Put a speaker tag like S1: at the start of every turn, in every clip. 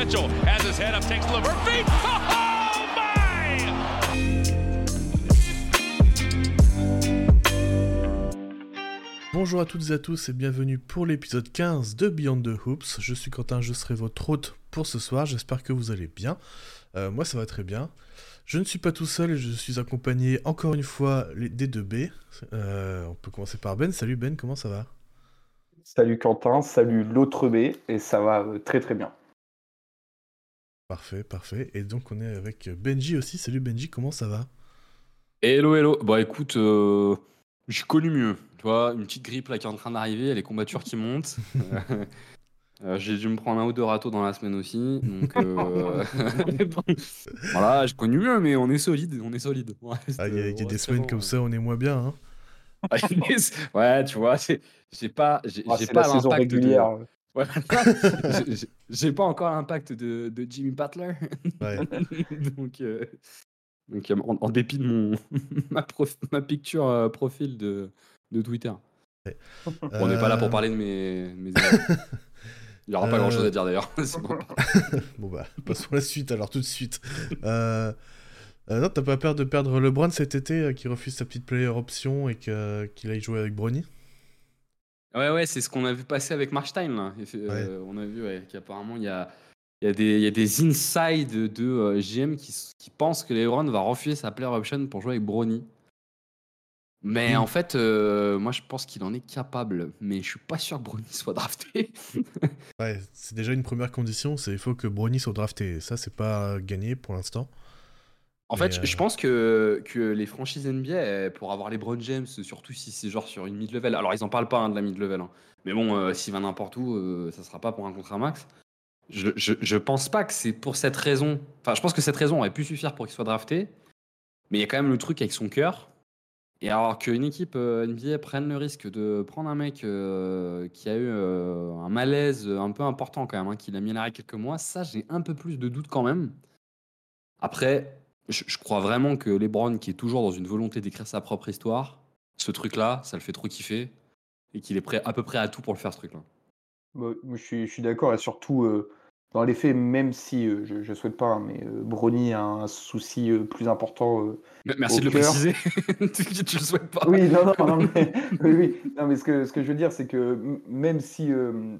S1: Mitchell has his head up, takes Levert feet. Oh my!
S2: Bonjour à toutes et à tous et bienvenue pour l'épisode 15 de Beyond the Hoops. Je suis Quentin, je serai votre hôte pour ce soir. J'espère que vous allez bien. Euh, moi, ça va très bien. Je ne suis pas tout seul et je suis accompagné encore une fois les- des deux B. Euh, on peut commencer par Ben. Salut Ben, comment ça va?
S3: Salut Quentin, salut l'autre B, et ça va très très bien.
S2: Parfait, parfait. Et donc on est avec Benji aussi. Salut Benji, comment ça va?
S4: Hello, hello. Bah écoute, euh, j'ai connu mieux. Tu vois, une petite grippe là qui est en train d'arriver, les combattures qui montent. Euh, j'ai dû me prendre un ou deux râteaux dans la semaine aussi. Donc euh, voilà, j'ai connu mieux, mais on est solide, on est solide.
S2: Ah, Il y a, y des semaines
S4: bon,
S2: comme
S4: ouais.
S2: ça, on est moins bien. hein.
S4: ouais, tu vois, c'est- j'ai pas, j'ai
S3: Ah,
S4: pas
S3: la saison
S4: l'impact de-. Ouais, j'ai- pas encore l'impact de, de Jimmy Butler.
S2: Ouais.
S4: donc, euh, donc, euh, en, en dépit de mon ma, prof- ma picture euh, profil de, de Twitter. Bon, on n'est pas là pour
S2: Euh,
S4: parler de mes. Il n'y aura pas grand chose à dire d'ailleurs. Bon.
S2: Bon bah, passons à la suite alors tout de suite. Non, t'as pas peur de perdre LeBron cet été qui refuse sa petite player option et qu'il aille jouer avec Bronny
S4: Ouais, ouais, c'est ce qu'on a vu passer avec Marstein. Là. Euh, on a vu ouais, qu'apparemment, il y a, y, a y a des insides de euh, GM qui, qui pensent que LeBron va refuser sa player option pour jouer avec Brony. Mais en fait, euh, moi je pense qu'il en est capable. Mais je suis pas sûr que Brony soit drafté.
S2: Ouais, c'est déjà une première condition, c'est il faut que Bronny soit drafté. Ça, c'est pas gagné pour l'instant.
S4: En
S2: Mais,
S4: fait, je-
S2: euh,
S4: je pense que, que les franchises NBA, euh, pour avoir les Brown James, surtout si c'est genre sur une mid-level, alors ils en parlent pas hein, de la mid-level, hein. mais bon, euh, s'il va n'importe où, ça sera pas pour un contrat max. Je, je, je pense pas que c'est pour cette raison. Enfin, je pense que cette raison aurait pu suffire pour qu'il soit drafté, mais il y a quand même le truc avec son cœur. Et alors qu'une équipe euh, NBA prenne le risque de prendre un mec euh, qui a eu un malaise un peu important quand même, hein, qu'il a mis à l'arrêt quelques mois, ça j'ai un peu plus de doutes quand même. Après, je, je crois vraiment que LeBron, qui est toujours dans une volonté d'écrire sa propre histoire, ce truc-là, ça le fait trop kiffer et qu'il est prêt à peu près à tout pour le faire ce truc-là.
S3: Bah, je suis, d'accord, et surtout, euh, dans les faits, même si, euh, je, je souhaite pas, hein, mais euh, Brony a un souci euh, plus important. euh,
S4: Mais Merci
S3: Au
S4: de le préciser. tu, tu le souhaites pas.
S3: Oui, non, non, non, mais, oui, oui. Non, mais ce que, ce que je veux dire, c'est que même si,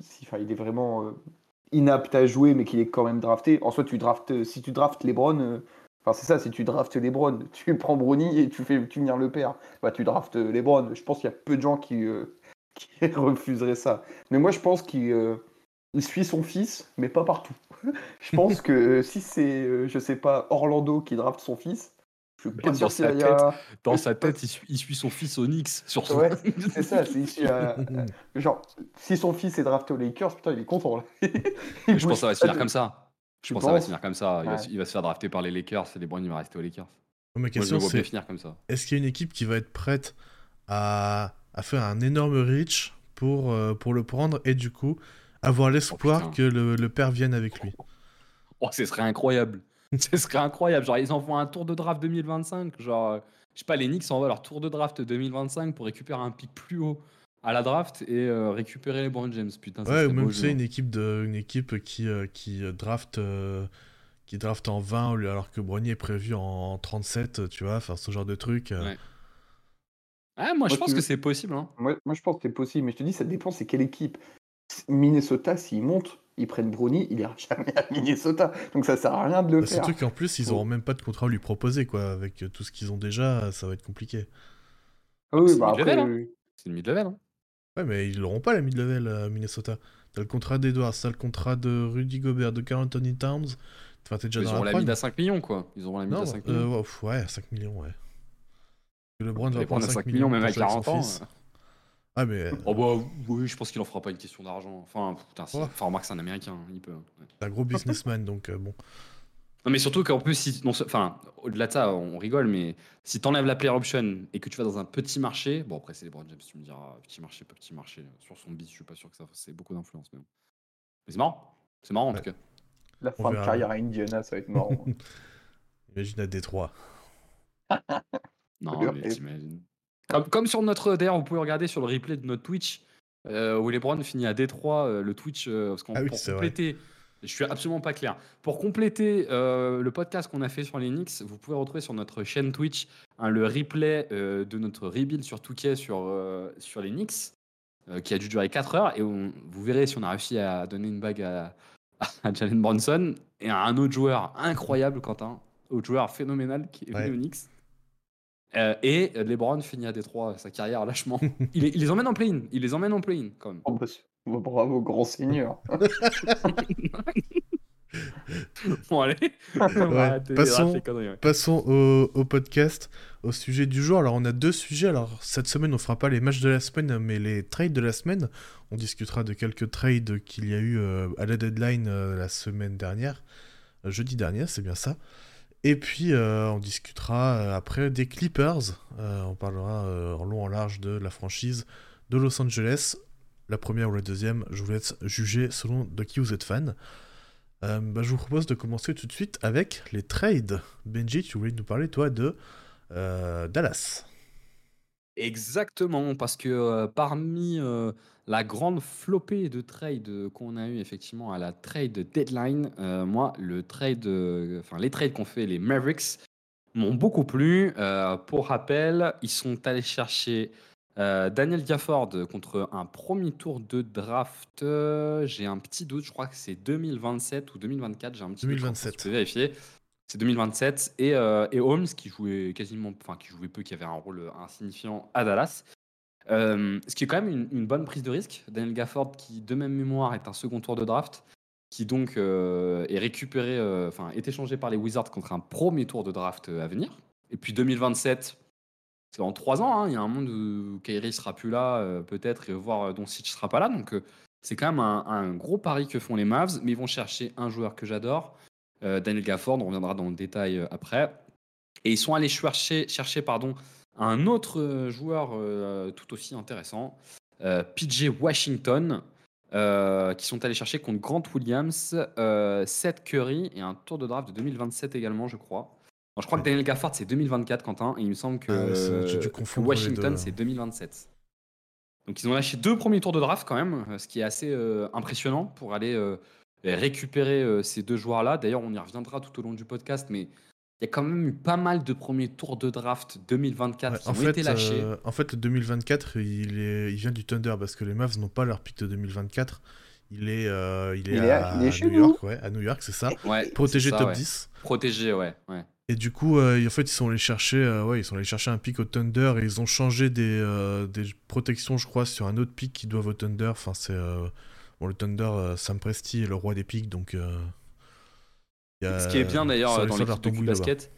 S3: si il est vraiment inapte à jouer, mais qu'il est quand même drafté, en soi, tu draftes, si tu draftes LeBron, enfin, c'est ça, si tu draftes LeBron, tu prends Brony et tu fais tu venir le père. Bah, tu draftes euh, LeBron. Je pense qu'il y a peu de gens qui, euh, qui refuseraient ça. Mais moi, je pense qu'il euh, suit son fils, mais pas partout. je pense que si c'est, euh, je sais pas, Orlando qui draft son fils, je suis
S4: Mais
S3: pas
S4: dans
S3: sûr
S4: sa
S3: qu'il y a.
S4: Dans sa tête, il suit, il suit son fils au Knicks, surtout.
S3: Ouais, c'est ça, c'est Genre, si son fils est drafté aux Lakers, putain, il est content. Là. Il
S4: je pense que ça va se finir comme ça. Je pense que ça va se finir comme ça. Il, va,
S3: Ouais.
S4: se- il va se faire drafter par les Lakers et les Browns, il va rester aux Lakers.
S2: Ma
S4: Moi, je
S2: question
S4: le vois bien
S2: c'est
S4: finir comme ça.
S2: est-ce qu'il y a une équipe qui va être prête à, à faire un énorme reach pour, euh, pour le prendre et du coup avoir l'espoir
S4: putain.
S2: que le, le père vienne avec lui?
S4: Oh, ce serait incroyable. ce serait incroyable. Genre, ils envoient un tour de draft 2025. Genre, je sais pas, les Knicks envoient leur tour de draft 2025 pour récupérer un pic plus haut à la draft et euh, récupérer les Brown James. Putain, ça
S2: Ouais, ou même
S4: vois.
S2: une équipe, de, une équipe qui, euh, qui euh, draft. euh, qui draft en 20 au lieu- alors que Brogny est prévu en 37, tu vois, enfin ce genre de truc. euh.
S4: Ouais. Ah, moi, je pense
S3: tu-
S4: que c'est possible. Hein.
S3: Moi, moi, je pense que c'est possible, mais je te dis, ça dépend, c'est quelle équipe. Minnesota, s'ils montent, ils prennent Brony, il ira jamais à Minnesota. Donc ça sert à rien de le
S2: Bah,
S3: faire.
S2: Surtout qu'en plus, ils
S3: Faut-
S2: auront même pas de contrat à lui proposer, quoi. Avec tout ce qu'ils ont déjà, ça va être compliqué.
S3: Ah oui,
S4: c'est
S3: bah
S4: mid-level,
S3: après,
S4: hein. C'est une mid-level. Hein.
S2: Ouais, mais ils l'auront pas la mid-level à Minnesota. T'as le contrat d'Edwards, t'as le contrat de Rudy Gobert, de Carl Anthony Towns. Enfin, t'es déjà
S4: Ils
S2: dans
S4: auront
S2: la
S4: la mid à 5 millions, quoi. Ils auront la mid
S2: Non,
S4: à 5
S2: euh,
S4: millions.
S2: ouais, ouais, 5 millions, ouais. Le Browns va prendre
S4: à
S2: 5
S4: 5 millions, même
S2: jouer
S4: 40
S2: son
S4: ans.
S2: fils.
S4: euh.
S2: Ah, mais euh,
S4: Oh bah oui, je pense qu'il en fera pas une question d'argent. Enfin, putain, c'est-
S2: Ouais.
S4: enfin, remarque, c'est un américain, il peut. ouais.
S2: t'es un gros businessman, donc euh, bon.
S4: Non, mais surtout qu'en plus, si, non, enfin, au-delà de ça, on rigole, mais si t'enlèves la player option et que tu vas dans un petit marché, bon, après, c'est les Brown James, tu me diras, petit marché, pas petit marché. Sur son bis, je suis pas sûr que ça c'est beaucoup d'influence, mais bon. Mais c'est marrant. C'est marrant en
S2: Ouais.
S4: tout cas.
S3: la
S2: On
S3: fin de carrière à Indiana, ça va être marrant.
S2: Imagine à Détroit.
S4: Non, mais t'imagines. Comme, comme sur notre. D'ailleurs, vous pouvez regarder sur le replay de notre Twitch, euh, où les Browns finit à Détroit, euh, le Twitch, euh, parce qu'on
S2: Ah oui,
S4: pour
S2: c'est vrai.
S4: Je suis absolument pas clair. Pour compléter euh, le podcast qu'on a fait sur les Knicks, vous pouvez retrouver sur notre chaîne Twitch hein, le replay euh, de notre rebuild sur Touquet sur, euh, sur les Knicks, qui a dû durer 4 heures. Et vous verrez si on a réussi à donner une bague à, à Jalen Bronson et à un autre joueur incroyable, Quentin, autre joueur phénoménal qui est venu aux Knicks. et LeBron finit à Détroit sa carrière lâchement. il, les emmène en play-in. Il les emmène en play-in quand même.
S3: Oh, bah, Bravo, grand seigneur.
S4: bon, allez.
S2: passons, au, podcast, au sujet du jour. Alors, on a deux sujets. Alors, cette semaine, on fera pas les matchs de la semaine, mais les trades de la semaine. On discutera de quelques trades qu'il y a eu euh, à la deadline euh, la semaine dernière. Euh, jeudi dernier, c'est bien ça. Et puis, on discutera après des Clippers. on parlera en long en large de la franchise de Los Angeles la première ou la deuxième, je vous laisse juger selon de qui vous êtes fan. Euh, bah, je vous propose de commencer tout de suite avec les trades. Benji, tu voulais nous parler, toi, de euh, Dallas.
S4: Exactement, parce que euh, parmi la grande flopée de trades qu'on a eu effectivement à la trade deadline, moi, les trades qu'ont fait les Mavericks m'ont beaucoup plu. pour rappel, ils sont allés chercher euh, Daniel Gafford contre un premier tour de draft, euh, j'ai un petit doute, je crois que c'est 2027 ou 2024, j'ai un petit
S2: 2027.
S4: doute, je peux vérifier. C'est 2027 et, euh, et, Holmes qui jouait quasiment, enfin qui jouait peu, qui avait un rôle insignifiant à Dallas. ce qui est quand même une, bonne prise de risque. Daniel Gafford, qui de même mémoire est un second tour de draft, qui donc est récupéré, enfin est échangé par les Wizards contre un premier tour de draft à venir. Et puis 2027, c'est en trois ans. Hein, il y a un monde où Kairi sera plus là, euh, peut-être, et voir euh, Doncic sera pas là. Donc, euh, c'est quand même un, gros pari que font les Mavs. Mais ils vont chercher un joueur que j'adore, Daniel Gafford. On reviendra dans le détail après. Et ils sont allés chercher, chercher pardon, un autre joueur tout aussi intéressant, PJ Washington. qui sont allés chercher contre Grant Williams, Seth Curry et un tour de draft de 2027 également, je crois je crois que Daniel Gafford, c'est 2024, Quentin, et il me semble que, ah Washington, c'est 2027. Donc, ils ont lâché deux premiers tours de draft quand même, ce qui est assez euh, impressionnant pour aller euh, récupérer euh, ces deux joueurs-là. D'ailleurs, on y reviendra tout au long du podcast, mais il y a quand même eu pas mal de premiers tours de draft 2024 qui ont été lâchés.
S2: en fait, 2024, il, est, il vient du Thunder parce que les Mavs n'ont pas leur pick de 2024. Il est, il est, à, New York, ouais, à New York, c'est ça. Protégé top 10.
S4: Protégé, ouais.
S2: Et du coup, euh, en fait, ils sont allés chercher, euh, ouais, ils sont allés chercher un pic au Thunder et ils ont changé des, euh, des protections, je crois, sur un autre pic qui doivent au Thunder. Enfin, c'est bon, le Thunder, Sam Presti est le roi des pics, donc.
S4: Ce qui est bien d'ailleurs dans l'équipe de Q-Basket,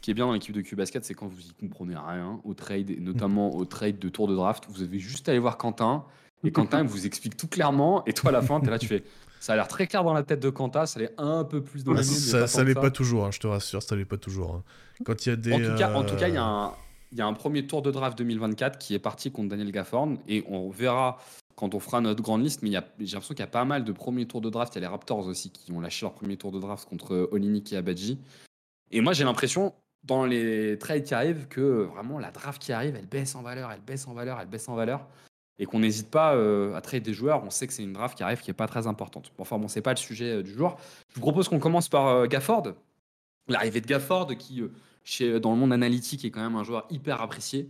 S4: qui est bien dans l'équipe de Q-Basket, c'est quand vous y comprenez rien au trade, et notamment au trade de tour de draft, vous avez juste à aller voir Quentin. Et Quentin vous explique tout clairement, et toi à la fin, tu es là, tu fais ça a l'air très clair dans la tête de Quanta, ça l'est un peu plus dans la mienne.
S2: Ça, ça l'est pas toujours, hein, je te rassure, ça l'est pas toujours. Hein. Quand il y a des.
S4: En tout cas, en tout cas, il y, a un, il y a un premier tour de draft 2024 qui est parti contre Daniel Gafford et on verra quand on fera notre grande liste. Mais j'ai l'impression qu'il y a pas mal de premiers tours de draft. Il y a les Raptors aussi qui ont lâché leur premier tour de draft contre Olinik et Abadji. Et moi, j'ai l'impression dans les trades qui arrivent que vraiment la draft qui arrive, elle baisse en valeur, elle baisse en valeur, elle baisse en valeur et qu'on n'hésite pas euh, à traiter des joueurs. On sait que c'est une draft qui arrive qui n'est pas très importante. Enfin bon, c'est pas le sujet euh, du jour. Je vous propose qu'on commence par euh, Gafford. L'arrivée de Gafford, qui dans le monde analytique est quand même un joueur hyper apprécié.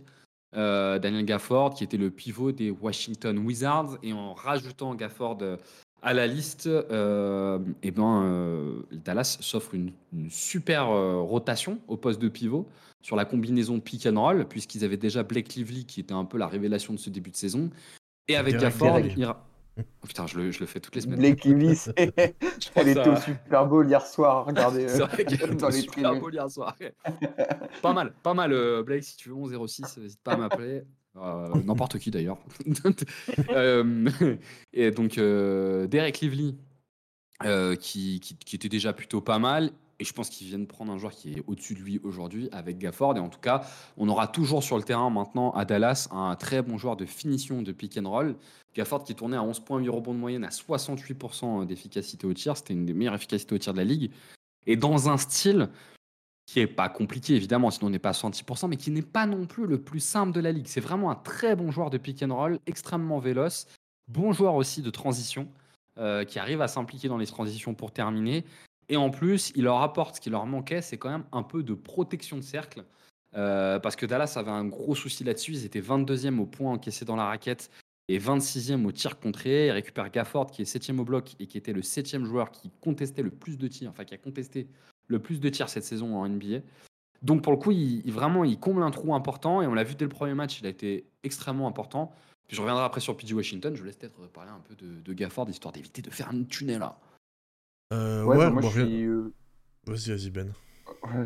S4: Daniel Gafford, qui était le pivot des Washington Wizards, et en rajoutant Gafford à la liste, eh ben, Dallas s'offre une, super rotation au poste de pivot sur la combinaison pick and roll, puisqu'ils avaient déjà Blake Lively, qui était un peu la révélation de ce début de saison. Et avec Gafford, oh, putain, je le, je le, fais toutes les semaines.
S3: Blake Lively, elle était au Super Bowl hier soir. Regardez.
S4: C'est vrai euh, dans les Super Bowl hier soir. pas mal, pas mal, euh, Blake. Si tu veux 06, n'hésite pas à m'appeler. Euh, n'importe qui d'ailleurs. et donc Derek Lively, qui, qui, qui, était déjà plutôt pas mal. Et je pense qu'ils viennent prendre un joueur qui est au-dessus de lui aujourd'hui avec Gafford. Et en tout cas, on aura toujours sur le terrain maintenant à Dallas un très bon joueur de finition de pick and roll. Gafford qui tournait à 11,8 rebonds de moyenne à 68% d'efficacité au tir. C'était une des meilleures efficacités au tir de la ligue. Et dans un style qui est pas compliqué évidemment, sinon on n'est pas à 66%, mais qui n'est pas non plus le plus simple de la ligue. C'est vraiment un très bon joueur de pick and roll, extrêmement véloce, bon joueur aussi de transition. euh, qui arrive à s'impliquer dans les transitions pour terminer. Et en plus, il leur apporte ce qui leur manquait, c'est quand même un peu de protection de cercle. Euh, parce que Dallas avait un gros souci là-dessus. Ils étaient 22e au point encaissé dans la raquette et 26e au tir contré. Ils récupèrent Gafford qui est 7e au bloc et qui était le 7e joueur qui contestait le plus de tirs, enfin qui a contesté le plus de tirs cette saison en NBA. Donc pour le coup, il, vraiment, il comble un trou important et on l'a vu dès le premier match, il a été extrêmement important. Puis je reviendrai après sur PG Washington. Je vous laisse peut-être parler un peu de, Gafford histoire d'éviter de faire un tunnel là.
S2: Euh, ouais,
S3: bah, moi je suis.
S2: Euh, vas-y, vas-y Ben.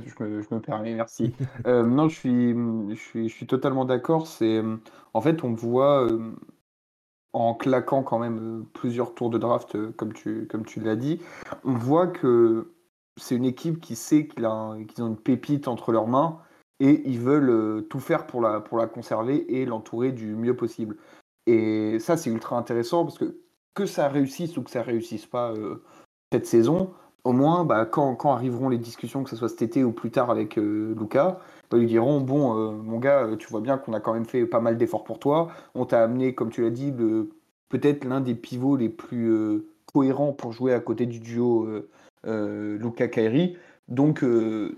S3: je, me, je, me, permets, merci. euh, non, je suis, je suis, je suis totalement d'accord. C'est, en fait, on voit euh, en claquant quand même plusieurs tours de draft, comme tu, comme tu l'as dit, on voit que c'est une équipe qui sait qu'ils ont une pépite entre leurs mains et ils veulent tout faire pour la, pour la conserver et l'entourer du mieux possible. Et ça, c'est ultra intéressant parce que que ça réussisse ou que ça réussisse pas cette saison, au moins, bah, quand, arriveront les discussions, que ce soit cet été ou plus tard avec euh, Lucas, bah, ils diront Bon, euh, mon gars, euh, tu vois bien qu'on a quand même fait pas mal d'efforts pour toi. On t'a amené, comme tu l'as dit, peut-être l'un des pivots les plus cohérents pour jouer à côté du duo Lucas Kairi. Donc,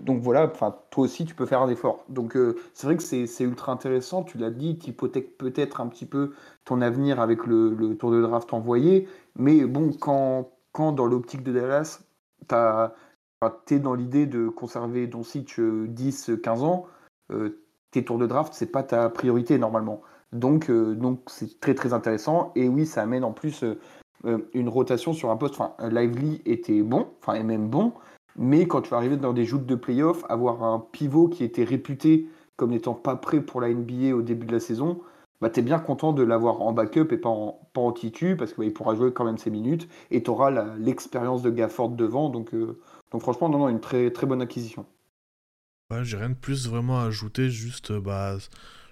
S3: donc voilà, toi aussi, tu peux faire un effort. Donc c'est vrai que c'est ultra intéressant. Tu l'as dit, tu hypothèques peut-être un petit peu ton avenir avec le tour de draft envoyé. Mais bon, quand, quand dans l'optique de Dallas, tu es dans l'idée de conserver ton site 10-15 ans, euh, tes tours de draft, c'est pas ta priorité normalement. Donc, euh, donc c'est très très intéressant. Et oui, ça amène en plus euh, une rotation sur un poste. Enfin, Lively était bon, enfin, est même bon. Mais quand tu vas arriver dans des joutes de playoffs, avoir un pivot qui était réputé comme n'étant pas prêt pour la NBA au début de la saison, bah, tu bien content de l'avoir en backup et pas en, pas en titu, parce qu'il pourra jouer quand même ses minutes, et tu auras l'expérience de Gafford devant. Donc, euh, donc franchement, non, non, une très, très bonne acquisition.
S2: J'ai rien de plus vraiment à ajouter, juste, euh, bah,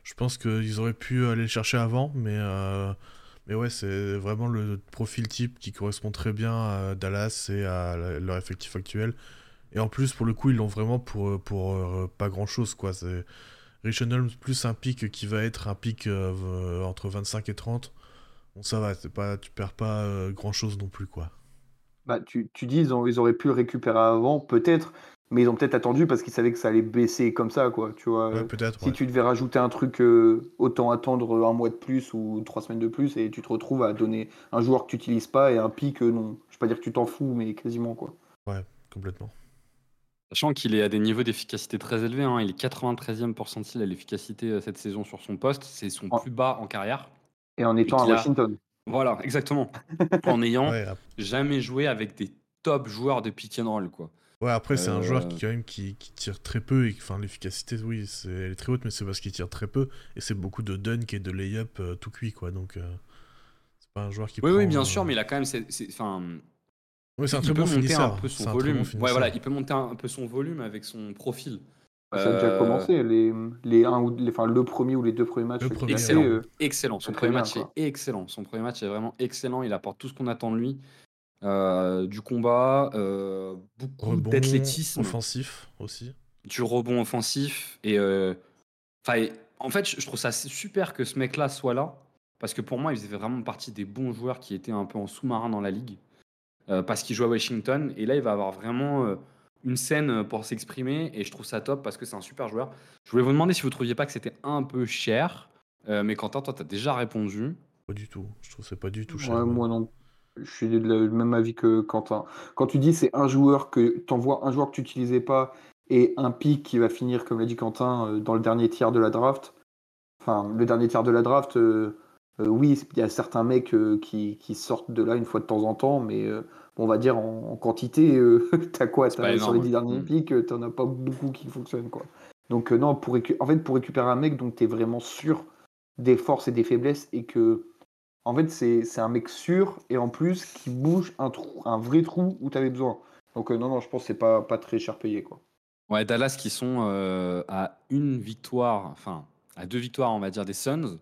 S2: je pense qu'ils auraient pu aller le chercher avant, mais, euh, mais ouais, c'est vraiment le profil type qui correspond très bien à Dallas et à leur effectif actuel. Et en plus, pour le coup, ils l'ont vraiment pour, pour pas grand chose, quoi. Rich plus un pic qui va être un pic euh, entre 25 et 30. Bon, ça va, pas, tu perds pas euh, grand chose non plus, quoi.
S3: Bah, tu, tu dis, ils, ils, auraient pu le récupérer avant, peut-être, mais ils ont peut-être attendu parce qu'ils savaient que ça allait baisser comme ça, quoi. Tu vois,
S2: peut-être.
S3: Si tu devais rajouter un truc, euh, autant attendre un mois de plus ou trois semaines de plus et tu te retrouves à donner un joueur que tu n'utilises pas et un pic, non. Je vais pas dire que tu t'en fous, mais quasiment, quoi.
S2: Ouais, complètement.
S4: Sachant qu'il est à des niveaux d'efficacité très élevés, hein. il est 93e pourcentile à l'efficacité euh, cette saison sur son poste, c'est son plus bas en carrière.
S3: Et en étant à Washington.
S4: Voilà, exactement. en ayant jamais joué avec des top joueurs de pick and roll, quoi.
S2: Ouais, après, c'est un joueur euh. qui, quand même, qui, tire très peu. Et enfin, l'efficacité, oui, c'est, elle est très haute, mais c'est parce qu'il tire très peu. Et c'est beaucoup de dunk et de lay-up euh, tout cuit, quoi. Donc, c'est pas un joueur qui.
S4: Oui, oui, bien sûr, mais il a quand même.
S2: Oui, c'est un très bon finisseur.
S4: Un peu son volume. Ouais, voilà, il peut monter un, peu son volume avec son profil.
S3: Ça a déjà euh, commencé, les, les, un ou, enfin, le premier ou les deux premiers matchs.
S4: excellent. Euh, excellent. Son premier match est excellent. Son premier match est vraiment excellent. Il apporte tout ce qu'on attend de lui. Euh, du combat, beaucoup d'athlétisme.
S2: Offensif aussi.
S4: Du rebond offensif. Et en fait, je trouve ça super que ce mec-là soit là. Parce que pour moi, il faisait vraiment partie des bons joueurs qui étaient un peu en sous-marin dans la ligue. Euh, parce qu'il joue à Washington. Et là, il va avoir vraiment euh, une scène pour s'exprimer. Et je trouve ça top parce que c'est un super joueur. Je voulais vous demander si vous ne trouviez pas que c'était un peu cher. Euh, mais Quentin, toi, tu as déjà répondu.
S2: Pas du tout. Je trouve que c'est pas du tout cher.
S3: moi non. Je suis du même avis que Quentin. Quand tu dis c'est un joueur que tu envoies un joueur que tu n'utilisais pas et un pic qui va finir, comme l'a dit Quentin, dans le dernier tiers de la draft. Enfin, le dernier tiers de la draft, euh, oui, il y a certains mecs euh, qui, sortent de là une fois de temps en temps, mais euh, on va dire en, quantité, t'as quoi? As, Sur les dix derniers mm. pics, t'en as pas beaucoup qui fonctionnent. Quoi. Donc non, pour, en fait, pour récupérer un mec dont tu es vraiment sûr des forces et des faiblesses et que en fait c'est un mec sûr et en plus qui bouge un, trou, un vrai trou où tu avais besoin. Donc non, non, je pense que c'est pas, pas très cher payé. Quoi.
S4: Ouais, Dallas qui sont à une victoire, enfin à deux victoires on va dire des Suns.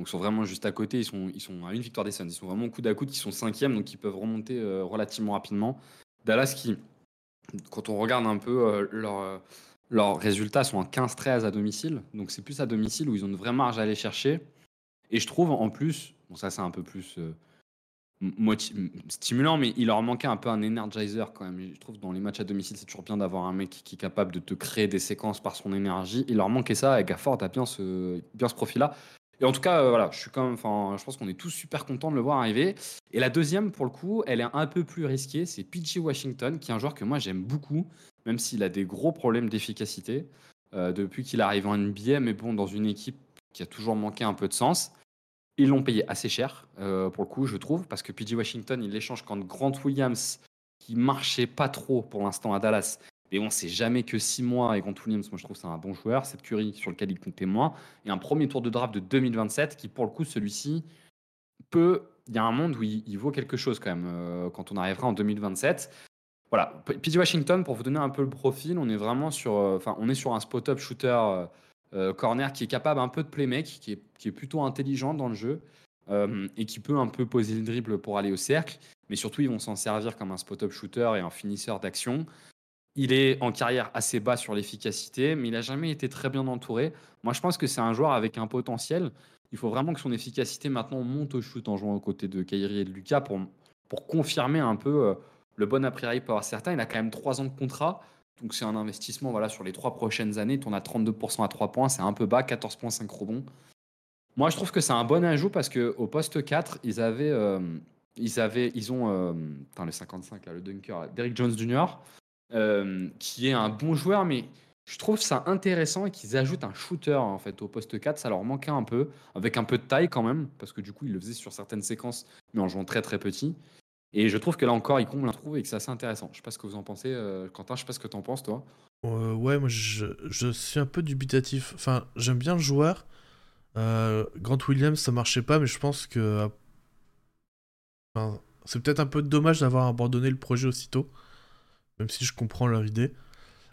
S4: Donc sont vraiment juste à côté, ils sont, ils sont à une victoire des Suns. Ils sont vraiment coup à coude, ils sont cinquième, donc ils peuvent remonter euh, relativement rapidement. Dallas qui, quand on regarde un peu euh, euh, leurs résultats, sont en 15-13 à domicile. Donc c'est plus à domicile où ils ont une vraie marge à aller chercher. Et je trouve en plus, bon ça c'est un peu plus stimulant, mais il leur manquait un peu un energizer quand même. Je trouve dans les matchs à domicile, c'est toujours bien d'avoir un mec qui est capable de te créer des séquences par son énergie. Il leur manquait ça et Gafford a bien ce, bien ce profil-là. Et en tout cas, euh, voilà, je suis je pense qu'on est tous super contents de le voir arriver. Et la deuxième, pour le coup, elle est un peu plus risquée. C'est PG Washington, qui est un joueur que moi j'aime beaucoup, même s'il a des gros problèmes d'efficacité euh, depuis qu'il arrive en NBA, mais bon, dans une équipe qui a toujours manqué un peu de sens. Ils l'ont payé assez cher, euh, pour le coup, je trouve, parce que PG Washington, il l'échange quand Grant Williams, qui marchait pas trop pour l'instant à Dallas, mais on sait jamais que 6 mois et Grant Williams, moi je trouve c'est un bon joueur, cette Curry sur lequel il comptait moins, et un premier tour de draft de 2027 qui, pour le coup, celui-ci peut. Il y a un monde où il, vaut quelque chose quand même euh, quand on arrivera en 2027. Voilà, PG Washington, pour vous donner un peu le profil, on est vraiment sur, euh, enfin, on est sur un spot-up shooter euh, corner qui est capable un peu de playmake, qui est, qui est plutôt intelligent dans le jeu et qui peut un peu poser le dribble pour aller au cercle. Mais surtout, ils vont s'en servir comme un spot-up shooter et un finisseur d'action. Il est en carrière assez bas sur l'efficacité, mais il n'a jamais été très bien entouré. Moi, je pense que c'est un joueur avec un potentiel. Il faut vraiment que son efficacité maintenant monte au shoot en jouant aux côtés de Kyrie et de Lucas pour, pour confirmer un peu euh, le bon a priori pour certains. Il a quand même trois ans de contrat, donc c'est un investissement voilà, sur les trois prochaines années. Tourne à 32% à 3 points, c'est un peu bas, 14,5 rebonds. Moi, je trouve que c'est un bon ajout parce qu'au poste 4, ils avaient. Euh, ils, avaient, ils ont. Euh, le 55, là, le dunker, Derrick Jones Jr. Euh, qui est un bon joueur, mais je trouve ça intéressant qu'ils ajoutent un shooter en fait au poste 4. Ça leur manquait un peu, avec un peu de taille quand même, parce que du coup, ils le faisaient sur certaines séquences, mais en jouant très très petit. Et je trouve que là encore, ils comblent un trou et que c'est assez intéressant. Je sais pas ce que vous en pensez, euh, Quentin, je sais pas ce que tu en penses, toi.
S2: Euh, ouais, moi je, suis un peu dubitatif. Enfin, j'aime bien le joueur. Grant Williams, ça marchait pas, mais je pense que. C'est peut-être un peu dommage d'avoir abandonné le projet aussitôt même si je comprends leur idée.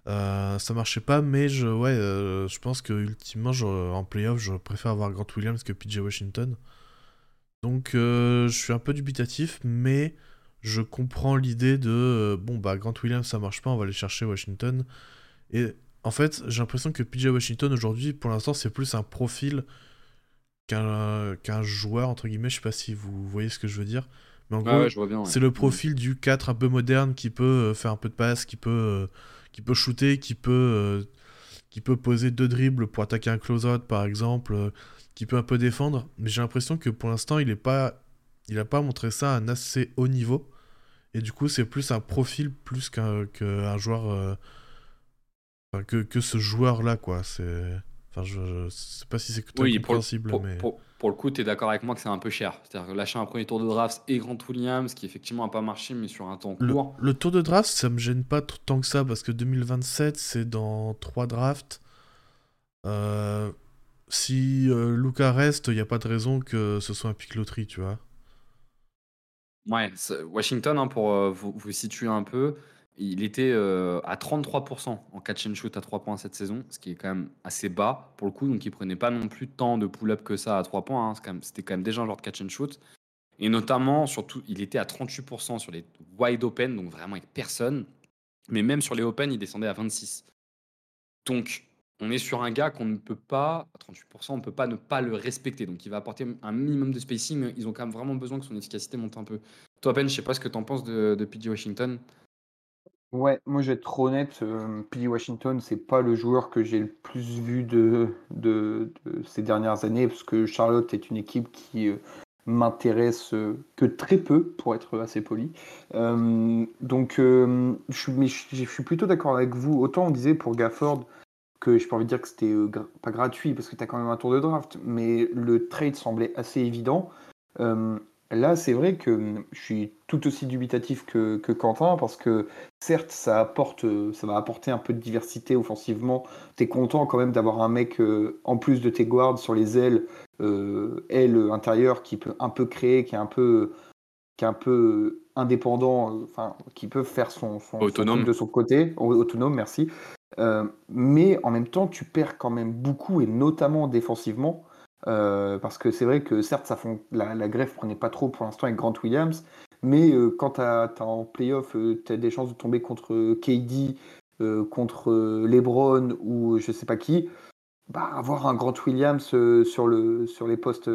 S2: Euh, ça marchait pas, mais je, euh, pense que ultimement, en playoff, je préfère avoir Grant Williams que PJ Washington. Donc, euh, je suis un peu dubitatif, mais je comprends l'idée de bon, bah, Grant Williams, ça marche pas, on va aller chercher Washington. Et en fait, j'ai l'impression que PJ Washington aujourd'hui, pour l'instant, c'est plus un profil qu'un joueur, entre guillemets. Je sais pas si vous voyez ce que je veux dire. Mais en gros, c'est le profil du 4 un peu moderne qui peut euh, faire un peu de passe, qui peut, euh, qui peut shooter, qui peut, euh, qui peut poser deux dribbles pour attaquer un close-out par exemple, qui peut un peu défendre. Mais j'ai l'impression que pour l'instant, il n'a pas, il a pas montré ça à un assez haut niveau. Et du coup, c'est plus un profil plus qu'un joueur. que, que ce joueur-là, quoi. C'est. Enfin, je, ne sais pas si c'est
S4: oui, compréhensible, mais pour le coup, tu es d'accord avec moi que c'est un peu cher. C'est-à-dire lâcher un premier tour de draft et Grant Williams, qui effectivement n'a pas marché, mais sur un temps
S2: court. Le, tour de draft, ça me gêne pas tant que ça, parce que 2027, c'est dans trois drafts. Euh, si euh, Luca reste, il n'y a pas de raison que ce soit un pic loterie, tu vois.
S4: Ouais, Washington, hein, pour euh, vous, vous situer un peu, il était euh, à 33% en catch and shoot à 3 points cette saison, ce qui est quand même assez bas pour le coup. Donc il prenait pas non plus tant de pull-up que ça à 3 points. Hein. C'était quand, même déjà un genre de catch and shoot. Et notamment, surtout, il était à 38% sur les wide open, donc vraiment avec personne. Mais même sur les open, il descendait à 26. Donc on est sur un gars qu'on ne peut pas, à 38%, on ne peut pas ne pas le respecter. Donc il va apporter un minimum de spacing, ils ont quand même vraiment besoin que son efficacité monte un peu. Toi, Ben, je sais pas ce que tu en penses de, de PG Washington.
S3: Ouais, moi je vais être trop honnête, euh, Washington, c'est pas le joueur que j'ai le plus vu de, ces dernières années, parce que Charlotte est une équipe qui euh, m'intéresse euh, que très peu, pour être assez poli. Donc, je, suis, mais je, suis plutôt d'accord avec vous. Autant on disait pour Gafford que je peux envie de dire que c'était pas gratuit, parce que tu as quand même un tour de draft, mais le trade semblait assez évident. Là, c'est vrai que hum, je suis tout aussi dubitatif que, Quentin parce que certes, ça apporte, euh, ça va apporter un peu de diversité offensivement. Tu es content quand même d'avoir un mec euh, en plus de tes guards sur les ailes, euh, ailes intérieures qui peut un peu créer, qui est un peu, qui est un peu indépendant, enfin, qui peut faire son, son,
S4: autonome
S3: de son côté, autonome, merci. mais en même temps, tu perds quand même beaucoup et notamment défensivement. Euh, parce que c'est vrai que certes, la, la, greffe prenait pas trop pour l'instant avec Grant Williams, mais euh, quand tu as, en playoff, euh, tu as des chances de tomber contre KD, contre LeBron ou je sais pas qui. bah, avoir un Grant Williams euh, sur, le, sur les postes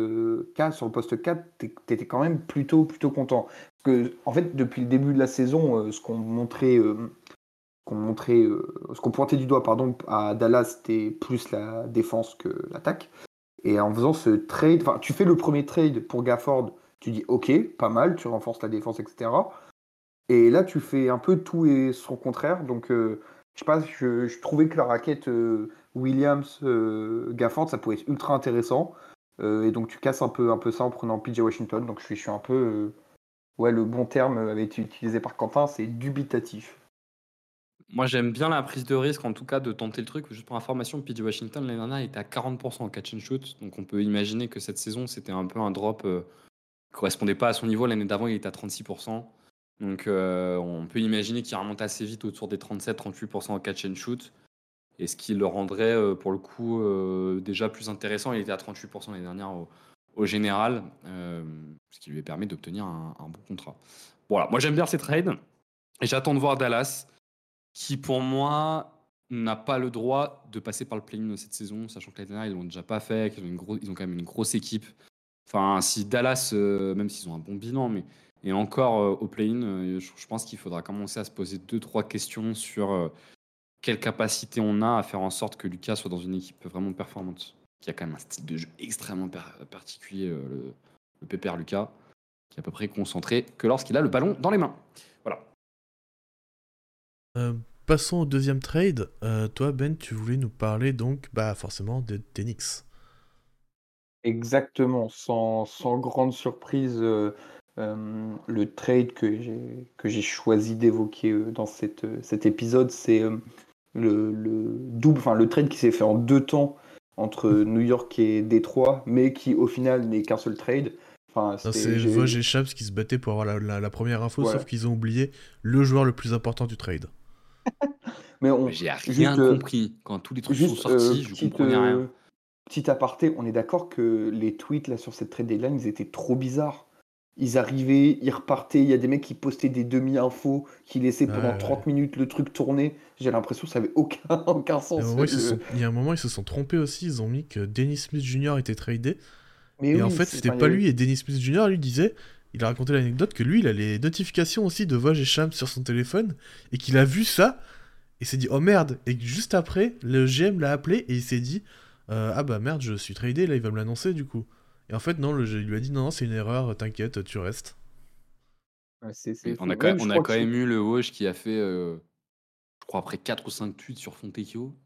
S3: 4, sur le poste 4, t'étais quand même plutôt, plutôt content. Parce que, en fait, depuis le début de la saison, ce qu'on montrait, ce qu'on pointait du doigt, à Dallas, c'était plus la défense que l'attaque. Et en faisant ce trade, enfin, tu fais le premier trade pour Gafford, tu dis ok, pas mal, tu renforces la défense, etc. Et là, tu fais un peu tout et son contraire. Donc, je sais pas, je, trouvais que la raquette euh, Gafford, ça pouvait être ultra intéressant. Euh, et donc tu casses un peu, un peu ça en prenant PJ Washington. Donc je suis, je suis un peu. Euh, ouais, le bon terme avait été utilisé par Quentin, c'est dubitatif.
S4: Moi, j'aime bien la prise de risque, en tout cas, de tenter le truc. Juste pour information, PJ Washington, l'année dernière, il était à 40% en catch and shoot. Donc, on peut imaginer que cette saison, c'était un peu un drop euh, qui correspondait pas à son niveau. L'année d'avant, il était à 36%. Donc, on peut imaginer qu'il remonte assez vite autour des 37-38% en catch and shoot et ce qui le rendrait euh, pour le coup euh, déjà plus intéressant. Il était à 38% l'année dernière au, général, euh, ce qui lui permet d'obtenir un, bon contrat. Voilà, moi j'aime bien ces trades et j'attends de voir Dallas, qui pour moi n'a pas le droit de passer par le play-in cette saison, sachant que l'année dernière ils l'ont déjà pas fait, qu'ils ont, ils ont quand même une grosse équipe. Enfin, si Dallas, même s'ils ont un bon bilan, mais et encore au play-in, je, pense qu'il faudra commencer à se poser deux trois questions sur quelle capacité on a à faire en sorte que Lucas soit dans une équipe vraiment performante. Qui a quand même un style de jeu extrêmement particulier, euh, le, le Pépère Lucas, qui est à peu près concentré que lorsqu'il a le ballon dans les mains.
S2: Euh, passons au deuxième trade. Euh, toi, Ben, tu voulais nous parler donc bah, forcément de Tenix.
S3: Exactement, sans, sans grande surprise, le trade que j'ai choisi d'évoquer dans cette, cet épisode, c'est le, double, enfin le trade qui s'est fait en deux temps entre New York et Détroit, mais qui au final n'est qu'un seul trade.
S2: Enfin, c'est Vosges et Chaps qui se battaient pour avoir la, première info, sauf qu'ils ont oublié le joueur le plus important du trade.
S4: Mais on, j'ai rien euh, compris quand tous les trucs sont sortis. Euh, je comprenais rien. Euh,
S3: petit aparté, on est d'accord que les tweets là sur cette trade deadline, ils étaient trop bizarres. Ils arrivaient, ils repartaient. Il y a des mecs qui postaient des demi-infos, qui laissaient pendant 30 minutes le truc tourner. J'ai l'impression que ça avait aucun, aucun sens.
S2: Il y a un moment, ils se sont trompés aussi. Ils ont mis que Dennis Smith Jr. était tradé. Mais et en fait, c'était pas lui. Et Dennis Smith Jr. lui disait, il a raconté l'anecdote que lui, il a les notifications aussi de Vosges et Shams sur son téléphone. Et qu'il a vu ça. Et s'est dit, oh merde. Et juste après, le GM l'a appelé et il s'est dit, euh, ah bah merde, je suis tradé. Là, il va me l'annoncer du coup. Et en fait, non, le, il lui a dit non, non c'est une erreur, t'inquiète, tu restes.
S4: on a quand, même, on a quand même eu le Wash qui a fait, euh, je crois, après 4 ou 5 tweets sur Fontecchio.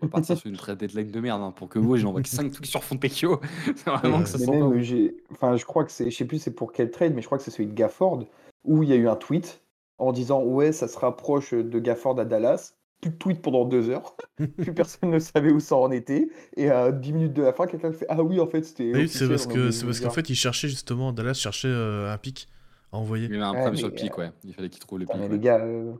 S4: On va partir sur une trade deadline de merde hein, pour que Woj envoie 5 tweets sur Fontecchio. c'est vraiment que ça
S3: Enfin, je crois que c'est, je sais plus c'est pour quel trade, mais je crois que c'est celui de Gafford où il y a eu un tweet en disant ouais, ça se rapproche de Gafford à Dallas plus de tweets pendant deux heures. plus personne ne savait où ça en était. Et à 10 minutes de la fin, quelqu'un fait Ah oui, en fait, c'était.
S2: Oui, c'est parce qu'en parce qu'en fait, il cherchait justement, Dallas cherchait euh, un pic à envoyer.
S4: Il y avait un problème sur le pic, ouais. Il fallait qu'il trouve les pics.
S3: Les gars, euh,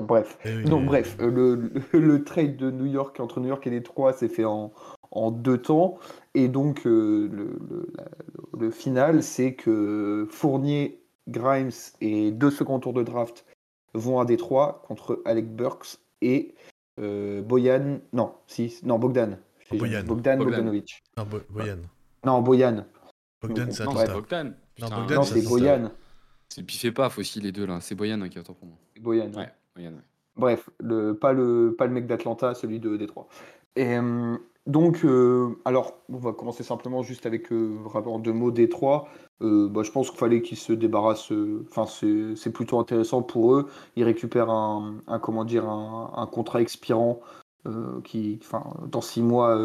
S3: bref. Eh Donc, bref, euh, le, le, trade de New York entre New York et Détroit s'est fait en, en deux temps. Et donc, le, le, final, c'est que Fournier, Grimes et deux seconds tours de draft vont à Détroit contre Alec Burks et euh, Boyan. Non, si, non, Bogdan.
S2: Boyan.
S3: Bogdan, Bogdanovic.
S2: Non, Boyan.
S3: Non, Boyan.
S2: Bogdan, c'est
S4: Bogdan.
S3: Non, c'est Boyan.
S4: C'est piffé pas, faut aussi les deux là. C'est Boyan hein, qui attend pour moi.
S3: Boyan.
S4: Ouais, Boyan.
S3: Bref, le, pas, le, pas le mec d'Atlanta, celui de Détroit. Et euh, donc, euh, alors, on va commencer simplement juste avec euh, vraiment deux mots Détroit. Euh, bah, je pense qu'il fallait qu'ils se débarrassent. Enfin, c'est plutôt intéressant pour eux. Ils récupèrent un, comment dire, un, contrat expirant. Euh, qui, enfin, dans six mois,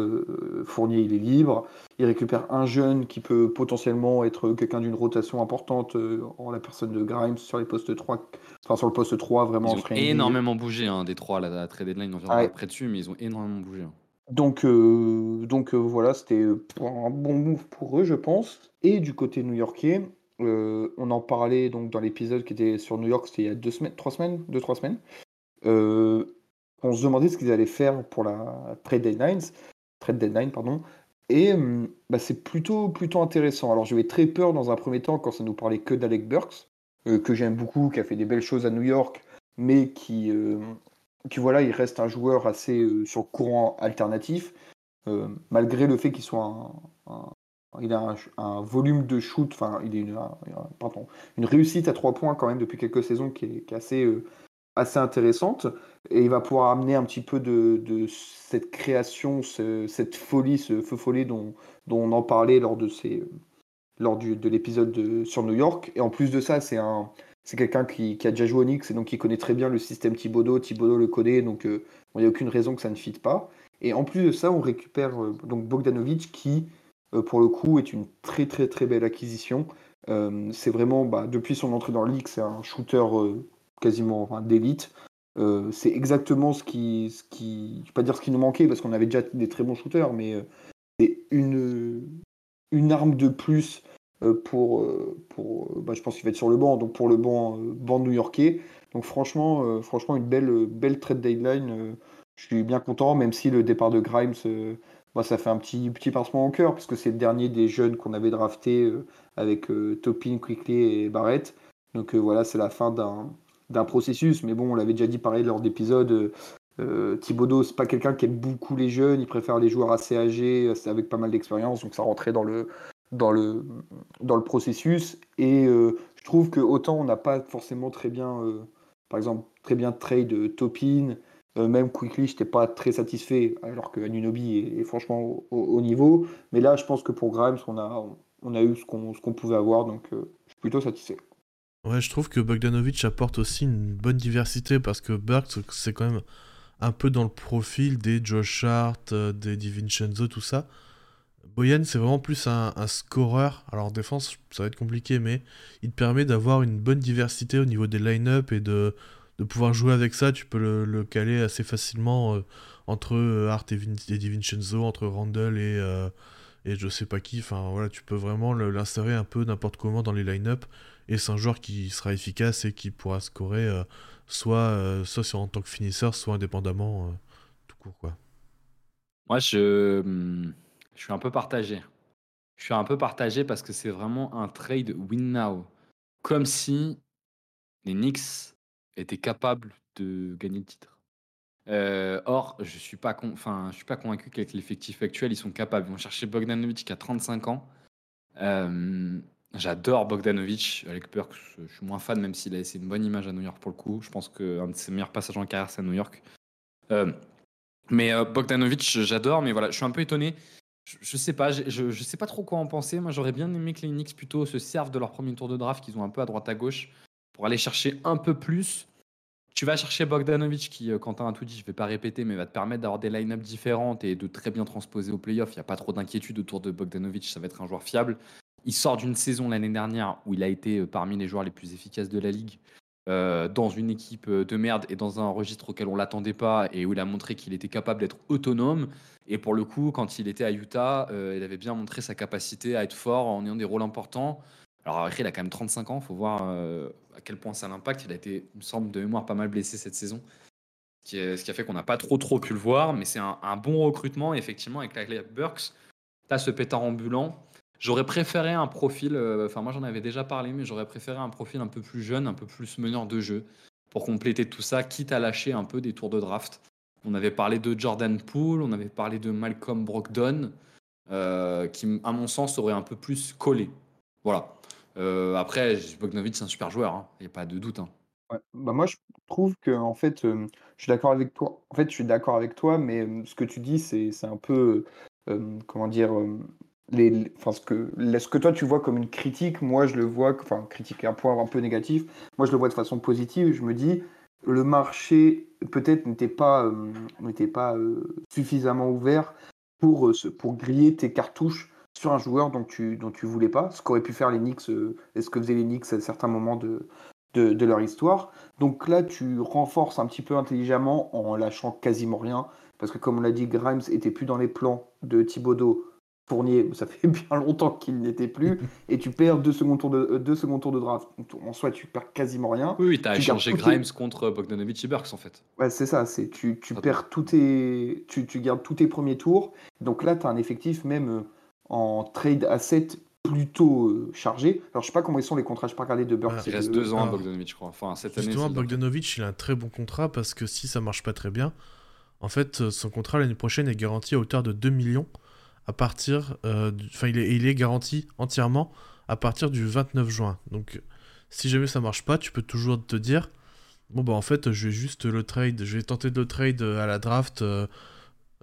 S3: Fournier il est libre. Ils récupèrent un jeune qui peut potentiellement être quelqu'un d'une rotation importante en la personne de Grimes sur les postes 3, enfin sur le poste 3 vraiment.
S4: Ils ont énormément bougé hein, des trois la, la trade deadline, on viendra après dessus, mais ils ont énormément bougé. Hein.
S3: Donc, euh, donc euh, voilà, c'était un bon move pour eux, je pense. Et du côté new-yorkais, euh, on en parlait donc dans l'épisode qui était sur New York, c'était il y a deux semaines, trois semaines, deux trois semaines. On se demandait ce qu'ils allaient faire pour la trade deadline, trade deadline pardon. Et bah, c'est plutôt plutôt intéressant. Alors j'avais très peur dans un premier temps quand ça nous parlait que d'Alec Burks, que j'aime beaucoup, qui a fait des belles choses à New York, mais qui qui voilà, il reste un joueur assez euh, sur courant alternatif. malgré le fait qu'il soit un, il a un, volume de shoot, enfin, il est une, pardon, une réussite à trois points quand même depuis quelques saisons qui est, assez, euh, assez intéressante. Et il va pouvoir amener un petit peu de, cette création, cette folie, ce feu follet dont, on en parlait lors de, ces, lors du, de l'épisode sur New York. Et en plus de ça, c'est un. C'est quelqu'un qui, a déjà joué au Knicks et donc qui connaît très bien le système Thibodeau. Thibodeau le connaît, donc euh, il n'y a aucune raison que ça ne fitte pas. Et en plus de ça, on récupère euh, donc Bogdanovic qui, euh, pour le coup, est une très très très belle acquisition. C'est vraiment, bah, depuis son entrée dans la ligue, c'est un shooter euh, quasiment d'élite. c'est exactement ce qui, ce qui, vais pas dire ce qui nous manquait parce qu'on avait déjà des très bons shooters, mais c'est une, une arme de plus pour, pour bah, je pense qu'il va être sur le banc, donc pour le banc, banc new-yorkais. Donc franchement, franchement une belle, belle trade deadline. je suis bien content, même si le départ de Grimes moi, ça fait un petit, petit pincement au cœur, parce que c'est le dernier des jeunes qu'on avait drafté euh, avec euh, Topin, Quickly et Barrett. Donc euh, voilà, c'est la fin d'un processus. Mais bon, on l'avait déjà dit pareil lors d'épisodes. Euh, Thibodeau, c'est pas quelqu'un qui aime beaucoup les jeunes, il préfère les joueurs assez âgés, avec pas mal d'expérience, donc ça rentrait dans le, dans le, dans le processus. Et je trouve que autant on n'a pas forcément très bien, par exemple, très bien trade Topin, euh, même Quickly, je n'étais pas très satisfait, alors que Anunobi est, franchement au, niveau. Mais là, je pense que pour Grimes, on a, eu ce qu'on pouvait avoir, donc euh, je suis plutôt satisfait.
S2: Ouais, je trouve que Bogdanovic apporte aussi une bonne diversité parce que Burks, c'est quand même un peu dans le profil des Josh Hart, euh, des DiVincenzo, tout ça. Boyan, c'est vraiment plus un, un, scoreur. Alors, en défense, ça va être compliqué, mais il te permet d'avoir une bonne diversité au niveau des line-up et de, de pouvoir jouer avec ça, tu peux le, caler assez facilement euh, entre euh, Art et, Vin et DiVincenzo, entre Randall et, et je sais pas qui. Enfin voilà, tu peux vraiment l'insérer un peu n'importe comment dans les line-up. Et c'est un joueur qui sera efficace et qui pourra scorer soit, soit en tant que finisseur, soit indépendamment, tout court quoi.
S4: Moi je, hmm, je suis un peu partagé. Je suis un peu partagé parce que c'est vraiment un trade win now. Comme si les Knicks était capable de gagner le titre. Euh, or, je suis je suis pas convaincu qu'avec l'effectif actuel, ils sont capables. Ils vont chercher Bogdanovic qui a 35 ans. Euh, j'adore Bogdanovic avec Burks. Je suis moins fan, même s'il a laissé une bonne image à New York pour le coup. Je pense qu'un de ses meilleurs passages en carrière, c'est à New York. Euh, mais Bogdanovic, j'adore, mais voilà, je suis un peu étonné. Je, sais pas, je, je, sais pas trop quoi en penser. Moi, j'aurais bien aimé que les Knicks plutôt se servent de leur premier tour de draft qu'ils ont un peu à droite à gauche pour aller chercher un peu plus. Tu vas chercher Bogdanovic qui, euh, Quentin a tout dit, je ne vais pas répéter, mais va te permettre d'avoir des line-up différentes et de très bien transposer au playoff. Il n'y a pas trop d'inquiétude autour de Bogdanovic, ça va être un joueur fiable. Il sort d'une saison l'année dernière où il a été euh, parmi les joueurs les plus efficaces de la ligue, euh, dans une équipe de merde et dans un registre auquel on l'attendait pas et où il a montré qu'il était capable d'être autonome. Et pour le coup, quand il était à Utah, il avait bien montré sa capacité à être fort en ayant des rôles importants. Alors après, il a quand même 35 ans, faut voir euh, à quel point ça l'impacte. Il a été, me semble, de mémoire pas mal blessé cette saison. Ce qui, a fait qu'on n'a pas trop trop pu le voir, mais c'est un, bon recrutement. effectivement, avec la Burks, tu as ce pétard ambulant. J'aurais préféré un profil, euh, enfin moi j'en avais déjà parlé, mais j'aurais préféré un profil un peu plus jeune, un peu plus meneur de jeu, pour compléter tout ça, quitte à lâcher un peu des tours de draft. On avait parlé de Jordan Poole, on avait parlé de Malcolm Brogdon, euh, qui à mon sens aurait un peu plus collé. Voilà. Euh, après, Bogdanovic, c'est un super joueur, hein. il n'y a pas de doute. Hein.
S3: Bah moi, je trouve que en fait, je suis d'accord avec toi. En fait, je suis d'accord avec toi, mais ce que tu dis, c'est un peu, comment dire, ce que, toi tu vois comme une critique, moi je le vois, enfin, critique un point un peu négatif. Moi, je le vois de façon positive. Je me dis, le marché peut-être n'était pas, n'était pas suffisamment ouvert pour, pour griller tes cartouches sur un joueur dont tu dont voulais pas, ce qu'auraient pu faire les Knicks euh, et ce que faisaient les Knicks à certains moments de, de, leur histoire. Donc là, tu renforces un petit peu intelligemment en lâchant quasiment rien, parce que comme on l'a dit, Grimes était plus dans les plans de Thibodeau. Fournier, ça fait bien longtemps qu'il n'était plus, et tu perds deux secondes tours de, euh, deux secondes tours de draft. En soi, tu perds quasiment rien.
S4: Oui, oui tu as échangé Grimes contre Bogdanovic et Burks, en fait.
S3: Ouais, c'est ça. C'est, tu, tu perds tous tes, tu, tu gardes tous tes premiers tours. Donc là, tu as un effectif même euh, en trade asset plutôt euh, chargé. Alors, je sais pas comment ils sont les contrats, je pas regardé de Burks.
S4: il reste deux ans à Bogdanovic, je crois. Enfin, cette
S2: Justement, Bogdanovic, il a un très bon contrat parce que si ça marche pas très bien, En fait, son contrat l'année prochaine est garanti à hauteur de 2 millions à partir. Enfin, il, est, il est garanti entièrement à partir du 29 juin. Donc, si jamais ça marche pas, tu peux toujours te dire bon, bah en fait, je vais juste le trade, je vais tenter de le trade à la draft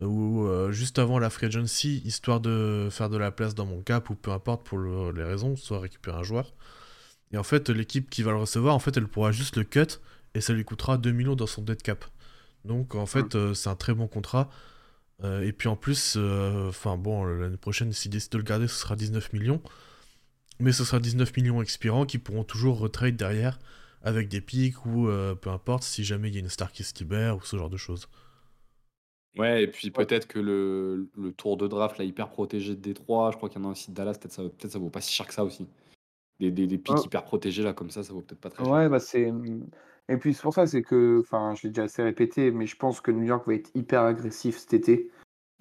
S2: ou juste avant la free agency, histoire de faire de la place dans mon cap ou peu importe pour les raisons, soit récupérer un joueur. Et en fait, l'équipe qui va le recevoir, en fait, elle pourra juste le cut et ça lui coûtera 2 millions dans son dead cap. Donc en fait, euh, c'est un très bon contrat. Euh, et puis en plus, euh, enfin bon, l'année prochaine, s'il décide de le garder, ce sera 19 millions. Mais ce sera 19 millions expirants qui pourront toujours retrade derrière avec des pics ou peu importe si jamais il y a une star qui se libère ou ce genre de choses.
S4: Ouais, et puis peut-être que le, tour de draft là, hyper protégé de Détroit, je crois qu'il y en a aussi de Dallas, peut-être ça, peut ça vaut pas si cher que ça aussi. Des, des, des pics hyper protégés là comme ça, ça vaut peut-être pas très cher.
S3: Ouais, bah c'est. Et puis c'est pour ça, c'est que, enfin, je l'ai déjà assez répété, mais je pense que New York va être hyper agressif cet été.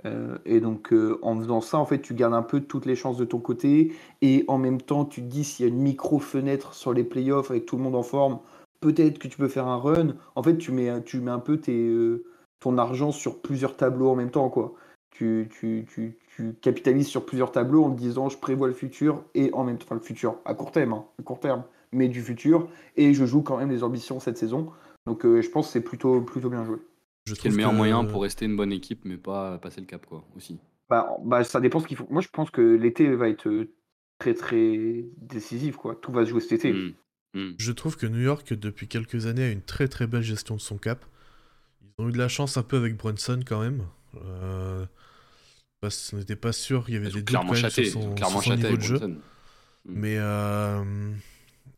S3: Euh, et donc, euh, en faisant ça, en fait, tu gardes un peu toutes les chances de ton côté. Et en même temps, tu te dis s'il y a une micro-fenêtre sur les playoffs avec tout le monde en forme, peut-être que tu peux faire un run. En fait, tu mets, tu mets un peu euh, ton argent sur plusieurs tableaux en même temps, quoi. Tu, capitalises sur plusieurs tableaux en te disant je prévois le futur et en même temps, enfin, le futur à court terme, hein, à court terme mais du futur. Et je joue quand même les ambitions cette saison. Donc euh, je pense que c'est plutôt, plutôt bien joué.
S4: Je trouve le meilleur moyen pour rester une bonne équipe, mais pas passer le cap, quoi, aussi.
S3: Bah, bah ça dépend ce qu'il faut. Moi, je pense que l'été va être euh, très, très décisif, quoi. Tout va se jouer cet été. Hmm.
S2: Hmm. Je trouve que New York, depuis quelques années, a une très très belle gestion de son cap. Ils ont eu de la chance un peu avec Brunson quand même. Euh, parce qu'on n'était pas sûr qu'il y avait des doutes quand même sur son, niveau de jeu. Hmm. Mais euh,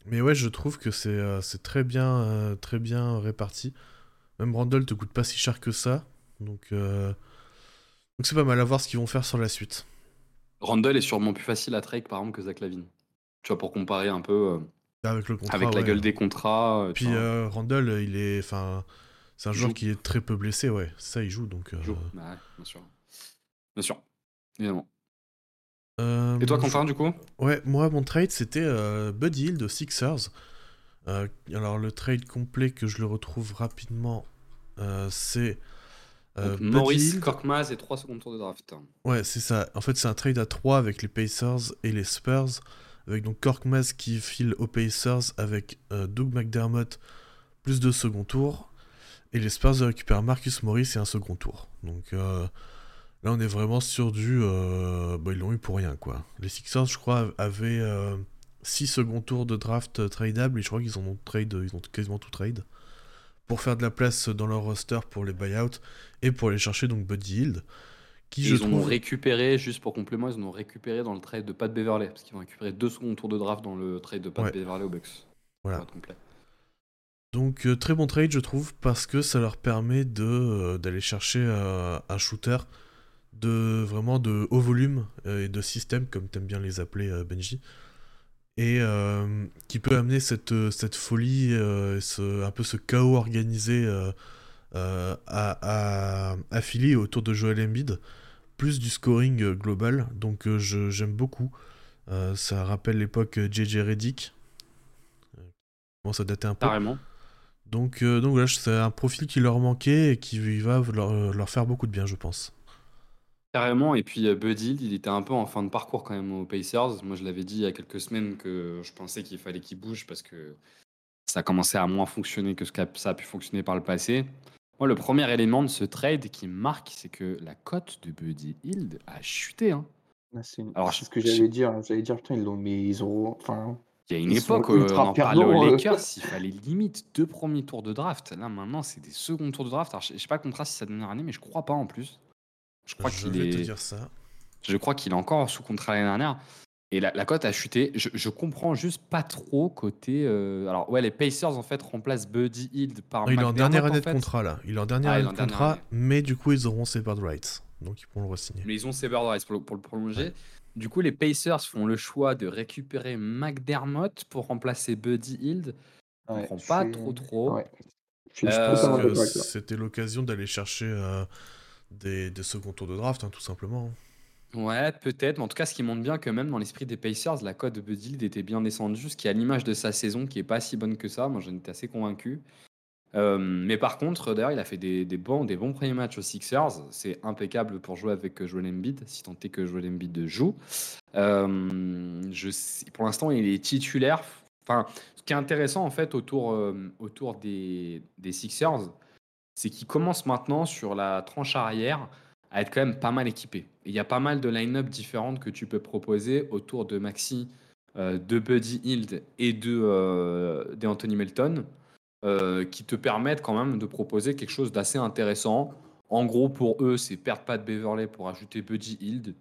S2: mais ouais, je trouve que c'est euh, très, bien, euh, très bien réparti. Même Randall te coûte pas si cher que ça. Donc euh, donc c'est pas mal à voir ce qu'ils vont faire sur la suite.
S4: Randall est sûrement plus facile à trade par exemple que Zach Lavine. Tu vois, pour comparer un peu
S2: avec, le
S4: avec la gueule des contrats.
S2: Puis Randall, il est. Enfin, c'est un joueur qui est très peu blessé, ouais. Ça, il joue donc.
S4: joue. Bah bien sûr. Bien sûr. Évidemment. Euh, Et toi, Quentin, du coup?
S2: Ouais, moi, mon trade, c'était euh, Buddy Hill de Sixers. Euh, alors, le trade complet que je le retrouve rapidement, c'est.
S4: Maurice, Korkmaz et 3 secondes tours de draft.
S2: Ouais, c'est ça. En fait, c'est un trade à 3 avec les Pacers et les Spurs. Avec donc Korkmaz qui file aux Pacers avec Doug McDermott plus de second tour. Et les Spurs récupèrent Marcus Morris et un second tour. Donc. Là, on est vraiment sur du. Euh, bah, ils l'ont eu pour rien, quoi. Les Sixers, je crois, avaient 6 euh, seconds tours de draft euh, tradable et je crois qu'ils ont trade, ils ont quasiment tout trade pour faire de la place dans leur roster pour les buyouts et pour aller chercher donc Buddy Hield.
S4: Qui, je ils ont récupéré, juste pour complément, ils ont récupéré dans le trade de Pat Beverley, parce qu'ils ont récupéré deux seconds tours de draft dans le trade de Pat Beverley au Bucks.
S2: Voilà. Donc très bon trade je trouve parce que ça leur permet d'aller chercher un shooter de vraiment de haut volume euh, et de système, comme t'aimes bien les appeler, euh, Benji, et euh, qui peut amener cette, cette folie, ce, un peu ce chaos organisé à, à, à Philly autour de Joel Embiid, plus du scoring global, donc j'aime beaucoup. ça rappelle l'époque JJ Reddick. Bon, ça datait un peu.
S4: Carrément.
S2: Donc, donc voilà, c'est un profil qui leur manquait et qui va leur, leur faire beaucoup de bien, je pense.
S4: Carrément, et puis euh, Buddy, il était un peu en fin de parcours quand même aux Pacers. Moi, je l'avais dit il y a quelques semaines que je pensais qu'il fallait qu'il bouge parce que ça commençait à moins fonctionner que ce que ça a pu fonctionner par le passé. Moi, le premier élément de ce trade qui me marque, c'est que la cote de Buddy Hield a chuté. Hein.
S3: Ah, c'est Alors, ce que j'allais dire. J'allais dire, putain, ils l'ont, mais ils ont. Enfin,
S4: il y a une époque, où on en parlait aux euh. Lakers, il fallait limite deux premiers tours de draft. Là, maintenant, c'est des seconds tours de draft. Alors, je sais pas le contrat si c'est sa dernière année, mais je crois pas en plus. Je crois qu'il est.
S2: dire ça.
S4: Je crois qu'il est encore sous contrat l'année dernière. Et la, cote a chuté. Je, je, comprends juste pas trop côté. Euh, alors, ouais, les Pacers en fait remplacent Buddy Hield par.
S2: il est en dernière année de contrat là. Il est en dernière ah, année de contrat, mais du coup, ils auront ses bird rights. Donc, ils pourront le re-signer.
S4: Mais ils ont ses bird rights pour le, prolonger. Du coup, les Pacers font le choix de récupérer McDermott pour remplacer Buddy Hield. Je comprends pas trop trop.
S2: Euh, c'était l'occasion d'aller chercher. Euh, des, des second tours de draft, hein, tout simplement.
S4: Ouais, peut-être, mais en tout cas, ce qui montre bien que même dans l'esprit des Pacers, la cote de Buddy était bien descendue, ce qui à l'image de sa saison qui est pas si bonne que ça. Moi, j'en étais assez convaincu. Euh, mais par contre, d'ailleurs, il a fait des, bons, des bons premiers matchs aux Sixers. C'est impeccable pour jouer avec euh, Joel Embiid, si tant est que Joel Embiid joue. Euh, je sais- pour l'instant, il est titulaire. Enfin, ce qui est intéressant en fait autour, autour des Sixers, c'est qu'ils commencent maintenant sur la tranche arrière à être quand même pas mal équipés. Et Il y a pas mal de line-up différentes que tu peux proposer autour de Maxi, euh, de Buddy Hield et de, euh, de Anthony Melton euh, qui te permettent quand même de proposer quelque chose d'assez intéressant. En gros, pour eux, c'est perdre pas de Beverley pour ajouter Buddy Hield.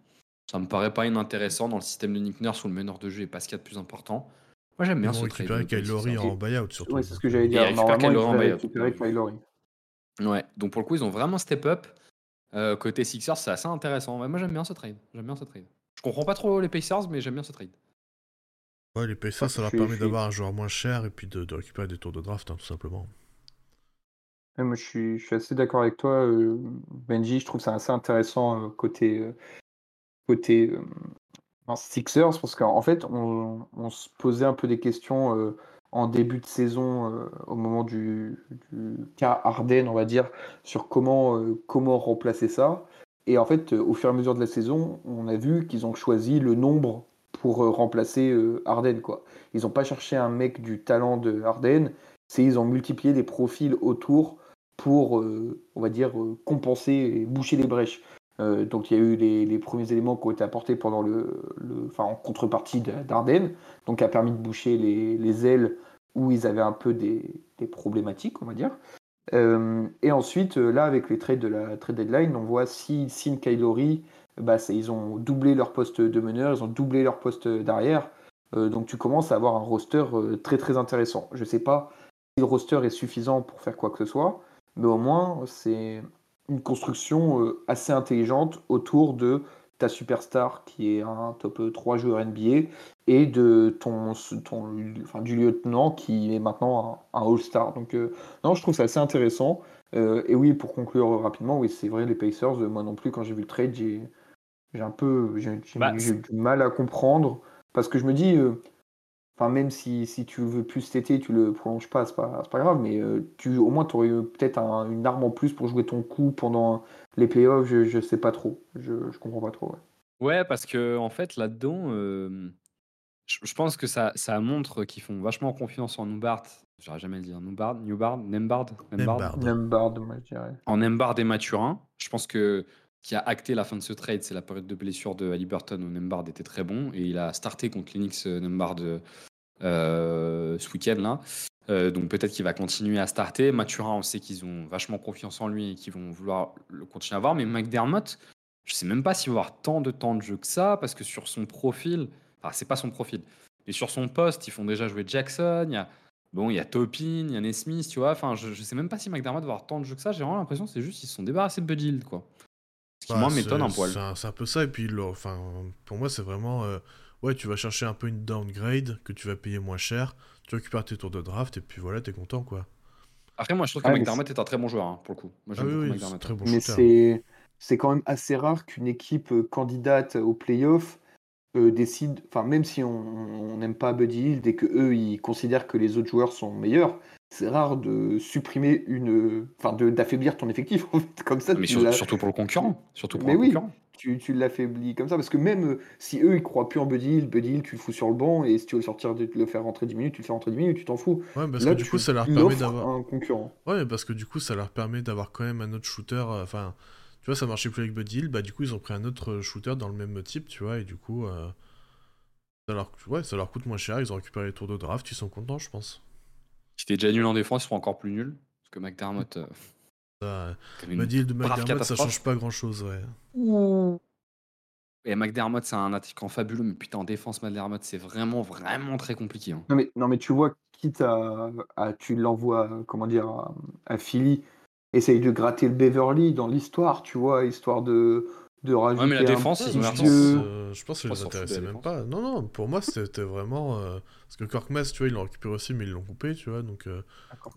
S4: Ça me paraît pas inintéressant dans le système de Nick Nurse où le meneur de jeu est pas ce qu'il y a de plus important. Moi, j'aime bien ce trade.
S2: récupérer Kyle Lowry en buyout surtout.
S3: Ouais, c'est ce que j'allais
S4: Et
S3: dire.
S4: il récupère
S3: Normalement,
S4: Kyle Lowry en buyout. Ouais, donc pour le coup, ils ont vraiment step up. Euh, côté Sixers, c'est assez intéressant. Ouais, moi, j'aime bien ce trade. J'aime bien ce trade. Je comprends pas trop les Pacers, mais j'aime bien ce trade.
S2: Ouais, les Pacers, ça leur permet d'avoir un joueur moins cher et puis de, de récupérer des tours de draft, hein, tout simplement.
S3: Ouais, moi, je suis, je suis assez d'accord avec toi, euh, Benji. Je trouve ça assez intéressant euh, côté, euh, côté euh, en Sixers, parce qu'en fait, on, on se posait un peu des questions euh, en début de saison, euh, au moment du, cas Harden, on va dire, sur comment, euh, remplacer ça. Et en fait, euh, au fur et à mesure de la saison, on a vu qu'ils ont choisi le nombre pour remplacer Harden, quoi. Ils n'ont pas cherché un mec du talent de Harden, c'est ils ont multiplié les profils autour pour, on va dire, compenser et boucher les brèches. Euh, donc il y a eu les, premiers éléments qui ont été apportés pendant le, en contrepartie de- d'Arden, donc a permis de boucher les, les ailes où ils avaient un peu des, problématiques, on va dire. Euh, et ensuite, euh, là, avec les trades de la trade deadline, on voit si Sin Kylori, bah, ils ont doublé leur poste de meneur, ils ont doublé leur poste d'arrière. Donc tu commences à avoir un roster très très intéressant. Je sais pas si le roster est suffisant pour faire quoi que ce soit, mais au moins c'est une construction euh, assez intelligente autour de ta superstar qui est un top 3 joueur NBA et de ton, ton enfin, du lieutenant qui est maintenant un, un All-Star. Donc euh, non, je trouve ça assez intéressant. Euh, et oui, pour conclure rapidement, oui, c'est vrai, les Pacers, euh, moi non plus, quand j'ai vu le trade, j'ai j'ai un peu j'ai j'ai-
S4: Bah,
S3: j'ai du mal à comprendre parce que je me dis, euh, enfin même si, si tu veux plus cet été, tu le prolonges pas, c'est pas, c'est pas grave, mais euh, tu au moins tu aurais peut-être un- une arme en plus pour jouer ton coup pendant les playoffs, je, je sais pas trop, je, je comprends pas trop. ouais.
S4: Ouais, parce que en fait, là-dedans, euh, je, je pense que ça, ça montre qu'ils font vachement confiance en Newbart. J'aurais jamais dire. Newbart, Newbart, Nembard, Nembard.
S2: Nembhard.
S3: Numbard, moi je dirais.
S4: En Nembard et Mathurin. Je pense que qui a acté la fin de ce trade, c'est la période de blessure de Halliburton où Nembard était très bon et il a starté contre l'Enix Nembard euh, ce week-end là. Euh, donc peut-être qu'il va continuer à starter. Mathurin, on sait qu'ils ont vachement confiance en lui et qu'ils vont vouloir le continuer à voir. Mais McDermott, je sais même pas s'il va avoir tant de temps de jeu que ça parce que sur son profil, enfin c'est pas son profil, mais sur son poste, ils font déjà jouer Jackson. Il y a Bon, il y a Topin, il y a Nesmith, tu vois. Enfin, je, je sais même pas si McDermott va avoir tant de jeux que ça. J'ai vraiment l'impression que c'est juste qu'ils se sont débarrassés de Buddy quoi. Ce qui, moi,
S2: c'est-
S4: m'étonne un poil.
S2: C'est un, peu ça, et puis le- enfin, pour moi, c'est vraiment. euh, ouais, tu vas chercher un peu une downgrade que tu vas payer moins cher, tu récupères tes tours de draft, et puis voilà, t'es content, quoi.
S4: Après, moi, je trouve que
S3: Ah,
S4: McDermott est un très bon joueur, hein, pour le coup. Moi,
S2: Ah
S4: j'aime
S2: oui, oui, très bon
S3: Mais c'est c'est quand même assez rare qu'une équipe euh, candidate aux playoffs euh, décide, enfin même si on on n'aime pas Buddy Hield et que eux ils considèrent que les autres joueurs sont meilleurs, c'est rare de supprimer une, enfin de d'affaiblir ton effectif en fait comme ça.
S4: Mais
S3: tu
S4: sur-
S3: l'as-
S4: surtout pour le concurrent. Surtout pour
S3: Mais oui.
S4: concurrent.
S3: tu, tu l'affaiblis comme ça parce que même euh, si eux ils croient plus en Buddy Hield, Buddy tu le fous sur le banc et si tu veux le sortir de le faire rentrer 10 minutes, tu le fais rentrer 10 minutes, tu t'en fous.
S2: Ouais, parce
S3: Là,
S2: que du
S3: tu
S2: coup, ça leur permet d'avoir.
S3: un concurrent.
S2: Ouais, parce que du coup, ça leur permet d'avoir quand même un autre shooter. euh, Enfin, tu vois, ça marchait plus avec Buddy bah du coup, ils ont pris un autre shooter dans le même type, tu vois, et du coup, euh, ça, leur... Ouais, ça leur coûte moins cher, ils ont récupéré les tours de draft, ils sont contents, je pense.
S4: Si t'es déjà nul en défense, ils seront encore plus nuls. Parce que McDermott. euh,
S2: Buddy Hield de McDermott, ça
S4: catastrophe.
S2: change pas grand chose, ouais.
S4: Et McDermott, c'est un attaquant fabuleux, mais putain, en défense, McDermott, c'est vraiment, vraiment très compliqué. hein.
S3: Non mais, non mais tu vois, quitte à, à- tu l'envoies, comment dire, à, à Philly, essaye de gratter le Beverly dans l'histoire, tu vois, histoire de, de rajouter
S4: mais la
S3: un
S4: défense, ils ont
S2: je, pense, euh, je pense que ça les intéressait même pas. Non, non, pour moi, c'était vraiment. euh, Parce que Korkmaz, tu vois, ils l'ont récupéré aussi, mais ils l'ont coupé, tu vois, donc. euh,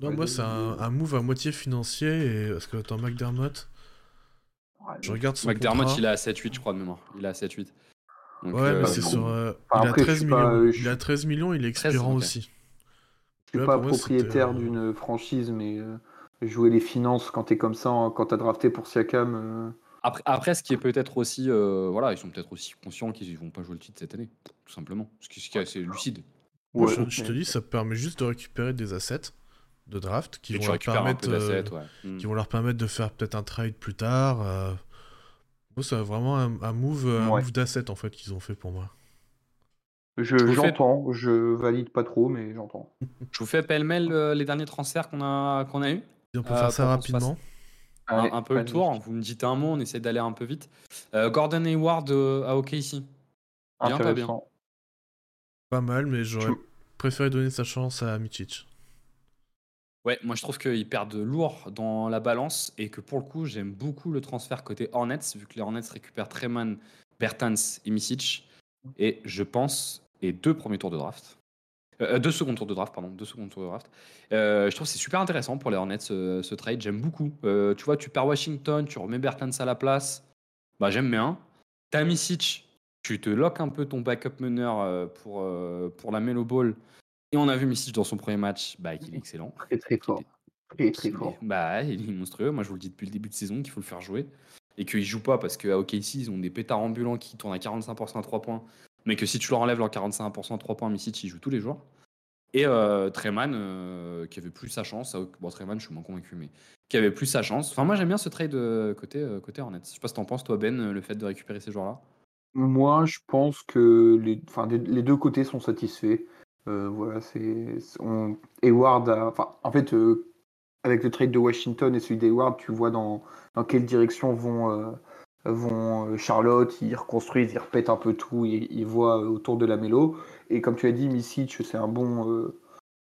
S2: Non, moi, c'est un, un move à moitié financier, et. Parce que, attends, McDermott, je regarde son
S4: McDermott,
S2: contrat.
S4: il est à 7-8, je crois, de mémoire. Il est à 7-8. Donc,
S2: Ouais,
S4: euh,
S2: mais c'est
S3: bon.
S2: sur. euh,
S3: Enfin,
S2: il,
S3: après,
S2: a
S3: je
S2: 13
S3: suis
S2: millions.
S3: pas, euh, je-
S2: il a 13 millions, il est
S4: 13,
S2: expirant aussi.
S3: Je suis
S2: Ouais,
S3: pas propriétaire
S2: euh,
S3: d'une franchise, mais euh, jouer les finances quand t'es comme ça, hein, quand t'as drafté pour Siakam. euh,
S4: Après, après, ce qui est peut-être aussi. euh, voilà, ils sont peut-être aussi conscients qu'ils vont pas jouer le titre cette année, tout simplement. Ce qui, ce qui est assez lucide.
S3: Ouais,
S2: je, je te dis, ça permet juste de récupérer des assets de draft qui vont leur permettre euh,
S4: d'assets, ouais.
S2: Qui vont leur permettre de faire peut-être un trade plus tard. euh. C'est vraiment un, un move, un
S3: Ouais.
S2: move d'asset en fait qu'ils ont fait pour moi.
S3: J'entends, je valide pas trop, mais j'entends.
S4: Je vous fais pêle-mêle euh, les derniers transferts qu'on a, qu'on a eu.
S2: Et on peut
S4: Euh,
S2: faire ça rapidement.
S4: Un,
S3: Allez,
S4: un peu le tour. Vous me dites un mot, on essaie d'aller un peu vite. Euh, Gordon Hayward euh, à OKC. Bien, pas bien.
S2: Pas mal, mais j'aurais préféré donner sa chance à Michic.
S4: Ouais, moi je trouve qu'ils perdent lourd dans la balance et que pour le coup, j'aime beaucoup le transfert côté Hornets, vu que les Hornets récupèrent Treman, Bertans et Misic. Et je pense, et deux premiers tours de draft. Euh, deux secondes tours de draft, pardon, deux secondes tours de draft. Euh, je trouve que c'est super intéressant pour les Hornets ce, trade, j'aime beaucoup. Euh, tu vois, tu perds Washington, tu remets Bertans à la place. Bah j'aime bien. T'as Misic, tu te lock un peu ton backup meneur euh, pour, euh, pour la Melo Ball. Et on a vu Misic dans son premier match, bah, qu'il est excellent.
S3: Très très fort. Très très fort.
S4: Bah, il est monstrueux. Moi, je vous le dis depuis le début de saison qu'il faut le faire jouer. Et qu'il joue pas parce qu'à OKC, ils ont des pétards ambulants qui tournent à 45% à 3 points. Mais que si tu leur enlèves leurs 45% à 3 points, Misic, il joue tous les jours. Et euh, Treman, euh, qui avait plus sa chance. à Bon, Treman, je suis moins convaincu, mais qui avait plus sa chance. Enfin, moi, j'aime bien ce trade côté, euh, côté Hornets. Je sais pas ce que t'en penses, toi, Ben, le fait de récupérer ces joueurs-là.
S3: Moi, je pense que les, enfin, les deux côtés sont satisfaits. Euh, voilà, c'est enfin, en fait, euh, avec le trade de Washington et celui d'Hayward, tu vois dans, dans quelle direction vont, euh, vont Charlotte. Ils reconstruisent, ils répètent un peu tout, ils, voient autour de la mélo. Et comme tu as dit, Misic, c'est un bon,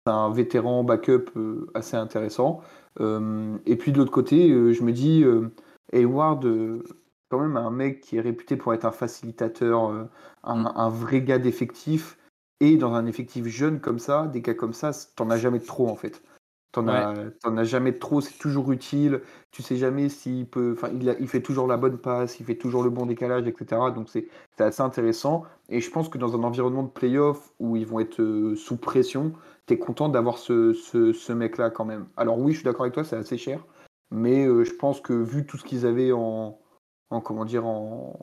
S3: un vétéran backup assez intéressant. Et puis de l'autre côté, je me dis, Hayward, quand même un mec qui est réputé pour être un facilitateur, euh, un,
S4: Mm.
S3: un vrai gars d'effectif. Et dans un effectif jeune comme ça, des gars comme ça, t'en as jamais trop en fait. T'en as, jamais trop, c'est toujours utile. Tu sais jamais s'il peut. Enfin, il, il fait toujours la bonne passe, il fait toujours le bon décalage, etc. Donc c'est c'est assez intéressant. Et je pense que dans un environnement de playoff où ils vont être euh, sous pression, t'es content d'avoir ce, ce, ce mec-là quand même. Alors oui, je suis d'accord avec toi, c'est assez cher. Mais euh, je pense que vu tout ce qu'ils avaient en, en comment dire en,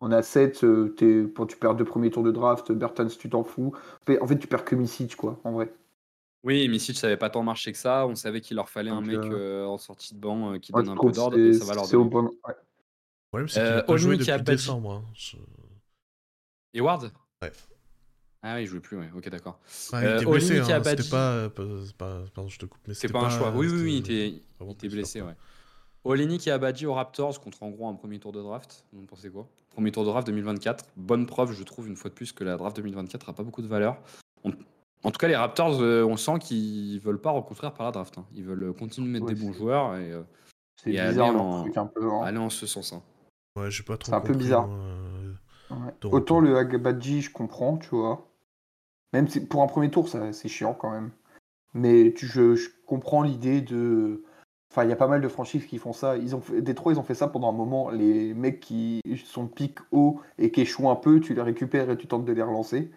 S3: en asset, euh, t'es- quand tu perds deux premiers tours de draft, Bertans tu t'en fous. En fait, tu perds que Misic quoi, en vrai.
S4: Oui, Misic, ça avait pas tant marché que ça. On savait qu'il leur fallait un mec
S3: euh,
S4: euh, en sortie de banc euh, qui donne un peu d'ordre
S3: c'est-
S4: et ça va leur
S3: c'est au
S4: donner.
S3: bon. ouais.
S2: Problème, c'est
S4: Euh,
S2: a pas joué
S4: a
S2: depuis
S4: dit-
S2: décembre. hein. Je-
S4: Hayward
S2: Ouais.
S4: Ah oui, il jouait plus, ouais. ok, d'accord.
S2: Ouais, il
S4: Euh,
S2: était
S4: Olmi
S2: blessé,
S4: qui a
S2: hein. C'était pas, pas- c'est pas- Pardon, je te coupe, mais c'était
S4: pas un choix. Oui, oui, oui, il était, il était blessé, ouais. Oleni qui a badgé aux Raptors contre en gros un premier tour de draft. Vous en pensez quoi? Premier tour de draft 2024. Bonne preuve, je trouve, une fois de plus, que la draft 2024 n'a pas beaucoup de valeur. On- En tout cas, les Raptors, euh, on sent qu'ils veulent pas reconstruire par la draft. hein. Ils veulent continuer de mettre
S3: Ouais,
S4: des bons joueurs et euh,
S3: C'est
S4: Et
S3: bizarre
S4: aller en-
S3: truc un peu. hein.
S4: aller en ce sens. hein.
S2: Ouais, j'ai pas trop
S3: C'est un peu bizarre.
S2: euh,
S3: Ouais. Autant le Agabadji, je comprends, tu vois. Même si pour un premier tour, ça- c'est chiant quand même. Mais tu- je, je comprends l'idée de. Enfin, il y a pas mal de franchises qui font ça. Ils ont fait... Détroit, ils ont fait ça pendant un moment. Les mecs qui sont pic haut et qui échouent un peu, tu les récupères et tu tentes de les relancer.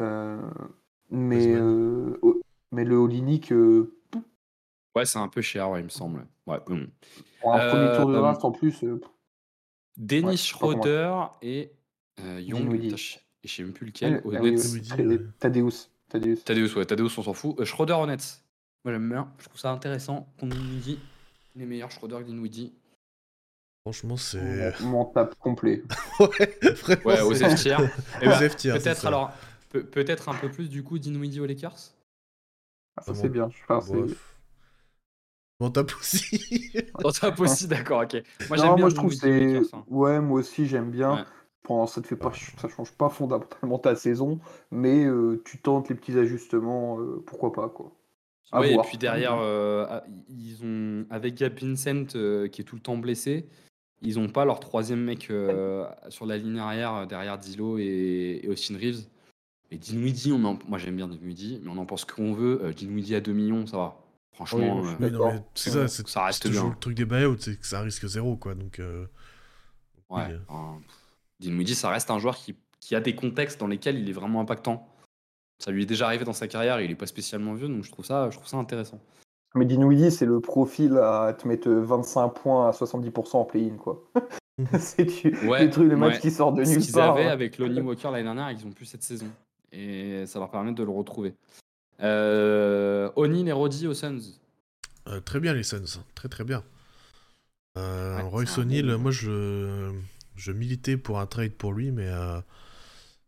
S3: Euh, Mais, euh, mais le Olinik, euh,
S4: Ouais, c'est un peu cher, ouais, il me semble. Ouais,
S3: pour un premier tour de
S4: Euh,
S3: draft en plus,
S4: Dennis
S3: Ouais,
S4: Schroeder et Young. Putain, je je sais même plus lequel.
S3: oui,
S2: Dinwiddie,
S3: Tra-
S2: ouais.
S3: Thaddeus,
S4: on s'en fout. Schroeder Hornets. Moi j'aime bien, je trouve ça intéressant qu'on nous dit les meilleurs Schroeder que Dinwiddie.
S2: Franchement, c'est.
S3: On m'en tape complet.
S2: ouais, vraiment.
S4: Ouais, aux
S2: c'est-
S4: F tier. Eh
S2: Aux
S4: ben, Peut-être alors, peut- peut-être un peu plus du coup Dinwiddie aux Lakers.
S3: Ah, ça, c'est bien.
S2: Bref. Bon, tape aussi.
S4: Dans ta aussi, d'accord, ok. Moi
S3: non,
S4: j'aime bien
S3: moi je trouve c'est.
S4: Lakers, hein.
S3: Ouais, moi aussi j'aime bien.
S4: Ouais.
S3: Bon, ça te fait pas, ça change pas fondamentalement ta saison, mais euh, tu tentes les petits ajustements, euh, pourquoi pas quoi. À
S4: Ouais, et puis derrière, euh, ils ont avec Gab Vincent euh, qui est tout le temps blessé, ils ont pas leur troisième mec euh, sur la ligne arrière derrière Dilo et, et Austin Reeves. Et Dinwiddie, on en- moi j'aime bien Dinwiddie, mais on en pense qu'on veut. Euh, Dinwiddie à 2 millions, ça va. Franchement,
S3: Oui,
S4: euh,
S2: non, mais c'est
S3: Ouais.
S2: ça, c'est
S4: Ça reste
S2: c'est toujours
S4: bien.
S2: le truc des buyouts, c'est que ça risque zéro, quoi. Donc, euh,
S4: ouais,
S2: oui, euh.
S4: enfin, Dinwiddie, ça reste un joueur qui, qui a des contextes dans lesquels il est vraiment impactant. Ça lui est déjà arrivé dans sa carrière, il est pas spécialement vieux, donc je trouve ça, je trouve ça intéressant.
S3: Mais Dinwiddie, c'est le profil à te mettre 25 points à 70% en play-in, quoi. c'est du,
S4: Ouais,
S3: des trucs, le match
S4: ouais.
S3: qui sort de
S4: Ce
S3: nulle
S4: qu'ils
S3: part.
S4: avaient
S3: hein.
S4: avec Lonnie Walker l'année dernière, ils ont plus cette saison. Et ça leur permet de le retrouver. Euh, O'Neal et Roddy aux Suns.
S2: Euh, très bien les Suns, très très bien. Euh,
S4: Ouais,
S2: Royce O'Neal, moi je, je militais pour un trade pour lui, mais euh,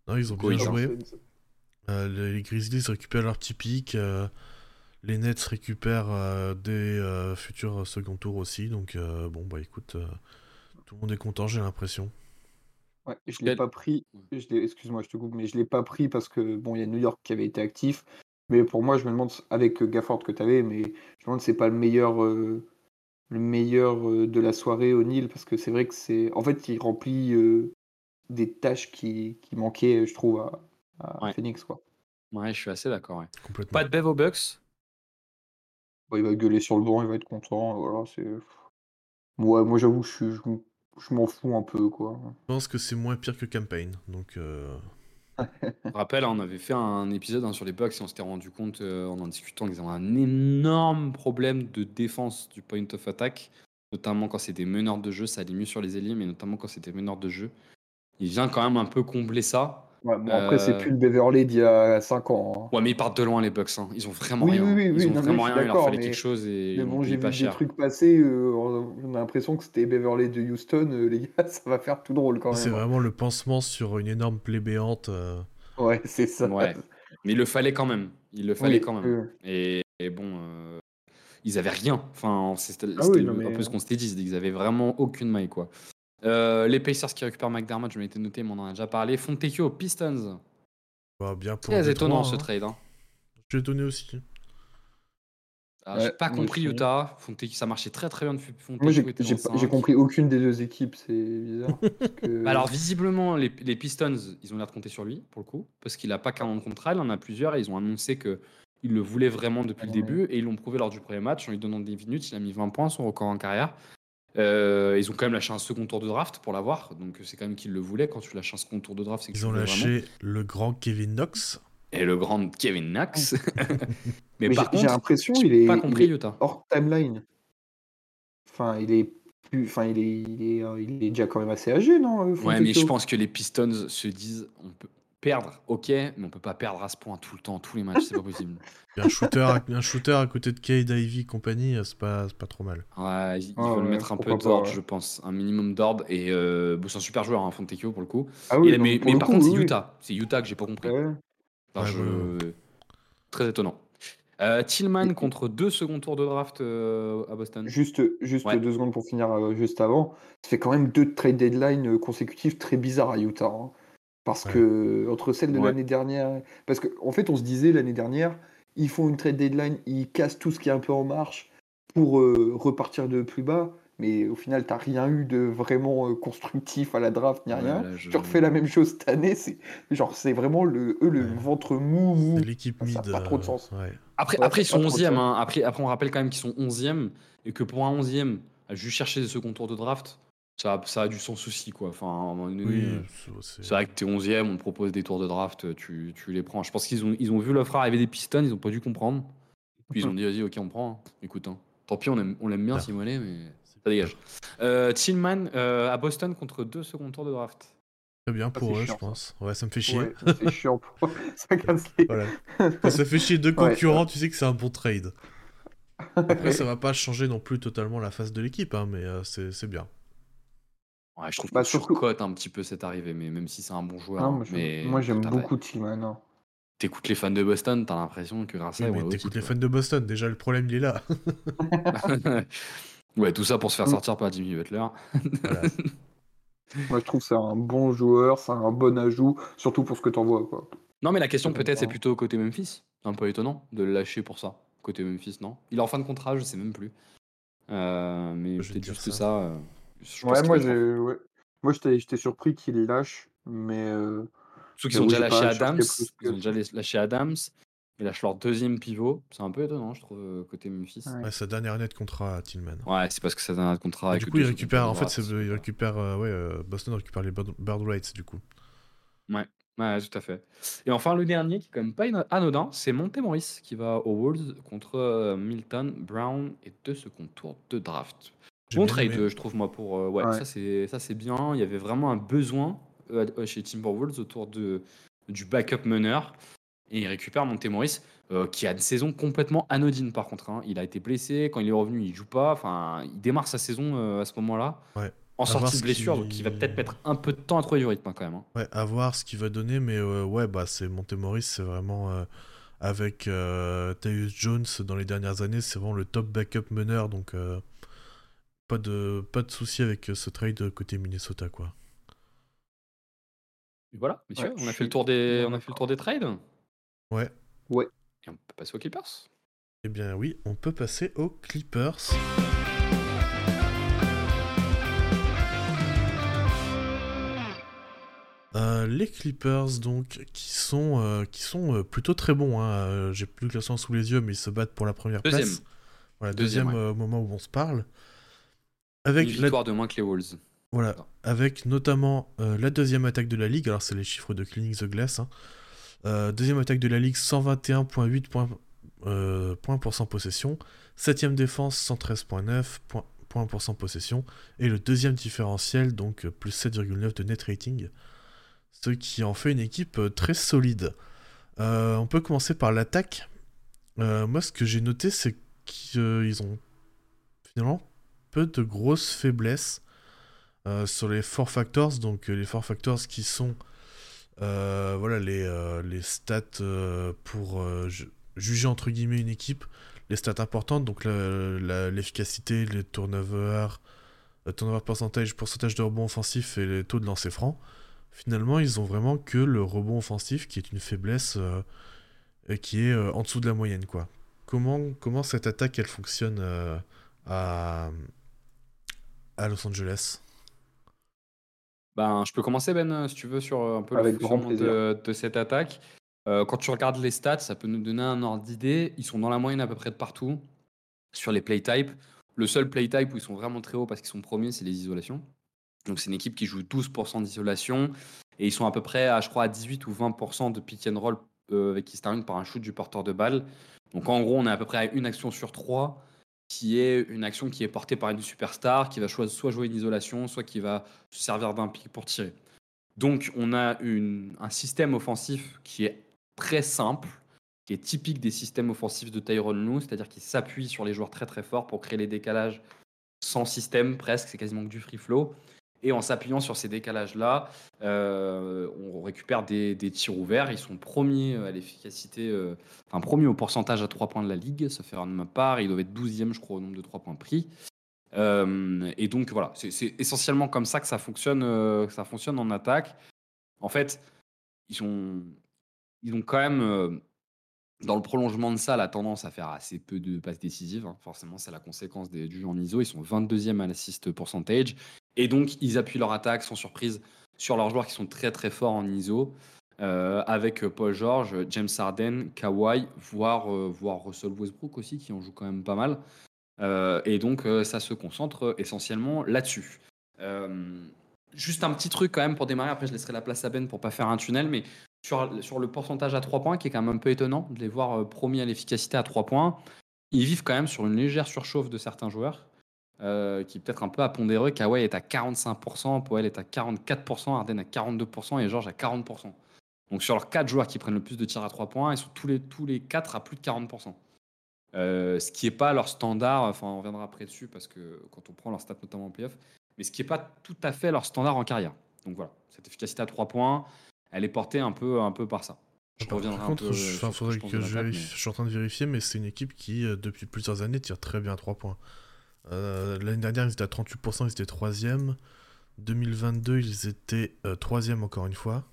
S2: non, ils ont bien joué. Euh, les Grizzlies récupèrent leur petit pic, euh, les Nets récupèrent euh, des euh, futurs second tours aussi, donc euh, bon bah écoute, euh, tout le monde est content j'ai l'impression.
S3: Ouais, je l'ai pas pris. Excuse-moi, je te coupe, mais je l'ai pas pris parce que bon, il y a New York qui avait été actif. Mais pour moi, je me demande avec Gafford que tu avais, mais je me demande si c'est pas le meilleur, euh, le meilleur de la soirée O'Neal parce que c'est vrai que c'est, en fait, il remplit euh, des tâches qui, qui manquaient, je trouve, à, à
S4: Ouais.
S3: Phoenix quoi.
S4: Ouais, je suis assez d'accord. ouais.
S2: Complètement.
S4: Pas de Bev aux Bucks?
S3: Bon, il va gueuler sur le banc, il va être content. Voilà, c'est. Ouais, moi j'avoue, je, suis- je, m'en fous un peu quoi.
S2: Je pense que c'est moins pire que Campaign, donc euh,
S4: Je rappelle, hein, on avait fait un épisode hein, sur les Bucks et on s'était rendu compte euh, en en discutant qu'ils avaient un énorme problème de défense du point of attack, notamment quand c'est des meneurs de jeu, ça allait mieux sur les ailiers, mais notamment quand c'était meneurs de jeu. Il vient quand même un peu combler ça.
S3: Ouais, bon, après, c'est
S4: Euh,
S3: plus le Beverly d'il y a 5 ans. hein.
S4: Ouais, mais ils partent de loin les Bucks. hein. Ils ont vraiment
S3: Oui,
S4: rien.
S3: oui, oui,
S4: ils
S3: oui,
S4: ont
S3: non,
S4: vraiment rien. Il leur fallait
S3: mais-
S4: quelque chose et
S3: Mais
S4: ils
S3: bon, j'ai vu
S4: pas
S3: des
S4: cher.
S3: trucs passer, euh, on a l'impression que c'était Beverly de Houston, euh, les gars, ça va faire tout drôle quand
S2: c'est
S3: même. hein.
S2: vraiment le pansement sur une énorme plaie béante. euh,
S3: Ouais, c'est ça.
S4: Ouais. Mais il le fallait quand même. Il le fallait
S3: Oui,
S4: quand même.
S3: euh,
S4: Et, et bon, euh, ils avaient rien. Enfin, c'était
S3: Ah
S4: c'était
S3: mais-
S4: un peu ce qu'on s'était dit, c'est qu'ils avaient vraiment aucune maille, quoi. Euh, les Pacers qui récupèrent McDermott, je m'en étais noté, mais on en a déjà parlé. Fontecchio aux Pistons.
S2: bah, bien pour
S4: Très étonnant ce
S2: hein.
S4: trade. Hein.
S2: Je suis étonné aussi.
S4: Ah, J'ai
S3: Ouais,
S4: pas
S3: moi
S4: compris
S3: aussi.
S4: Utah. Fontecchio, ça marchait très très bien de Fontecchio.
S3: Moi, j'ai j'ai pas- j'ai compris aucune des deux équipes, c'est bizarre. parce que-
S4: Bah alors visiblement les, les Pistons ils ont l'air de compter sur lui pour le coup parce qu'il a pas qu'un an de contrat il en a plusieurs et ils ont annoncé que ils le voulaient vraiment depuis le
S3: Ouais.
S4: début et ils l'ont prouvé lors du premier match en lui donnant des minutes il a mis 20 points son record en carrière Euh, ils ont quand même lâché un second tour de draft pour l'avoir donc c'est quand même qu'ils le voulaient. Quand tu lâches un second tour de draft c'est que tu
S2: Ils ont lâché le grand Kevin Knox.
S4: et le grand Kevin Knox. Mais,
S3: Mais
S4: par
S3: j'ai j'ai
S4: contre
S3: l'impression qu'il est,
S4: pas
S3: il
S4: compris
S3: est
S4: Utah.
S3: hors timeline. Enfin, il est plus, enfin, il est, il est, euh, il est déjà quand même assez âgé, non euh,
S4: ouais mais je pense que les Pistons se disent on peut perdre ok mais on peut pas perdre à ce point tout le temps tous les matchs c'est pas possible
S2: un shooter, à, un shooter à côté de Cade Ivy et compagnie, c'est pas, c'est pas trop mal.
S4: Ouais, ils, ils
S3: Ah
S4: veulent
S3: ouais,
S4: mettre un peu d'ordre,
S3: ouais.
S4: je pense. Un minimum d'ordre. Et euh, bon, c'est un super joueur, hein, Fontecchio, pour le coup.
S3: Ah
S4: Et-
S3: oui, non,
S4: mais
S3: pour
S4: mais
S3: le
S4: par
S3: coup,
S4: contre, c'est
S3: oui.
S4: Utah. C'est Utah que j'ai pas compris.
S3: Ouais.
S4: Enfin,
S2: Ouais,
S4: je- Très étonnant. Euh, Tillman contre deux seconds tours de draft euh, à Boston.
S3: Juste, juste
S4: Ouais.
S3: deux secondes pour finir euh, juste avant. Ça fait quand même deux trade deadline consécutifs très bizarres à Utah. hein. Parce
S2: Ouais.
S3: que entre celle de
S4: Ouais.
S3: l'année dernière. Parce qu'en en fait, on se disait l'année dernière, ils font une trade deadline, ils cassent tout ce qui est un peu en marche pour euh, repartir de plus bas. Mais au final, t'as rien eu de vraiment euh, constructif à la draft ni
S4: Ouais,
S3: rien.
S4: là, je-
S3: Tu refais la même chose cette année. C'est genre, c'est vraiment le, eux, le
S2: Ouais.
S3: ventre mou, mou.
S2: C'est l'équipe
S3: Ça
S2: mid.
S3: a pas trop de
S2: euh,
S3: sens.
S2: ouais.
S4: Après,
S3: Ouais,
S4: après ils
S3: ça
S4: sont
S3: pas trop de
S4: 11e.
S3: sens.
S4: hein. Après, après, on rappelle quand même qu'ils sont 11e. Et que pour un 11e, à juste chercher des seconds tours de draft, ça, a- ça a du sans souci. Quoi. Enfin, à un moment donné,
S2: Oui,
S4: euh,
S2: c'est-
S4: vrai que t'es 11ème, on te propose des tours de draft, tu, tu les prends. Je pense qu'ils ont, ils ont vu l'offre arriver des Pistons, ils ont pas dû comprendre. Puis ils ont dit, vas-y, ok, on prend. hein. Écoute, hein. tant pis, on aime, on l'aime bien,
S2: Ah.
S4: Simonet, mais ça dégage. Euh, Tillman euh, à Boston contre deux seconds tours de draft.
S2: Très bien pour eux,
S3: chiant,
S2: je pense. Ouais, ça me fait chier.
S3: Ouais, c'est chiant. pour- ça casse les.
S2: Voilà. Quand ça fait chier deux
S3: Ouais.
S2: concurrents, tu sais que c'est un bon trade. Après, ça va pas changer non plus totalement la face de l'équipe, hein, mais euh, c'est c'est bien.
S4: Ouais, je trouve
S3: Bah,
S4: qu'on
S3: surtout-
S4: surcote un petit peu cette arrivée, mais même si c'est un bon joueur.
S3: Non,
S4: hein,
S3: moi, j'aime-
S4: mais
S3: moi, j'aime
S4: t'as-
S3: beaucoup Tillman. hein.
S4: T'écoutes les fans de Boston, t'as l'impression que grâce à
S2: Oui,
S4: eux,
S2: mais t'écoutes les fans de Boston, déjà le problème il est là.
S4: ouais, tout ça pour se faire
S3: Mm.
S4: sortir par Jimmy Butler.
S2: Voilà.
S3: Moi, je trouve que c'est un bon joueur, c'est un bon ajout, surtout pour ce que t'envoies. Quoi.
S4: Non, mais la question
S3: comprends.
S4: peut-être c'est plutôt côté Memphis. Un peu étonnant de le lâcher pour ça. Côté Memphis, non? Il est en fin de contrat, je sais même plus. Euh, mais
S2: Je vais
S4: peut-être
S2: te dire
S4: juste
S2: ça.
S4: ça. euh, je
S3: Ouais, moi, ouais. moi j'étais, j'étais surpris qu'il lâche, mais euh,
S4: Ceux qui
S3: oui,
S4: déjà Adams,
S3: que-
S4: ils ont déjà lâché Adams. Ils lâchent leur deuxième pivot. C'est un peu étonnant, je trouve, euh, côté Memphis.
S3: Ouais.
S2: Ouais, sa dernière année de contrat à Tillman.
S4: Ouais, c'est parce que ça donne un contrat
S2: Et
S4: avec
S2: du coup, il
S4: deux
S2: récupère,
S4: secondes
S2: en fait,
S4: de
S2: c'est-
S4: draft,
S2: il récupère, euh, ouais, euh, Boston récupère les bird, rights du coup.
S4: Ouais, Ouais, tout à fait. Et enfin, le dernier, qui est quand même pas anodin, c'est Montemoris qui va aux Wolves contre Milton, Brown et deux second tours de draft. Bon trade, je trouve, moi, pour. Euh, ouais, ça c'est ça c'est bien. Il y avait vraiment un besoin euh, chez Timberwolves autour de, du backup meneur. Et il récupère Montemoris, qui a une saison complètement anodine par contre. Hein. Il a été blessé, quand il est revenu, il joue pas. Enfin, il démarre sa saison à ce moment-là.
S2: Ouais
S4: en sortie de blessure, donc il va peut-être mettre un peu de temps à trouver du rythme hein, quand même. Hein.
S2: Ouais, à voir ce qu'il va donner, mais euh, ouais, bah c'est Montemoris, c'est vraiment euh, avec euh, Jones dans les dernières années, c'est vraiment le top backup meneur, donc euh, pas de pas de souci avec ce trade côté Minnesota quoi.
S4: Et voilà, messieurs, on a fait le tour des on a fait le tour des trades.
S2: Ouais.
S3: Ouais.
S4: Et on peut passer aux Clippers.
S2: Eh bien oui, on peut passer aux Clippers. Euh, les Clippers, donc, qui sont, euh, qui sont euh, plutôt très bons. Hein. J'ai plus le classement sous les yeux, mais ils se battent pour la première place. Voilà, deuxième, au moment où on se parle.
S4: Avec Une victoire de moins que les Wolves.
S2: Voilà, avec notamment la deuxième attaque de la ligue. Alors, c'est les chiffres de Cleaning the Glass. Hein. deuxième attaque de la ligue, 121,8 points, points pour cent possession. Septième défense, 113,9 points, points pour cent possession. Et le deuxième différentiel, donc plus 7,9 de net rating ce qui en fait une équipe euh, très solide. Euh, on peut commencer par l'attaque. Euh, moi, ce que j'ai noté, c'est qu'ils ont finalement peu de grosses faiblesses sur les four factors. Donc, les four factors qui sont voilà, les, stats pour juger entre guillemets une équipe. Les stats importantes, donc l'efficacité, les turnovers, le turnover percentage, pourcentage de rebond offensif et les taux de lancer franc finalement, ils ont vraiment que le rebond offensif qui est une faiblesse euh, qui est euh, en dessous de la moyenne. quoi. Comment, comment cette attaque elle fonctionne euh, à, à Los Angeles
S4: ben, je peux commencer Ben si tu veux sur un peu le fonctionnement de, cette attaque. quand tu regardes les stats, ça peut nous donner un ordre d'idée. Ils sont dans la moyenne à peu près de partout sur les play types. Le seul play type où ils sont vraiment très hauts parce qu'ils sont premiers, c'est les isolations. Donc c'est une équipe qui joue 12% d'isolation et ils sont à peu près à je crois à 18 ou 20% de pick and roll euh, avec qui se termine par un shoot du porteur de balle. Donc en gros, on est à peu près à une action sur trois qui est une action qui est portée par une superstar qui va soit jouer une isolation, soit qui va se servir d'un pick pour tirer. Donc on a un système offensif qui est très simple, qui est typique des systèmes offensifs de Tyrone Lue, c'est-à-dire qu'il s'appuie sur les joueurs très très forts pour créer les décalages sans système presque, c'est quasiment que du free flow. Et en s'appuyant sur ces décalages-là, euh, on récupère des, tirs ouverts. Ils sont premiers à l'efficacité, euh, enfin premiers au pourcentage à 3 points de la ligue, ça fait de ma part. Ils doivent être 12e, je crois, au nombre de 3 points pris. Euh, et donc voilà, c'est essentiellement comme ça que ça fonctionne, ça fonctionne en attaque. En fait, ils, ont, ils ont quand même dans le prolongement de ça, la tendance à faire assez peu de passes décisives. Hein. Forcément, c'est la conséquence des, du jeu en ISO. Ils sont 22e à l'assist percentage. Et donc, ils appuient leur attaque sans surprise sur leurs joueurs qui sont très très forts en ISO. Euh, avec Paul George, James Harden, Kawhi, voire, euh, voire Russell Westbrook aussi, qui en joue quand même pas mal. Euh, et donc, ça se concentre essentiellement là-dessus. juste un petit truc quand même pour démarrer, après je laisserai la place à Ben pour pas faire un tunnel, mais sur, le pourcentage à 3 points, qui est quand même un peu étonnant de les voir euh, promis à l'efficacité à 3 points. Ils vivent quand même sur une légère surchauffe de certains joueurs, euh, qui est peut-être un peu à pondérer. Kawhi est à 45%, Poel est à 44%, Arden à 42% et George à 40%. Donc sur leurs 4 joueurs qui prennent le plus de tirs à 3 points, ils sont tous les, tous les 4 à plus de 40%. Euh, ce qui n'est pas leur standard, enfin on reviendra après dessus parce que quand on prend leur stats notamment en playoff, mais ce qui n'est pas tout à fait leur standard en carrière. Donc voilà, cette efficacité à 3 points, elle est portée un peu, un peu par ça.
S2: Je reviendrai un peu. Je, faudrait que je, suis en train de vérifier, mais c'est une équipe qui, euh, depuis plusieurs années, tire très bien à 3 points. Euh, l'année dernière, ils étaient à 38%, ils étaient 3e. 2022, ils étaient 3e euh, encore une fois.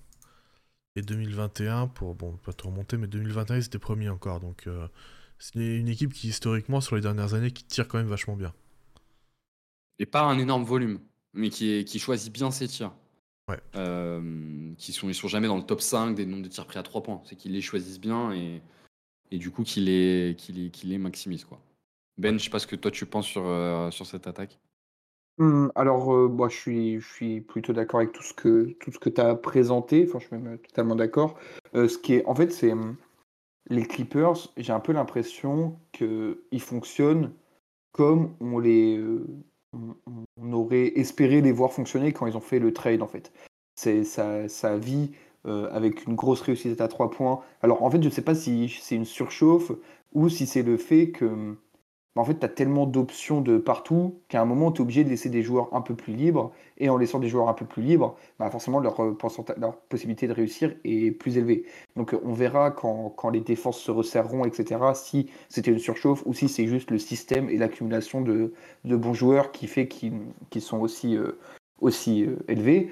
S2: Et 2021, pour bon, pas trop remonter, mais 2021, ils étaient premiers encore. Donc, c'est une équipe qui, historiquement, sur les dernières années, qui tire quand même vachement bien.
S4: Et pas un énorme volume, mais qui, qui choisit bien ses tirs. Euh, qui sont, ils sont jamais dans le top 5 des nombres de tirs pris à 3 points. C'est qu'ils les choisissent bien et, et du coup qu'ils les, les, les maximisent. Quoi. Ben, je sais pas ce que toi tu penses sur, euh, sur cette attaque.
S3: Mmh, alors, heu, bah, je suis je suis plutôt d'accord avec tout ce que tout ce que tu as présenté, enfin, je suis même, heu, totalement d'accord. Ce qui est en fait, c'est, mmh, les Clippers, j'ai un peu l'impression qu'ils fonctionnent comme on les, on aurait espéré les voir fonctionner quand ils ont fait le trade, en fait. C'est ça ça vit, avec une grosse réussite à 3 points. Alors, en fait, je ne sais pas si c'est une surchauffe ou si c'est le fait que, mmh en fait, tu as tellement d'options de partout qu'à un moment, tu es obligé de laisser des joueurs un peu plus libres. Et en laissant des joueurs un peu plus libres, bah, forcément, leur, euh, possibilité de réussir est plus élevée. Donc, euh, on verra quand, les défenses se resserreront, etc., si c'était une surchauffe ou si c'est juste le système et l'accumulation de, bons joueurs qui fait qu'ils sont aussi, euh, aussi élevés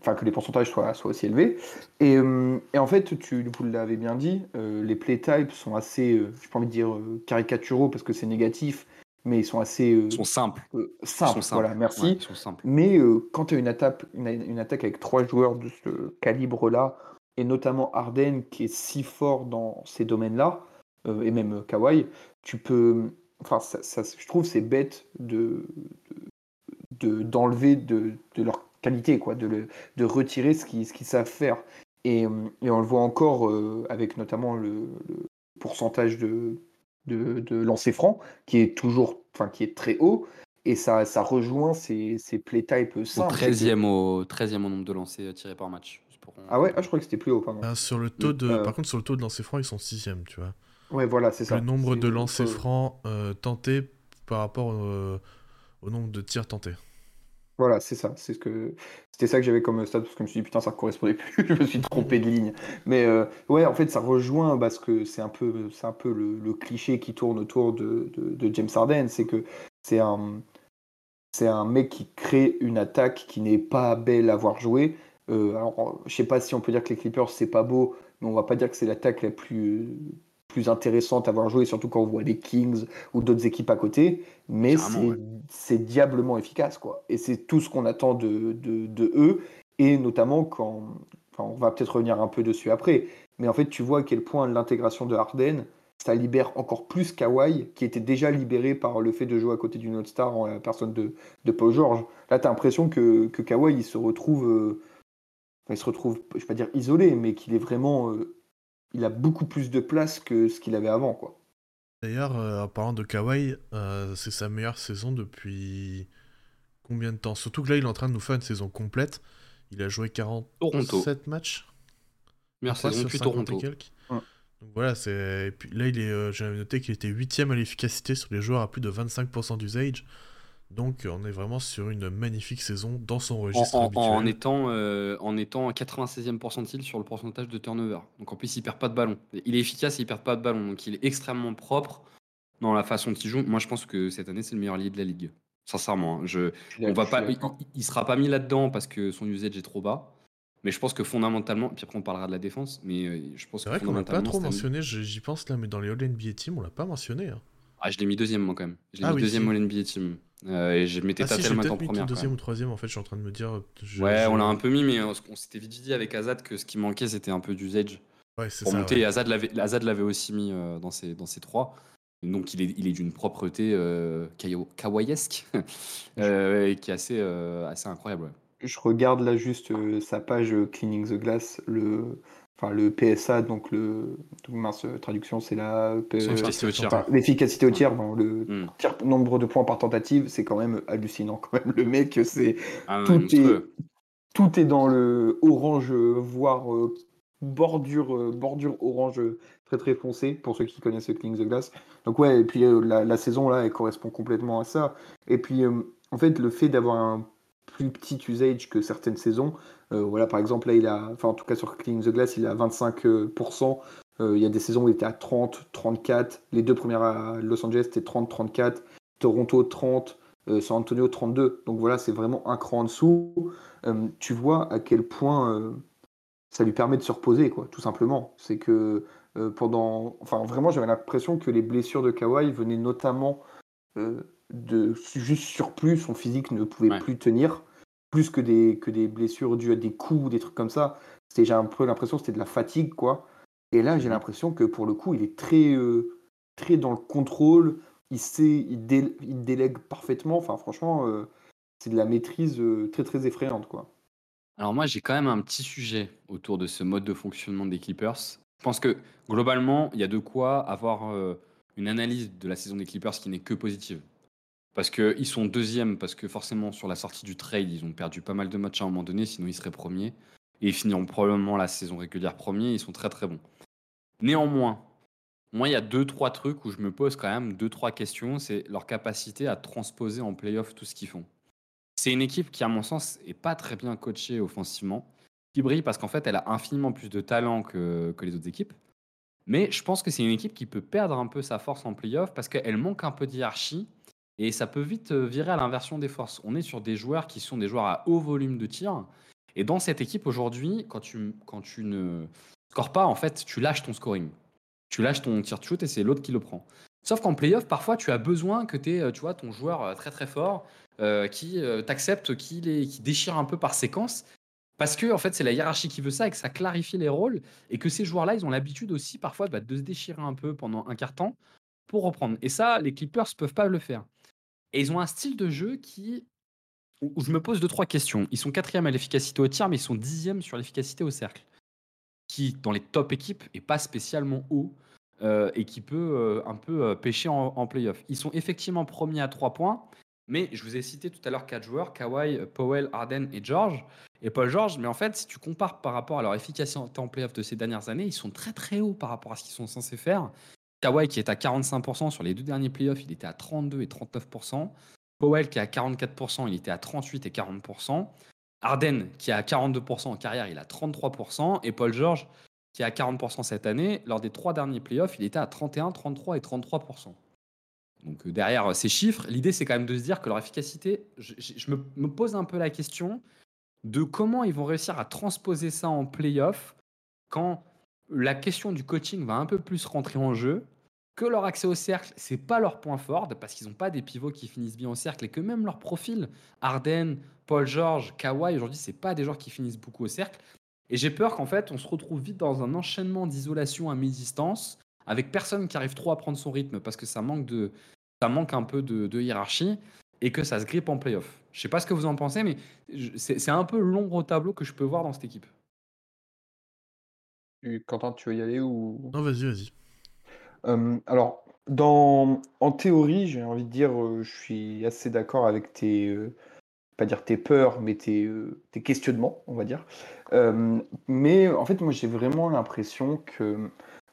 S3: enfin que les pourcentages soient, soient aussi élevés. Et, euh, et, en fait, tu vous l'avez bien dit, euh, les play types sont assez, euh, je pas envie de dire caricaturaux parce que c'est négatif, mais ils sont assez
S4: ils sont simples.
S3: simples. Voilà, merci.
S4: ils sont simples.
S3: Mais quand tu as une attaque, une, une, attaque avec trois joueurs de ce calibre-là, et notamment Arden qui est si fort dans ces domaines-là, et même Kawhi, tu peux, enfin, ça, ça, je trouve c'est bête de d'enlever de, de, leur qualité, quoi, de, le, de retirer ce qu'ils ce savent faire. Et, et, on le voit encore euh, avec notamment le, le pourcentage de, de, de lancers francs, qui est toujours, enfin, qui est très haut. Et ça, ça rejoint ces, ces play types simples.
S4: Au 13e, au 13e au nombre de lancers tirés par match.
S3: Ah ouais, ah, je crois que c'était plus haut, pardon.
S2: Ah, sur le taux de, euh... Par contre, sur le taux de lancers francs, ils sont 6e, tu vois.
S3: Ouais, voilà, c'est ça.
S2: Le nombre de lancers francs euh, tentés par rapport euh, au nombre de tirs tentés.
S3: Voilà, c'est ça. C'est ce que c'était ça que j'avais comme stade parce que je me suis dit putain ça correspondait plus. je me suis trompé de ligne. Mais euh, ouais, en fait, ça rejoint parce que c'est un peu, c'est un peu le, cliché qui tourne autour de, James Harden, c'est que c'est un, c'est un mec qui crée une attaque qui n'est pas belle à voir jouer. Euh, alors, je sais pas si on peut dire que les Clippers c'est pas beau, mais on va pas dire que c'est l'attaque la plus plus intéressante à voir jouer, surtout quand on voit les Kings ou d'autres équipes à côté. Mais c'est diablement efficace, quoi. Et c'est tout ce qu'on attend de, de, eux, et notamment quand. Enfin, on va peut-être revenir un peu dessus après, mais en fait, tu vois à quel point l'intégration de Harden, ça libère encore plus Kawhi, qui était déjà libéré par le fait de jouer à côté d'une autre star en la personne de, de Paul George. Là, tu as l'impression que, que Kawhi, il se retrouve. Euh, il se retrouve, je ne vais pas dire isolé, mais qu'il est vraiment euh, il a beaucoup plus de place que ce qu'il avait avant, quoi.
S2: D'ailleurs, euh, en parlant de Kawhi, euh, c'est sa meilleure saison depuis combien de temps? Surtout que là, il est en train de nous faire une saison complète. Il a joué 47 matchs.
S4: Merci, depuis Toronto.
S2: Donc voilà, c'est. puis là, il est. Euh, J'avais noté qu'il était 8 à l'efficacité sur les joueurs à plus de 25% d'usage. Donc on est vraiment sur une magnifique saison dans son registre
S4: en,
S2: habituel.
S4: En étant, euh, en étant 96e pourcentile sur le pourcentage de turnover. Donc en plus il perd pas de ballon. Il est efficace et il perd pas de ballon. Donc il est extrêmement propre dans la façon dont il joue. Moi je pense que cette année c'est le meilleur lié de la ligue. Sincèrement. Hein. Je, on va pas, il, sera pas mis là-dedans parce que son usage est trop bas. Mais je pense que fondamentalement, puis après on parlera de la défense, mais euh, je pense
S2: que vrai qu'on l'a pas trop mentionné, j'y pense là, mais dans les All NBA Team, on l'a pas mentionné. Hein.
S4: Ah, je l'ai mis deuxième moi quand même. Je l'ai ah mis deuxième All NBA Team. Euh, et je m'étais ah, si, le en première.
S2: deuxième ou troisième, en fait, je suis en train de me dire.
S4: ouais, on l'a un peu mis, mais on, s'était vite dit avec Azad que ce qui manquait, c'était un peu d'usage.
S2: Ouais, c'est
S4: pour
S2: ça.
S4: monter. Azad l'avait aussi mis euh, dans, ces, dans ces trois. Donc il est, il est d'une propreté euh, kawaiesque euh, qui est assez, assez incroyable.
S3: Je regarde là juste sa page Cleaning the Glass, le, enfin le PSA, donc le mince traduction, c'est la l'efficacité au tir, le hmm. nombre de points par tentative, c'est quand même hallucinant quand même. Le mec, c'est ah tout est tout est dans le orange, voire euh, bordure euh, bordure orange très très foncé pour ceux qui connaissent Cling the Glass. Donc ouais, et puis euh, la, la, saison là, elle correspond complètement à ça. Et puis en fait, le fait d'avoir un plus petit usage que certaines saisons. Euh, voilà, par exemple, là, il a, enfin, en tout cas sur Cleaning the Glass, il a 25%. Euh, il y a des saisons où il était à 30, 34. Les deux premières à Los Angeles, c'était 30, 34. Toronto, 30. Euh, San Antonio, 32. Donc voilà, c'est vraiment un cran en dessous. tu vois à quel point ça lui permet de se reposer, quoi, tout simplement. C'est que pendant. Enfin, vraiment, j'avais l'impression que les blessures de Kawhi venaient notamment de juste surplus, son physique ne pouvait plus tenir, plus que des, que des blessures dues à des coups ou des trucs comme ça. C'était, j'ai un peu l'impression que c'était de la fatigue, quoi. Et là, j'ai mhm. l'impression que pour le coup, il est très, euh, très dans le contrôle. il sait, il, délègue parfaitement. Enfin, franchement, euh, c'est de la maîtrise euh, très très effrayante, quoi.
S4: Alors moi, j'ai quand même un petit sujet autour de ce mode de fonctionnement des Clippers. Je pense que globalement, il y a de quoi avoir une analyse de la saison des Clippers qui n'est que positive. Parce qu'ils sont deuxièmes, parce que forcément, sur la sortie du trade, ils ont perdu pas mal de matchs à un moment donné, sinon ils seraient premiers. Et ils finiront probablement la saison régulière premiers, ils sont très très bons. Néanmoins, moi, il y a deux, trois trucs où je me pose quand même deux, trois questions. C'est leur capacité à transposer en playoff tout ce qu'ils font. C'est une équipe qui, à mon sens, est pas très bien coachée offensivement, qui brille parce qu'en fait, elle a infiniment plus de talent que, que les autres équipes. Mais je pense que c'est une équipe qui peut perdre un peu sa force en playoff parce qu'elle manque un peu d'hierarchie et ça peut vite euh, virer à l'inversion des forces. On est sur des joueurs qui sont des joueurs à haut volume de tir. Et dans cette équipe aujourd'hui, quand tu, quand tu ne scores pas, en fait, tu lâches ton scoring tu lâches ton tir shoot et c'est l'autre qui le prend. Sauf qu'en playoff, parfois, tu as besoin que euh, tu vois, ton joueur euh, très très fort qui t'accepte, qui, qui déchire un peu par séquence. Parce que en fait, c'est la hiérarchie qui veut ça et que ça clarifie les rôles. Et que ces joueurs-là, ils ont l'habitude aussi parfois bah, de se déchirer un peu pendant un quart temps pour reprendre. Et ça, les Clippers peuvent pas le faire. Et ils ont un style de jeu qui. où je me pose deux, trois questions. Ils sont quatrième à l'efficacité au tir, mais ils sont dixième sur l'efficacité au cercle qui, dans les top équipes, est pas spécialement haut euh, et qui peut euh, un peu euh, pêcher en, en playoff. Ils sont effectivement premiers à 3 points, mais je vous ai cité tout à l'heure quatre joueurs Kawhi, Powell, Arden et George. Et Paul George, mais en fait, si tu compares par rapport à leur efficacité en playoff de ces dernières années, ils sont très très hauts par rapport à ce qu'ils sont censés faire. Kawhi qui est à 45% sur les deux derniers playoffs, il était à 32 et 39%. Powell qui est à 44%, il était à 38 et 40%. Arden, qui est à 42% en carrière, il a 33%. Et Paul George, qui est à 40% cette année, lors des trois derniers playoffs, il était à 31, 33 et 33%. Donc euh, derrière euh, ces chiffres, l'idée c'est quand même de se dire que leur efficacité, je, me, pose un peu la question de comment ils vont réussir à transposer ça en playoff quand la question du coaching va un peu plus rentrer en jeu, que leur accès au cercle, c'est pas leur point fort parce qu'ils n'ont pas des pivots qui finissent bien au cercle et que même leur profil, Arden, Paul George, Kawhi, aujourd'hui, c'est pas des joueurs qui finissent beaucoup au cercle. Et j'ai peur qu'en fait, on se retrouve vite dans un enchaînement d'isolation à mi-distance avec personne qui arrive trop à prendre son rythme parce que ça manque, de, ça manque un peu de, hiérarchie et que ça se grippe en playoff. Je sais pas ce que vous en pensez, mais c'est un peu l'ombre au tableau que je peux voir dans cette équipe.
S3: Quentin, tu veux y aller ou?
S2: Non, vas-y, vas-y.
S3: Euh, alors, dans, en théorie, j'ai envie de dire, euh, je suis assez d'accord avec tes, euh, pas dire tes peurs, mais tes, tes questionnements, on va dire. mais en fait, moi, j'ai vraiment l'impression que,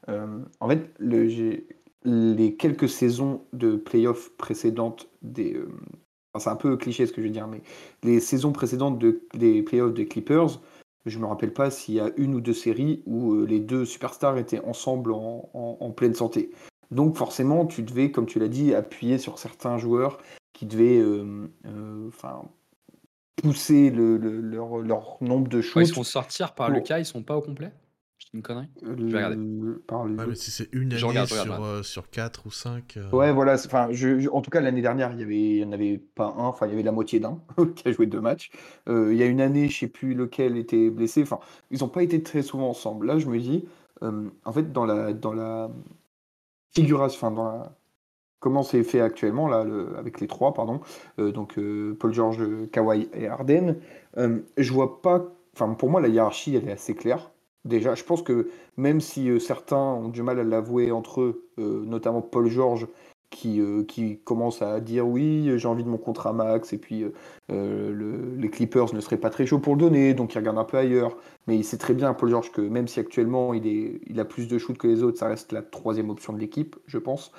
S3: en fait, le, les quelques saisons de playoffs précédentes des, c'est un peu cliché ce que je veux dire, mais les saisons précédentes de, des playoffs des Clippers, je me rappelle pas s'il y a une ou deux séries où euh, les deux superstars étaient ensemble en, pleine santé. Donc forcément, tu devais, comme tu l'as dit, appuyer sur certains joueurs qui devaient euh, euh, pousser leur, leur, nombre de choses.
S4: ils se font sortir par Lucas, ils sont pas au complet? Une connerie
S2: Je vais regarder. mais si c'est une année sur, euh, sur 4 ou 5.
S3: Euh. Ouais, voilà. Enfin, je, en tout cas, l'année dernière, il n'y en avait pas un. Enfin, il y avait la moitié d'un qui a joué deux matchs. Euh, il y a une année, je sais plus lequel était blessé. Enfin, ils n'ont pas été très souvent ensemble. Là, je me dis, en fait, dans la, dans la figuration, enfin, dans la. Comment c'est fait actuellement, là, le, avec les trois, pardon. donc, Paul George, Kawhi et Arden. je vois pas. Enfin, pour moi, la hiérarchie, elle est assez claire. Déjà, je pense que même si euh, certains ont du mal à l'avouer entre eux, euh, notamment Paul George, qui, euh, qui commence à dire oui, j'ai envie de mon contrat max, et puis les Clippers ne seraient pas très chauds pour le donner, donc il regarde un peu ailleurs. Mais il sait très bien, Paul George, que même si actuellement il, a plus de shoot que les autres, ça reste la troisième option de l'équipe, je pense.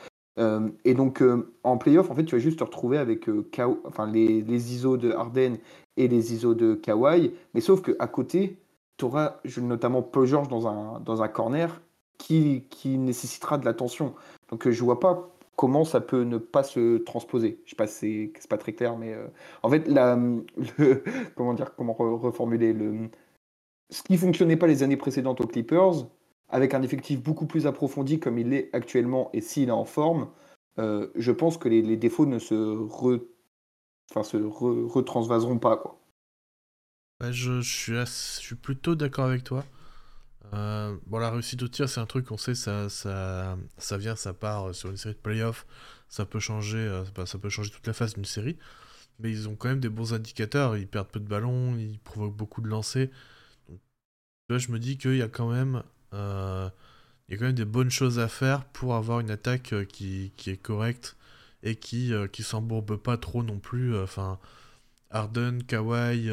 S3: et donc en playoff, en fait, tu vas juste te retrouver avec enfin, les, les ISO de Harden et les ISO de Kawhi, mais sauf qu'à côté, tu auras notamment Paul George dans un, dans un corner qui, qui nécessitera de l'attention. Donc euh, je vois pas comment ça peut ne pas se transposer. Je sais pas si c'est pas très clair, mais euh, en fait, la, comment dire, comment reformuler le, ce qui fonctionnait pas les années précédentes aux Clippers, avec un effectif beaucoup plus approfondi comme il l'est actuellement et s'il est en forme, euh, je pense que les, défauts ne se, enfin, se retransvaseront pas. Quoi.
S2: Je, suis suis plutôt d'accord avec toi. Euh, bon, la réussite au tir, c'est un truc qu'on sait, ça, ça, vient, ça part euh, sur une série de playoffs, ça peut changer, euh, bah, ça peut changer toute la phase d'une série, mais ils ont quand même des bons indicateurs, ils perdent peu de ballons, ils provoquent beaucoup de lancers. Là, je me dis qu'il y a quand même, il y a quand même des bonnes choses à faire pour avoir une attaque qui, est correcte et qui, qui s'embourbe pas trop non plus. Enfin, Harden, Kawhi,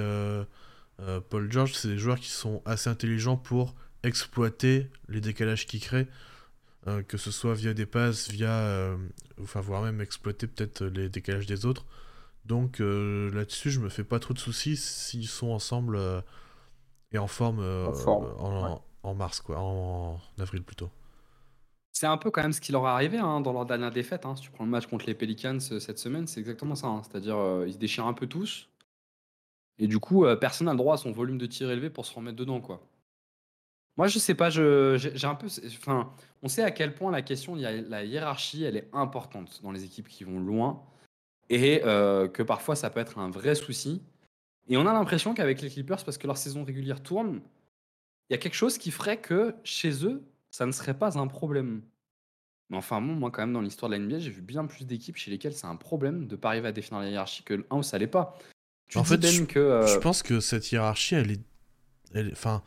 S2: euh, Paul George, c'est des joueurs qui sont assez intelligents pour exploiter les décalages qu'ils créent, euh, que ce soit via des passes, via, euh, enfin voire même exploiter peut-être les décalages des autres. Donc euh, là-dessus, je me fais pas trop de soucis s'ils sont ensemble euh, et en forme, euh,
S3: En forme,
S2: en, en mars quoi, en, en avril plutôt.
S4: C'est un peu quand même ce qui leur est arrivé hein, dans leur dernière défaite. hein. Si tu prends le match contre les Pelicans cette semaine, c'est exactement ça. hein. C'est-à-dire, euh, ils se déchirent un peu tous. Et du coup, euh, personne n'a le droit à son volume de tir élevé pour se remettre dedans, quoi. Moi, je sais pas, j'ai un peu. Enfin, on sait à quel point la question, la hiérarchie, elle est importante dans les équipes qui vont loin. Et euh, que parfois, ça peut être un vrai souci. Et on a l'impression qu'avec les Clippers, parce que leur saison régulière tourne, il y a quelque chose qui ferait que chez eux, ça ne serait pas un problème. Mais enfin, bon, moi, quand même, dans l'histoire de la NBA, j'ai vu bien plus d'équipes chez lesquelles c'est un problème de pas arriver à définir la hiérarchie que 1 où ça l'est pas. Tu
S2: En fait,
S4: Ben,
S2: je-
S4: que. euh,
S2: Je pense que cette hiérarchie, elle est, elle, enfin,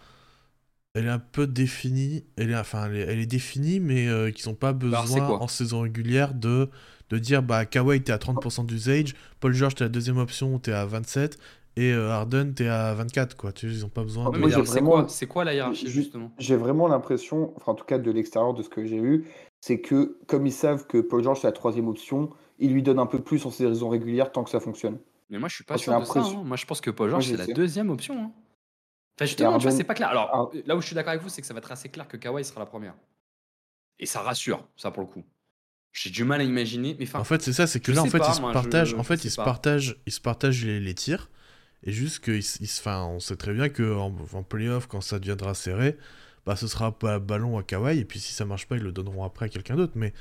S2: elle est un peu définie. Elle est, enfin, elle est, elle est définie, mais euh, qu'ils n'ont pas
S4: c'est
S2: besoin en saison régulière de, de dire, bah, Kawhi, t'es à 30% d'usage, Paul George, t'es la deuxième option, t'es à 27, et euh, Harden, t'es à 24, quoi. Tu sais, ils n'ont pas besoin
S3: ouais,
S2: de...
S4: c'est
S3: vraiment-
S4: quoi, c'est quoi la hiérarchie,
S3: Ju-
S4: justement
S3: J'ai vraiment l'impression, enfin en tout cas de l'extérieur de ce que j'ai vu, c'est que comme ils savent que Paul George c'est la troisième option, ils lui donnent un peu plus en saison régulière tant que ça fonctionne.
S4: Mais moi, je suis pas sûr de ça. hein. Moi, je pense que Paul George, c'est la deuxième option. hein. Enfin, justement, tu vois, c'est pas clair. Alors, là où je suis d'accord avec vous, c'est que ça va être assez clair que Kawhi sera la première. Et ça rassure, ça pour le coup. J'ai du mal à imaginer, mais enfin,
S2: En fait, c'est ça, c'est que là, en fait,
S4: pas,
S2: ils se
S4: moi,
S2: partagent,
S4: je-
S2: en fait, ils se partagent, ils se partagent les, les tirs, et juste que, ils, se- ils se- enfin, on sait très bien que en, en playoff, quand ça deviendra serré, bah, ce sera pas ballon à Kawhi, et puis si ça marche pas, ils le donneront après à quelqu'un d'autre. Mais,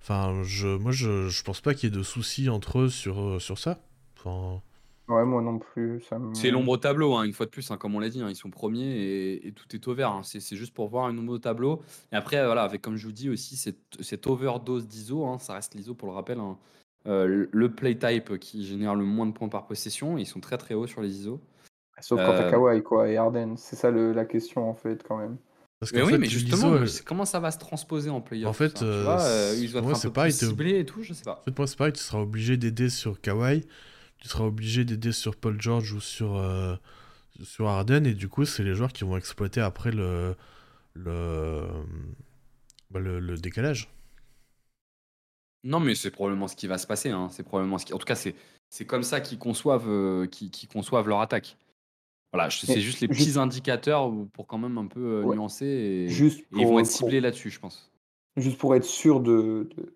S2: enfin, je, moi, je, je pense pas qu'il y ait de soucis entre eux sur, euh, sur ça. Enfin,
S3: Ouais, moi non plus. Ça me...
S4: c'est l'ombre au tableau, hein, une fois de plus, hein, comme on l'a dit. hein, ils sont premiers et, et tout est au vert. hein. C'est c'est juste pour voir une ombre au tableau. Et après, voilà, avec, comme je vous dis aussi, cette, cette overdose d'ISO, hein, ça reste l'ISO pour le rappel. hein, euh, le play type qui génère le moins de points par possession. Ils sont très très hauts sur les ISO.
S3: Sauf quand t'as
S4: Euh,
S3: Kawhi quoi, et Harden. C'est ça le- la question en fait quand même.
S2: parce
S4: Mais oui,
S2: fait,
S4: mais
S2: l'ISO,
S4: justement,
S2: elle-
S4: comment ça va se transposer en playoff?
S2: En fait, euh,
S4: vois, euh, être un peu plus et tout, je sais pas.
S2: En fait, moi, c'est pareil, tu seras obligé d'aider sur Kawhi, tu seras obligé d'aider sur Paul George ou sur, euh, sur Harden, et du coup, c'est les joueurs qui vont exploiter après le, le, bah, le, le décalage.
S4: Non, mais c'est probablement ce qui va se passer. hein, C'est probablement ce qui... En tout cas, c'est c'est comme ça qu'ils conçoivent, euh, qu'ils qu'ils conçoivent leur attaque. Voilà, c'est juste les
S3: juste-
S4: petits indicateurs pour quand même un peu euh,
S3: Ouais.
S4: nuancer et,
S3: Juste
S4: et ils vont être
S3: pour-
S4: ciblés là-dessus, je pense.
S3: Juste pour être sûr de, de-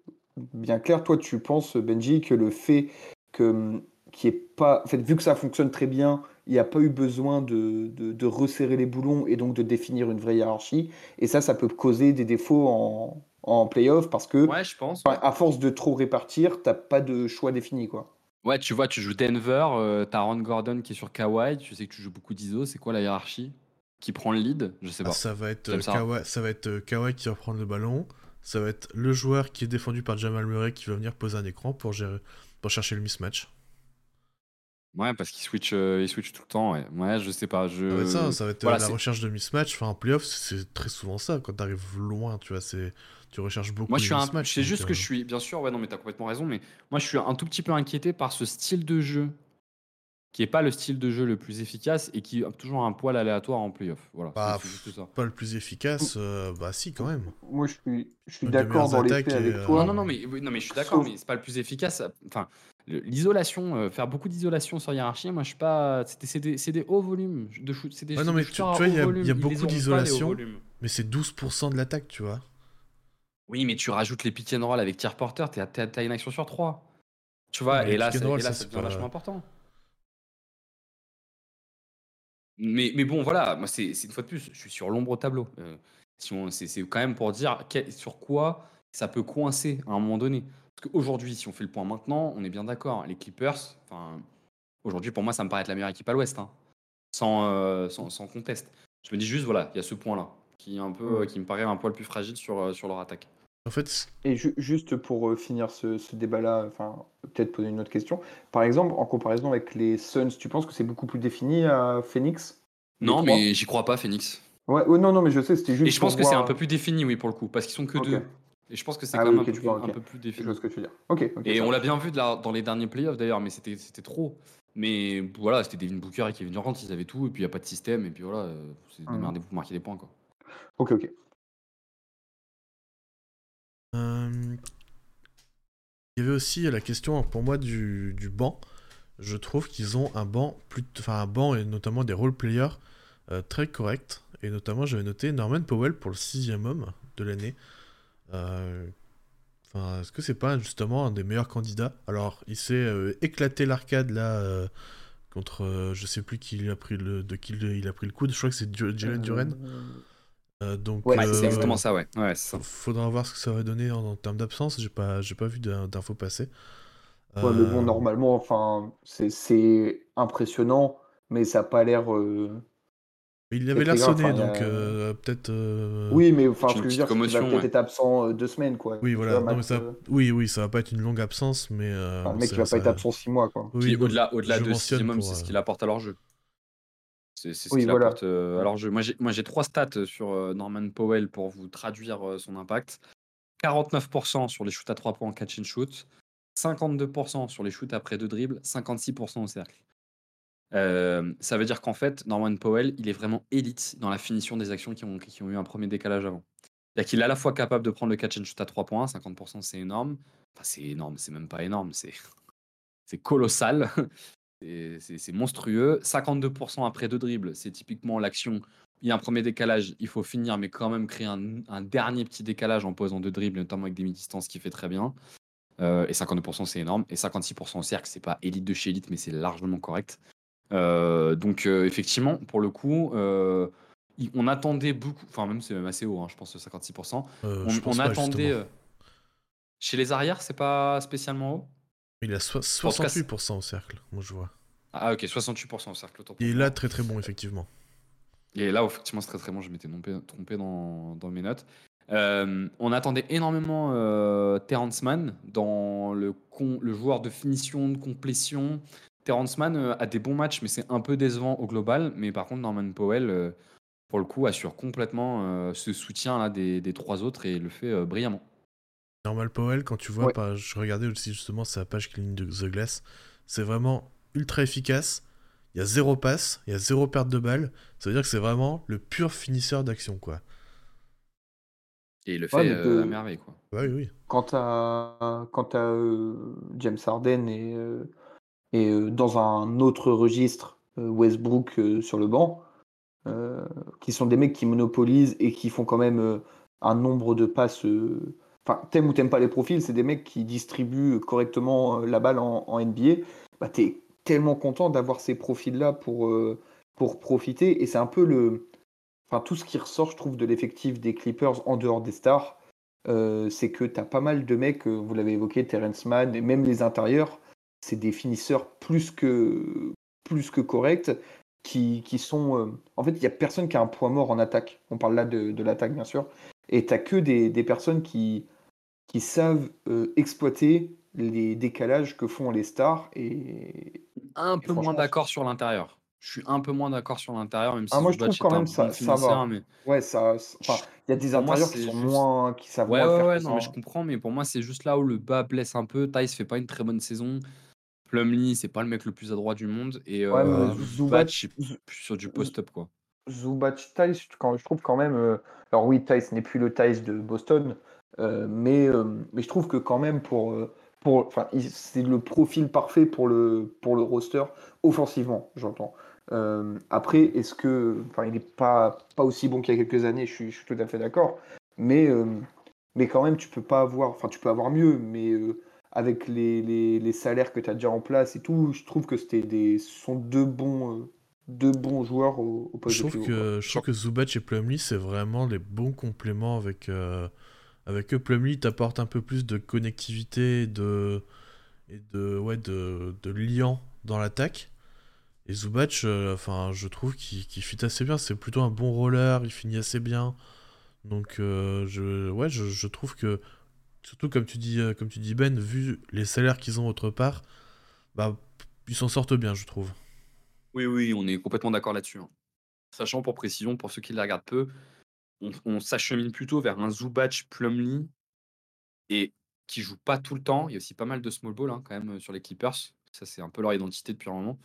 S3: bien clair, toi tu penses Benji que le fait que qui est pas, en fait, vu que ça fonctionne très bien, il n'y a pas eu besoin de, de, de resserrer les boulons et donc de définir une vraie hiérarchie. Et ça, ça peut causer des défauts en, en playoff parce que
S4: Ouais, je pense.
S3: à force de trop répartir, t'as pas de choix défini quoi.
S4: Ouais, tu vois, tu joues Denver, euh, t'as Ron Gordon qui est sur Kawhi, tu sais que tu joues beaucoup d'ISO, c'est quoi la hiérarchie Qui prend le lead? Je sais
S2: Ah,
S4: pas.
S2: ça va être euh,
S4: ça.
S2: Kawhi, ça va être euh, Kawhi qui va prendre le ballon, ça va être le joueur qui est défendu par Jamal Murray qui va venir poser un écran pour, gérer, pour chercher le mismatch.
S4: Ouais, parce qu'il switch, euh, il switch tout le temps. Ouais, ouais je sais pas. Je...
S2: Ça va être ça, ça va être euh,
S4: voilà,
S2: la recherche de mismatch. Enfin, en playoff, c'est très souvent ça. Quand t'arrives loin, tu vois, c'est tu recherches beaucoup
S4: Moi, je suis un...
S2: mismatch.
S4: c'est juste que je suis, bien sûr, ouais, non, mais t'as complètement raison, mais moi, je suis un tout petit peu inquiété par ce style de jeu qui est pas le style de jeu le plus efficace et qui a toujours un poil aléatoire en playoff. Voilà,
S2: Bah,
S4: c'est- c'est juste ça.
S2: Pas le plus efficace, euh, bah si, quand même.
S3: Moi je suis, je suis d'accord dans les faits avec
S2: et, euh,
S3: toi.
S4: Non, non, non, mais, oui, non, mais je suis d'accord,
S3: Sauf-
S4: mais c'est pas le plus efficace. Enfin, l'isolation, euh, faire beaucoup d'isolation sur hiérarchie, moi, je suis pas. C'est des, hauts volumes de shoot. C'est des,
S2: Ouais, non, mais tu- vois, il y a- y beaucoup d'isolation. Mais c'est 12% de l'attaque, tu vois.
S4: Oui, mais tu rajoutes les pick and roll avec tier porter, t'es à- t'as une action sur 3. Tu vois, et là,
S2: roll,
S4: et là,
S2: ça,
S4: ça
S2: c'est
S4: devient
S2: pas-
S4: vachement important. Mais, mais bon, voilà, moi, c'est une fois de plus, je suis sur l'ombre au tableau. Euh, si on- c'est c'est quand même pour dire quel- sur quoi ça peut coincer à un moment donné. Parce qu'aujourd'hui, si on fait le point maintenant, on est bien d'accord. Les Clippers, enfin, aujourd'hui, pour moi, ça me paraît être la meilleure équipe à l'ouest, hein, sans, euh, sans, sans conteste. Je me dis juste, voilà, il y a ce point-là. qui, est un peu, qui me paraît un poil plus fragile sur, sur leur attaque.
S2: En fait,
S3: Et ju- juste pour euh, finir ce, ce débat-là, enfin, peut-être poser une autre question. Par exemple, en comparaison avec les Suns, tu penses que c'est beaucoup plus défini à Phoenix?
S4: Non, mais j'y crois pas, Phoenix.
S3: Ouais, ouais, non, non, mais je sais, c'était juste.
S4: Et je pense
S3: pour
S4: que c'est un peu plus défini, oui, pour le coup, parce qu'ils sont que deux. Et je pense que c'est
S3: Ah
S4: quand
S3: oui,
S4: même un,
S3: tu
S4: peu,
S3: vois,
S4: un peu plus
S3: Je
S4: défini.
S3: vois ce que tu veux dire.
S4: Et on l'a bien vu de la- dans les derniers playoffs d'ailleurs, mais c'était c'était trop. Mais voilà, c'était Devin Booker et Kevin Durant, ils avaient tout, et puis il n'y a pas de système, et puis voilà, c'est
S3: Mhm.
S4: démerdez-vous pour marquer des points. Quoi.
S3: Ok, ok.
S2: Euh, Il y avait aussi la question pour moi du, du banc. Je trouve qu'ils ont un banc, plus, enfin un banc et notamment des role players euh, très corrects. Et notamment, j'avais noté Norman Powell pour le sixième homme de l'année. Euh, Enfin, est-ce que c'est pas justement un des meilleurs candidats? Alors, il s'est euh, éclaté l'arcade là euh, contre, euh, je sais plus qui il a pris le, de qui il a pris le coude. Je crois que c'est Jalen Duren.
S3: Euh,
S2: donc,
S3: Ouais, Euh,
S4: c'est exactement ça, ouais. ouais ça.
S2: Faudra voir ce que ça va donner en, en termes d'absence. J'ai pas, j'ai pas vu d'in- d'infos passer.
S3: Ouais, mais bon, normalement, enfin, c'est- c'est impressionnant, mais ça n'a pas l'air.
S2: Il avait l'air sonné,
S3: il
S2: donc euh, peut-être. euh,
S3: Oui, mais enfin, ce que je veux dire, c'est qu'il va peut-être
S4: ouais.
S3: être absent euh, deux semaines, quoi.
S2: Oui, voilà. Non, mais ça...
S3: euh,
S2: Oui, oui, ça va pas être une longue absence, mais. euh, bon,
S3: mec,
S2: ça-
S3: il va pas être absent six mois, quoi.
S2: Oui,
S4: au-delà au-delà
S2: je
S4: de homme,
S2: pour,
S4: c'est ce qu'il apporte à leur jeu. C'est ce
S3: Oui,
S4: qu'il
S3: voilà.
S4: apporte euh, à leur jeu. Moi, j'ai moi, j'ai trois stats sur euh, Norman Powell pour vous traduire euh, son impact. 49% sur les shoots à 3 points en catch and shoot, 52% sur les shoots après deux dribbles, 56% au cercle. Euh, ça veut dire qu'en fait, Norman Powell, il est vraiment élite dans la finition des actions qui ont, eu un premier décalage avant. C'est-à-dire qu'il est à la fois capable de prendre le catch and shoot à 3 points, 50% c'est énorme. Enfin, c'est énorme, c'est même pas énorme, c'est colossal. C'est- monstrueux. 52% après deux dribbles, c'est typiquement l'action. Il y a un premier décalage, il faut finir, mais quand même créer un, un dernier petit décalage en posant deux dribbles, notamment avec des mi-distances, qui fait très bien. Euh, et 52%, c'est énorme. Et 56% au cercle, c'est pas élite de chez élite, mais c'est largement correct. Euh, donc, euh, effectivement, pour le coup, euh, on attendait beaucoup, enfin, même c'est même assez haut, hein, je pense, 56%.
S2: euh,
S4: On,
S2: je pense
S4: on
S2: pas,
S4: attendait. chez les arrières, c'est pas spécialement haut?
S2: Il a so-
S4: En tout cas, c'est-
S2: 68% au cercle, moi je vois.
S4: Ah, ok, 68% au cercle. autant
S2: Il est là très très bon, effectivement.
S4: Et là, effectivement, c'est très très bon. Je m'étais trompé, trompé dans, dans mes notes. Euh, on attendait énormément euh, Terrence Mann dans le, con- le joueur de finition, de complétion. Terrence Mann euh, a des bons matchs, mais c'est un peu décevant au global. Mais par contre, Norman Powell, euh, pour le coup, assure complètement euh, ce soutien là, des, des trois autres et le fait brillamment.
S2: Normal Powell, quand tu vois,
S3: Ouais.
S2: je regardais aussi justement sa page clean de The Glass, c'est vraiment ultra efficace. Il y a zéro passe, il y a zéro perte de balle. Ça veut dire que c'est vraiment le pur finisseur d'action, quoi.
S4: Et il le fait
S3: que-
S4: à merveille. Quoi.
S2: Ouais, oui, oui.
S3: Quand t'as quand t'as, euh, James Harden et, euh, et euh, dans un autre registre euh, Westbrook euh, sur le banc, qui sont des mecs qui monopolisent et qui font quand même un nombre de passes. Enfin, t'aimes ou t'aimes pas les profils, c'est des mecs qui distribuent correctement la balle en, NBA. Bah, t'es tellement content d'avoir ces profils-là pour, pour profiter. Et c'est un peu le. Enfin, tout ce qui ressort, je trouve, de l'effectif des Clippers en dehors des stars, c'est que tu as pas mal de mecs, vous l'avez évoqué, Terrence Mann, et même les intérieurs, c'est des finisseurs plus que, plus que corrects, qui, qui sont... euh, En fait, il n'y a personne qui a un point mort en attaque. On parle là de, de l'attaque, bien sûr. Et tu que des, des personnes qui, qui savent euh, exploiter les décalages que font les stars. Et
S4: Un peu moins d'accord sur l'intérieur. Je suis un peu moins d'accord sur l'intérieur, même si
S3: Ah, moi, je trouve quand même ça-
S4: bon
S3: ça
S4: finisseur,
S3: va.
S4: mais-
S3: ouais, ça... il y a des
S4: moi,
S3: intérieurs qui sont
S4: juste-
S3: moins... qui savent
S4: Ouais,
S3: moins
S4: ouais,
S3: faire
S4: ouais, non, mais je
S3: hein.
S4: comprends, mais pour moi, c'est juste là où le bas blesse un peu. Tice fait pas une très bonne saison. Plumlee, c'est pas le mec le plus adroit du monde. Et
S3: Ouais,
S4: euh, Zubac,
S3: Zubac,
S4: plus sur du post-up, quoi.
S3: Zubac Tice, je trouve quand même. euh, alors oui, Tice n'est plus le Tice de Boston, euh, mais, mais je trouve que quand même pour. pour c'est le profil parfait pour le, pour le roster, offensivement, j'entends. Après, est-ce que. Enfin, il n'est pas, pas aussi bon qu'il y a quelques années, je suis, je suis tout à fait d'accord. Mais, mais quand même, tu peux pas avoir. Enfin, tu peux avoir mieux, mais avec les, les, les salaires que tu as déjà en place et tout, je trouve que c'était des, ce sont deux bons, euh, deux bons joueurs au, au poste
S2: Je
S3: de
S2: trouve
S3: pivot, quoi.
S2: que, je trouve que Zubac et Plumlee, c'est vraiment les bons compléments avec, euh, avec eux. Plumlee t'apporte un peu plus de connectivité et de, et de, ouais, de, de liant dans l'attaque. Et Zubac, euh, enfin, je trouve qu'il fit assez bien. C'est plutôt un bon roller, il finit assez bien. Donc, euh, je, ouais, je, je trouve que, surtout comme tu dis, euh, comme tu dis Ben, vu les salaires qu'ils ont autre part, bah, ils s'en sortent bien, je trouve.
S4: Oui, oui, on est complètement d'accord là-dessus. hein. Sachant pour précision, pour ceux qui les regardent peu, on, on s'achemine plutôt vers un Zubac Plumlee et qui joue pas tout le temps. Il y a aussi pas mal de small ball hein, quand même euh, sur les Clippers. Ça, c'est un peu leur identité depuis un moment.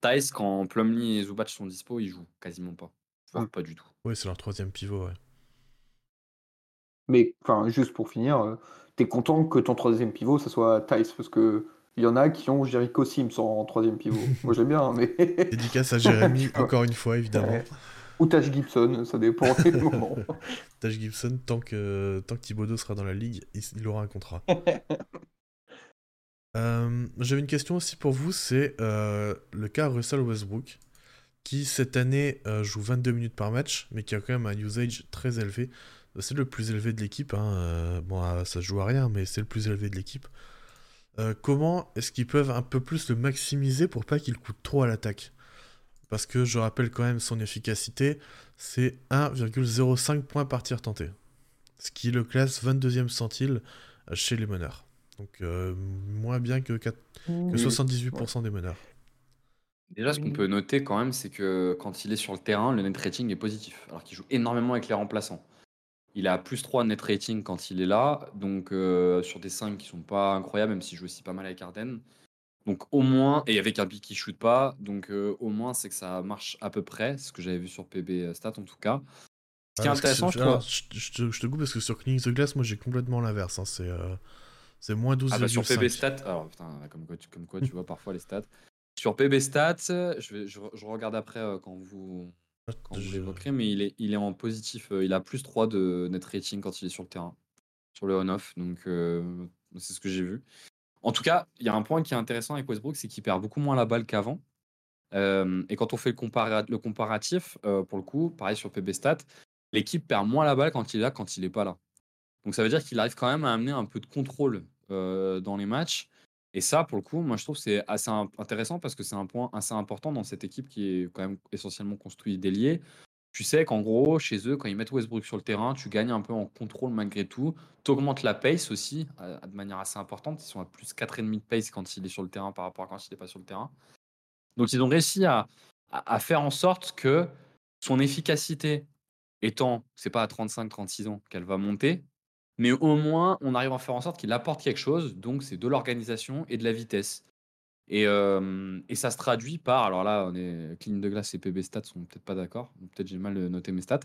S4: Thais, quand Plumlee et Zubac sont dispo, ils jouent quasiment pas. Voire pas du tout.
S2: Oui, c'est leur troisième pivot, ouais.
S3: Mais enfin, juste pour finir, euh, t'es content que ton troisième pivot, ça soit Tice, parce que il y en a qui ont Jericho Sims en troisième pivot. Moi j'aime bien, hein, mais.
S2: Dédicace à Jérémy,
S3: Tu
S2: encore une fois, évidemment.
S3: Ouais. Ou Taj Gibson, ça dépend des moments.
S2: Taj Gibson, tant que, tant que Thibodeau sera dans la ligue, il, il aura un contrat. Euh, J'avais une question aussi pour vous, c'est euh, le cas Russell Westbrook, qui cette année euh, joue 22 minutes par match, mais qui a quand même un usage très élevé. C'est le plus élevé de l'équipe. hein, euh, bon, euh, ça se joue à rien, mais c'est le plus élevé de l'équipe. Euh, comment est-ce qu'ils peuvent un peu plus le maximiser pour pas qu'il coûte trop à l'attaque? Parce que je rappelle quand même son efficacité, c'est 1,05 points par tir tenté. Ce qui le classe 22e centile chez les meneurs. Donc euh, moins bien que, quatre- que
S3: Oui.
S2: 78% des meneurs.
S4: Déjà, ce qu'on peut noter quand même, c'est que quand il est sur le terrain, le net rating est positif. Alors qu'il joue énormément avec les remplaçants. Il a plus 3 net rating quand il est là, donc euh, sur des 5 qui sont pas incroyables, même s'il joue aussi pas mal avec Arden. Donc au moins, et avec un pick qui shoot pas, donc euh, au moins c'est que ça marche à peu près, ce que j'avais vu sur PB Stat en tout cas. Ce qui est
S2: Ah,
S4: intéressant, je
S2: alors, je, je te, je te coupe parce que sur Cleaning the Glass, moi j'ai complètement l'inverse. hein, c'est euh, c'est moins 12,5.
S4: Ah bah sur PB Stats, alors putain, comme quoi, tu, comme quoi tu vois parfois les stats. Sur PB Stats, je, vais, je, je regarde après euh, quand vous, quand vous
S2: Je-
S4: l'évoquerez, mais il est, il est en positif. euh, il a plus 3 de net rating quand il est sur le terrain, sur le on-off. Donc, euh, c'est ce que j'ai vu. En tout cas, il y a un point qui est intéressant avec Westbrook, c'est qu'il perd beaucoup moins la balle qu'avant. Euh, et quand on fait le, compara- le comparatif, pour le coup, pareil sur PB Stats, l'équipe perd moins la balle quand il est là, quand il n'est pas là. Donc ça veut dire qu'il arrive quand même à amener un peu de contrôle dans les matchs. Et ça, pour le coup, moi je trouve que c'est assez intéressant parce que c'est un point assez important dans cette équipe qui est quand même essentiellement construite d'ailiers. Tu sais qu'en gros, chez eux, quand ils mettent Westbrook sur le terrain, tu gagnes un peu en contrôle malgré tout. Tu augmentes la pace aussi euh, de manière assez importante. Ils sont à plus 4,5 de pace quand il est sur le terrain par rapport à quand il n'est pas sur le terrain. Donc ils ont réussi à, à- à faire en sorte que son efficacité étant, c'est pas à 35-36 ans qu'elle va monter, mais au moins on arrive à faire en sorte qu'il apporte quelque chose, donc c'est de l'organisation et de la vitesse. Et, euh, ça se traduit par, alors là, on est clean de glace et PB stats sont peut-être pas d'accord, peut-être j'ai mal noté mes stats,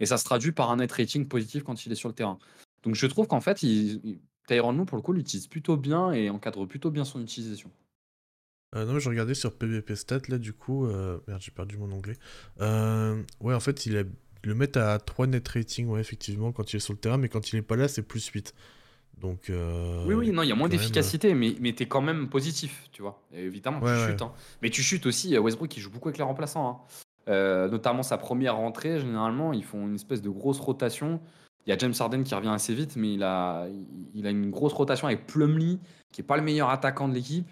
S4: et ça se traduit par un net rating positif quand il est sur le terrain. Donc je trouve qu'en fait, il, Lue, pour le coup, l'utilise plutôt bien et encadre plutôt bien son utilisation.
S2: Euh, non, mais je regardais sur PVP Stat, là, du coup. euh, Merde, j'ai perdu mon onglet. Ouais, en fait, il, a... le mettent à 3 net rating, ouais, effectivement, quand il est sur le terrain, mais quand il est pas là, c'est plus 8. Donc. euh,
S4: Oui, oui, non, il y a moins d'efficacité, mais, mais tu es quand même positif, tu vois. Et évidemment,
S2: Ouais,
S4: tu
S2: ouais.
S4: chutes. hein. Mais tu chutes aussi, euh, Westbrook, qui joue beaucoup avec les remplaçants. hein. Euh, notamment sa première rentrée, généralement, ils font une espèce de grosse rotation. Il y a James Harden qui revient assez vite, mais il a, il- a une grosse rotation avec Plumlee, qui est pas le meilleur attaquant de l'équipe,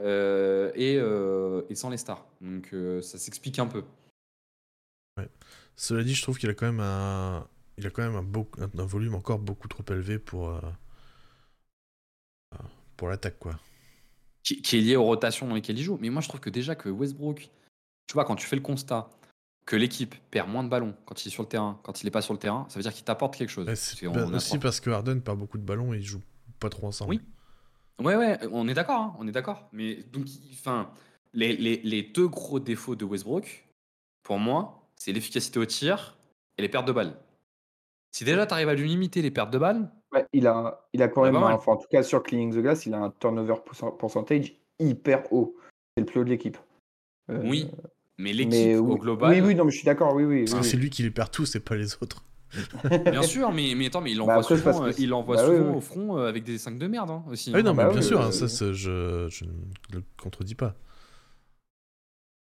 S4: euh, et, euh, et sans les stars. Donc euh, ça s'explique un peu.
S2: Cela dit, je trouve qu'il a quand même un. Il a quand même un, beau... un- un volume encore beaucoup trop élevé pour. euh, euh, Pour l'attaque, quoi.
S4: qui, qui est lié aux rotations dans lesquelles il joue. Mais moi, je trouve que déjà que Westbrook, tu vois, quand tu fais le constat que l'équipe perd moins de ballons quand il est sur le terrain, quand il n'est pas sur le terrain, ça veut dire qu'il t'apporte quelque chose.
S2: C'est- aussi parce que Harden perd beaucoup de ballons et ils jouent pas trop ensemble.
S4: Oui. Ouais, ouais, on est d'accord, hein, on est d'accord. Mais donc, enfin, les, les, les deux gros défauts de Westbrook, pour moi, c'est l'efficacité au tir et les pertes de balles. Si déjà tu arrives à lui limiter les pertes de balles,
S3: Ouais, il, a, il a quand même, un- enfin, en tout cas sur Cleaning the Glass, il a un turnover percentage hyper haut. C'est le plus haut de l'équipe. Euh,
S4: oui. Mais l'équipe
S3: mais
S4: au
S3: oui.
S4: global,
S3: Oui, oui, non, mais je suis d'accord, oui, oui.
S2: Parce que
S3: oui,
S2: c'est
S3: oui.
S2: lui qui les perd tous et pas les autres.
S4: bien sûr, mais, mais attends, mais il
S3: Bah
S4: envoie
S3: après, c'est parce
S4: souvent,
S3: que
S4: euh, il envoie
S3: bah
S4: souvent
S3: oui.
S4: au front euh, avec des 5 de merde hein, aussi.
S2: Ah oui, non, mais
S3: bah
S2: bien
S3: oui,
S2: sûr, hein, ça, je ne le contredis pas.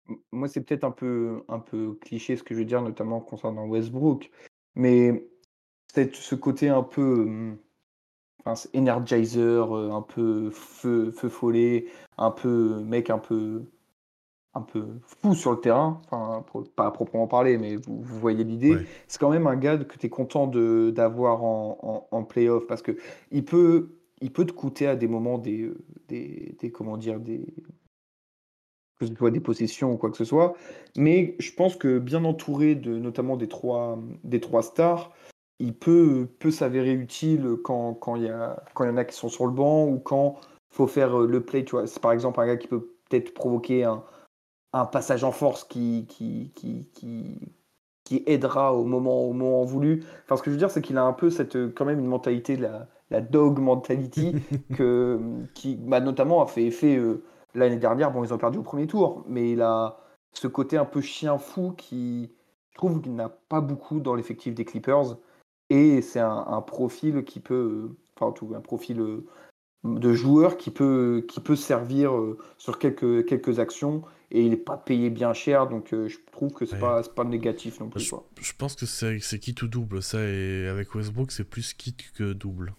S3: M- Moi, c'est peut-être un peu, un peu cliché ce que je veux dire, notamment concernant Westbrook. Mais c'est ce côté un peu hum, enfin, c'est energizer, euh, un peu feu, feu follet, un peu mec un peu un peu fou sur le terrain, enfin, pas à proprement parler, mais vous, voyez l'idée. C'est quand même un gars que tu es content d'avoir en, en, playoff parce que il peut, il peut te coûter à des moments des, des, des comment dire, des, que ce soit des possessions ou quoi que ce soit. Mais je pense que bien entouré de notamment des trois, des trois stars, il peut, peut s'avérer utile quand, quand, il y a, quand il y en a qui sont sur le banc ou quand il faut faire le play. Tu vois, c'est par exemple un gars qui peut peut-être provoquer un, un passage en force qui, qui, qui, qui, aidera au moment, au moment voulu. Enfin, ce que je veux dire, c'est qu'il a un peu cette, quand même une mentalité, la, la dog mentality, que, qui bah, notamment a fait effet euh, l'année dernière. Bon, ils ont perdu au premier tour, mais il a ce côté un peu chien fou qui, je trouve, qu'il n'a pas beaucoup dans l'effectif des Clippers. Et c'est un, profil qui peut, enfin, tout, un profil euh, de joueur qui peut, qui peut servir euh, sur quelques, quelques actions et il n'est pas payé bien cher, donc euh, je trouve que c'est n'est pas, pas négatif non plus.
S2: Je, pense que c'est kit ou double, ça, et avec Westbrook, c'est plus kit que double.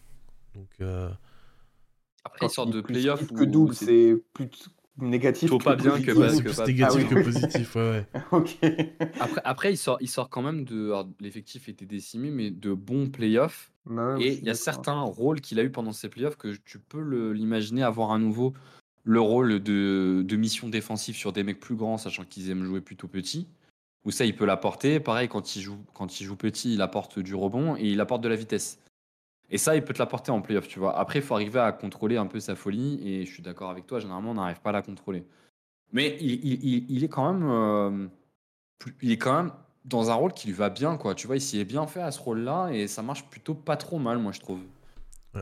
S2: Donc, euh...
S4: Après, une sorte de playoff.
S3: Que double, c'est plus négatif
S4: que pas bien que,
S2: parce que négatif ah que positif, ouais.
S3: ouais.
S4: Après, après, il, sort, il sort quand même de. L'effectif était décimé, mais de bons playoffs. Bah et il y a certains rôles qu'il a eu pendant ces playoffs que tu peux l'imaginer avoir à nouveau le rôle de, de, mission défensive sur des mecs plus grands, sachant qu'ils aiment jouer plutôt petit. Ou ça, il peut l'apporter. Pareil, quand il, joue, quand il joue petit, il apporte du rebond et il apporte de la vitesse. Et ça, il peut te l'apporter en playoff, tu vois. Après, il faut arriver à contrôler un peu sa folie. Et je suis d'accord avec toi, généralement, on n'arrive pas à la contrôler. Mais il, il, il est quand même. Euh, il est quand même dans un rôle qui lui va bien, quoi. Tu vois, il s'y est bien fait à ce rôle-là et ça marche plutôt pas trop mal, moi, je trouve.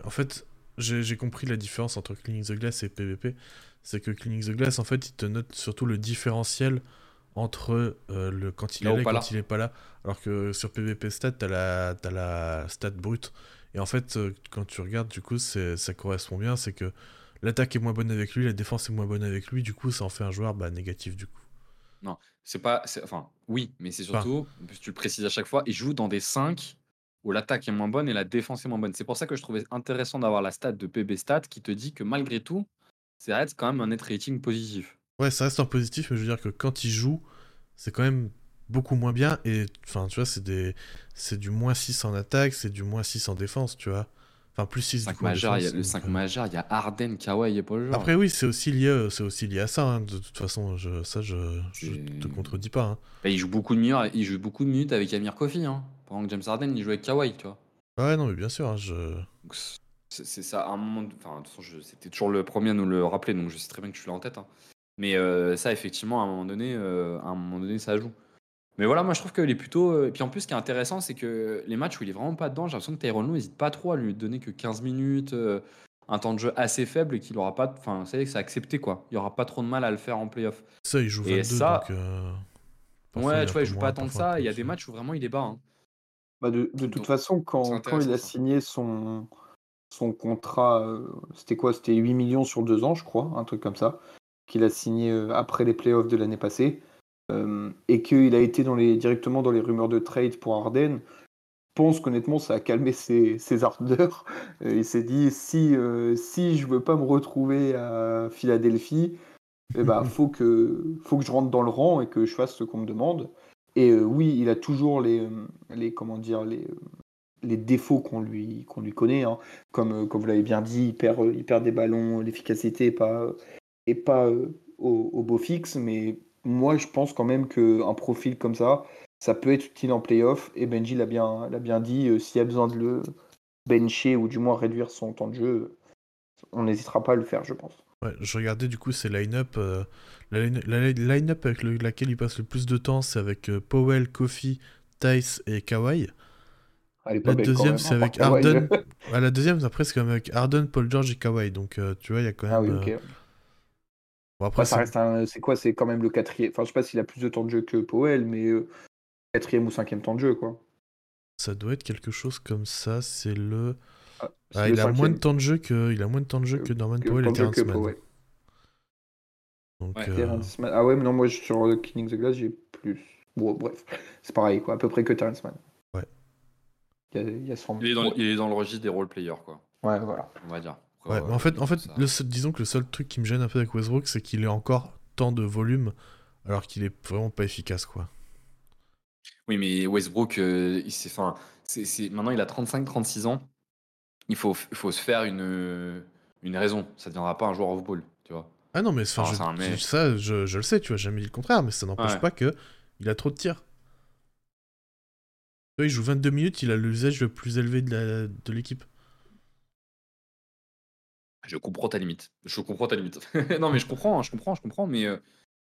S2: En fait, j'ai compris la différence entre Cleaning the Glass et PvP. C'est que Cleaning the Glass, en fait, il te note surtout le différentiel entre euh, le quand il est là et quand il est pas là. Alors que sur PvP Stat, t'as la, as la stat brute. Et en fait, euh, quand tu regardes, du coup, ça correspond bien. C'est que l'attaque est moins bonne avec lui, la défense est moins bonne avec lui. Du coup, ça en fait un joueur bah, négatif, du coup.
S4: Non, c'est pas. Enfin, oui, mais c'est surtout, tu le précises à chaque fois, il joue dans des 5 où l'attaque est moins bonne et la défense est moins bonne. C'est pour ça que je trouvais intéressant d'avoir la stat de PB Stat qui te dit que malgré tout, ça reste quand même un net rating positif.
S2: Ouais, ça reste un positif, mais je veux dire que quand il joue, c'est quand même beaucoup moins bien. Et enfin, tu vois, c'est des... c'est du moins 6 en attaque, c'est du moins 6 en défense, tu vois. Enfin, plus 6
S4: 5 majeur, il y a, Le 5 euh, majeur, il y a Arden, Kawhi et Paul
S2: Après, oui, c'est aussi, lié, c'est aussi lié à ça. Hein. De toute façon, je, ça, je, je te contredis pas. Hein.
S4: Bah, il, joue beaucoup de minutes, il joue beaucoup de minutes avec Amir Kofi. Hein. Pendant que James Harden, il joue avec Kawhi, tu vois.
S2: Ouais, non, mais bien sûr. Hein, je...
S4: C'est ça, à un moment. Enfin, c'était toujours le premier à nous le rappeler, donc je sais très bien que je suis là en tête. Hein. Mais euh, ça, effectivement, à un moment donné, euh, à un moment donné, ça joue. Mais voilà, moi je trouve qu'il est plutôt. Euh, et puis en plus, ce qui est intéressant, c'est que les matchs où il est vraiment pas dedans, j'ai l'impression que Tyrone Lue n'hésite pas trop à lui donner que 15 minutes, un temps de jeu assez faible et qu'il aura pas. Enfin, vous savez que c'est accepté quoi. Il y aura pas trop de mal à le faire en playoff.
S2: Ça, il joue 22, et ça, donc,
S4: Ouais, tu vois, il joue pas tant que ça. Il y a des matchs où vraiment il est bas. Hein.
S3: Bah de, de toute façon, quand, quand il a signé son, son contrat, euh, c'était quoi? C'était 8 millions sur deux ans, je crois, un truc comme ça, qu'il a signé euh, après les playoffs de l'année passée, euh, et qu'il a été dans les, directement dans les rumeurs de trade pour Arden. Je pense qu'honnêtement, ça a calmé ses, ses ardeurs. il s'est dit si, si je veux pas me retrouver à Philadelphie, il eh ben, faut, que, faut que je rentre dans le rang et que je fasse ce qu'on me demande. Et euh, oui, il a toujours les, euh, les comment dire, les, euh, les défauts qu'on lui, qu'on lui connaît. Hein. Comme, comme vous l'avez bien dit, il perd, il perd des ballons, l'efficacité n'est pas, est pas au, beau fixe. Mais moi, je pense quand même qu'un profil comme ça, ça peut être utile en playoff. Et Benji l'a bien, l'a bien dit, s'il y a besoin de le bencher ou du moins réduire son temps de jeu, on n'hésitera pas à le faire, je pense.
S2: Ouais, je regardais du coup ces line-up. Euh, la, line-up avec laquelle il passe le plus de temps, c'est avec euh, Powell, Kofi, Tice et Kawhi.
S3: la
S2: deuxième, c'est avec Arden. la deuxième, après, c'est quand même avec Arden, Paul George et Kawhi. Donc, euh, tu vois, il y a quand
S3: ah
S2: même. Ah
S3: oui, ok. Bon, après, ça reste un... C'est quoi C'est quand même le quatrième. Enfin, je sais pas s'il a plus de temps de jeu que Powell, mais quatrième ou cinquième temps de jeu, quoi.
S2: Ça doit être quelque chose comme ça. C'est le. Ah, ah, il, a moins de temps de jeu que, il a moins de temps de jeu que Norman Powell et Terrence Mann.
S3: Donc, euh, Ah ouais, mais non, moi sur Killing the Glass, j'ai plus. Bon, bref, c'est pareil, quoi, à peu près que Terrence Mann.
S2: Ouais.
S3: Il, y a,
S4: il, est dans, il, est dans, le registre des role-players, quoi.
S3: Ouais, voilà.
S4: On va dire.
S2: Ouais, mais en fait, en fait le disons que le seul truc qui me gêne un peu avec Westbrook, c'est qu'il est encore tant de volume alors qu'il est vraiment pas efficace, quoi.
S4: Oui, mais Westbrook, euh, il c'est- maintenant il a 35-36 ans. Il faut, il faut se faire une, une raison. Ça ne deviendra pas un joueur off-ball, tu vois.
S2: Ah non, mais enfin, je-
S4: c'est un mec.
S2: ça, je, je le sais, tu vois, jamais dit le contraire, mais ça n'empêche
S4: Ouais.
S2: pas que il a trop de tirs. Tu vois, il joue 22 minutes, il a l'usage le plus élevé de la- de l'équipe.
S4: Je comprends ta limite. Je comprends ta limite. non, mais je comprends, hein, je comprends, je comprends, mais euh,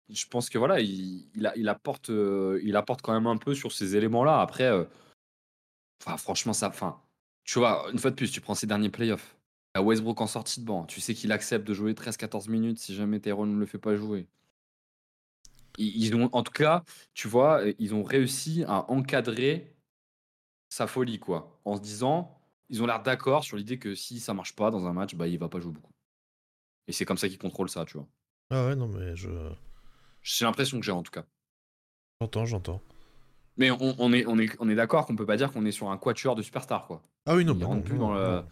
S4: je pense que voilà, il, apporte, euh, il apporte quand même un peu sur ces éléments-là. Après, euh, franchement, ça, enfin, tu vois, une fois de plus, tu prends ses derniers playoffs. À Westbrook en sortie de banc, tu sais qu'il accepte de jouer 13-14 minutes si jamais Tyrone ne le fait pas jouer. Ils ont, en tout cas, tu vois, ils ont réussi à encadrer sa folie, quoi, en se disant, ils ont l'air d'accord sur l'idée que si ça marche pas dans un match, bah, il va pas jouer beaucoup. Et c'est comme ça qu'ils contrôlent ça, tu vois.
S2: Ah ouais, non, mais je.
S4: C'est l'impression que j'ai en tout cas.
S2: J'entends, j'entends.
S4: Mais on, on est, on est, on est d'accord qu'on peut pas dire qu'on est sur un quatuor de superstars, quoi.
S2: Ah oui, non,
S4: Il
S2: bah non,
S4: plus
S2: non,
S4: dans, le,
S2: non,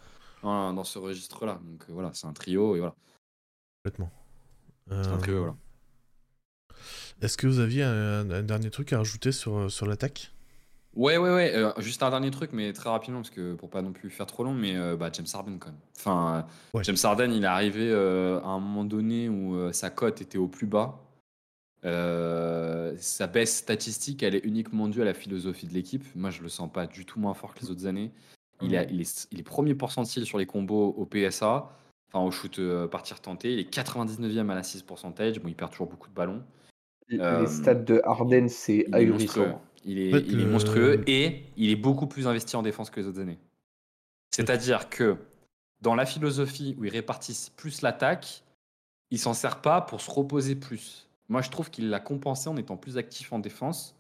S4: dans, dans ce registre-là. Donc euh, voilà, c'est un trio et voilà.
S2: complètement.
S4: C'est un
S2: Euh,
S4: trio, voilà.
S2: Est-ce que vous aviez un, un dernier truc à rajouter sur, euh, sur l'attaque?
S4: Ouais, ouais, ouais. euh, juste un dernier truc, mais très rapidement, parce que pour pas non plus faire trop long, mais euh, bah, James Harden quand même. Enfin, euh,
S2: Ouais.
S4: James Harden, il est arrivé euh, à un moment donné où euh, sa cote était au plus bas. Euh, sa baisse statistique, elle est uniquement due à la philosophie de l'équipe. Moi, je le sens pas du tout moins fort que les autres années. Il, est, il, est, il est premier pourcentile sur les combos au PSA, enfin au shoot euh, partir tenté. Il est 99e à l'assist percentage. Bon, il perd toujours beaucoup de ballons.
S3: Les stats de Harden, c'est ahurissant.
S4: Il est,
S2: En fait,
S4: il est
S2: le-
S4: monstrueux et il est beaucoup plus investi en défense que les autres années. C'est-à-dire que dans la philosophie où ils répartissent plus l'attaque, il s'en sert pas pour se reposer plus. Moi, je trouve qu'il l'a compensé en étant plus actif en défense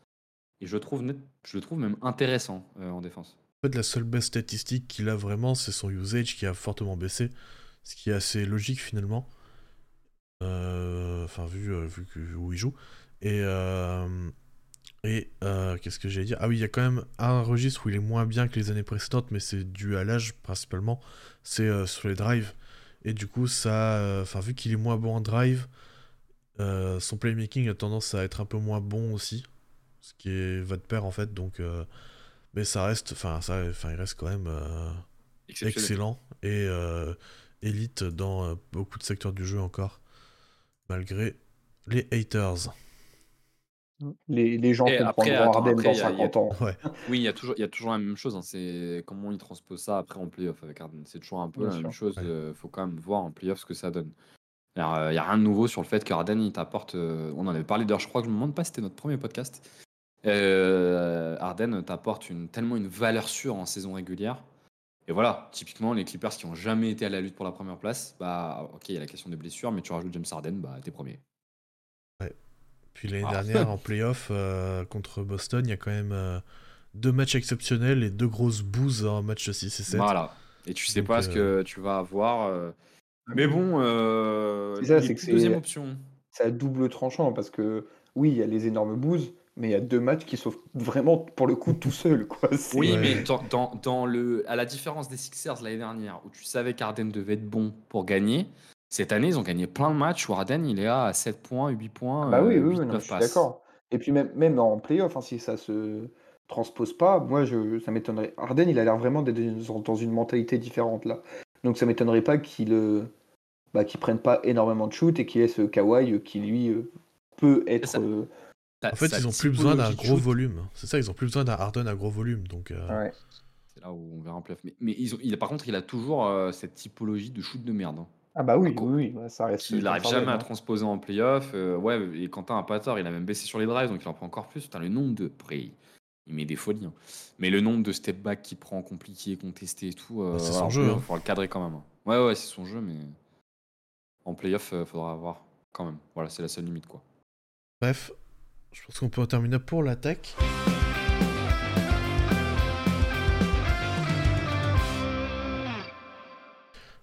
S4: et je le trouve, net- je le trouve même intéressant euh, en défense.
S2: En fait, la seule baisse statistique qu'il a vraiment, c'est son usage qui a fortement baissé, ce qui est assez logique finalement. Euh, Enfin, vu, euh, vu où il joue. Et, et euh, qu'est-ce que j'allais dire? Ah oui, il y a quand même un registre où il est moins bien que les années précédentes, mais c'est dû à l'âge principalement. C'est euh, sur les drives. Et du coup, ça, euh, enfin, vu qu'il est moins bon en drive, son playmaking a tendance à être un peu moins bon aussi, ce qui est va de pair en fait. Donc, mais ça reste, enfin, ça, enfin, il reste quand même excellent et élite dans beaucoup de secteurs du jeu encore, malgré les haters.
S3: Les, les gens
S4: Et
S3: comprendront Harden dans
S4: il y a- il y a-
S3: 50 ans.
S2: Ouais.
S4: Oui, il y, a toujours, il y a toujours la même chose. hein, C'est comment ils transposent ça après en playoff avec Harden. C'est toujours un peu
S3: Bien
S4: la même chose.
S2: Ouais.
S4: Il faut quand même voir en playoff ce que ça donne. Il n'y a, y a rien de nouveau sur le fait que Harden, il t'apporte. euh, on en avait parlé d'ailleurs, je crois que je me demande pas si c'était notre premier podcast. Euh, Harden t'apporte une, tellement une valeur sûre en saison régulière. Et voilà, typiquement, les Clippers qui ont jamais été à la lutte pour la première place, bah ok, il y a la question des blessures, mais tu rajoutes James Harden, bah t'es premier.
S2: Puis l'année
S4: Ah.
S2: dernière en playoff euh, contre Boston, il y a quand même euh, deux matchs exceptionnels et deux grosses bouses en match 6 et 7.
S4: Voilà. Et tu sais
S2: Donc,
S4: pas ce que tu vas avoir. euh. Mais bon, euh,
S3: C'est ça, c'est que
S4: deuxième option.
S3: C'est à double tranchant parce que oui, il y a les énormes bouses, mais il y a deux matchs qui sauvent vraiment pour le coup tout seul. Quoi. C'est-
S4: Oui,
S2: Ouais.
S4: mais dans, dans, dans le, à la différence des Sixers l'année dernière, où tu savais qu'Arden devait être bon pour gagner, cette année, ils ont gagné plein de matchs où Arden, il est à 7 points, 8 points.
S3: Bah oui,
S4: euh,
S3: oui,
S4: 8,
S3: oui, non,
S4: 9
S3: je suis
S4: passes.
S3: d'accord. Et puis même, même en playoff, hein, si ça se transpose pas, moi je, ça m'étonnerait. Harden, il a l'air vraiment d'être dans dans une mentalité différente là. Donc ça m'étonnerait pas qu'il euh, bah, qu'il prenne pas énormément de shoot et qu'il laisse euh, Kawhi euh, qui lui euh, peut être.
S4: ça.
S3: euh,
S2: En fait, ils ont plus besoin d'un gros
S4: shoot,
S2: volume. C'est ça, ils ont plus besoin d'un Harden à gros volume. Donc, euh,
S3: ouais.
S4: C'est là où on verra en playoff. Mais, mais ils ont, il, par contre, il a toujours euh, cette typologie de shoot de merde. hein.
S3: Ah bah oui,
S4: Quoi.
S3: oui, oui, ça reste.
S4: Il n'arrive jamais à
S3: hein.
S4: transposer en playoff. euh, ouais, et Quentin a pas tort, il a même baissé sur les drives, donc il en prend encore plus. Putain, le nombre de. Après, il, il met des folies. hein. Mais le nombre de step back qu'il prend, compliqué, contesté et tout. euh,
S2: Bah, c'est son jeu,
S4: playoff,
S2: hein.
S4: faudra le cadrer quand même. hein. Ouais, ouais, c'est son jeu, mais. En playoff, il faudra avoir quand même. Voilà, c'est la seule limite, quoi.
S2: Bref, je pense qu'on peut en terminer pour l'attaque.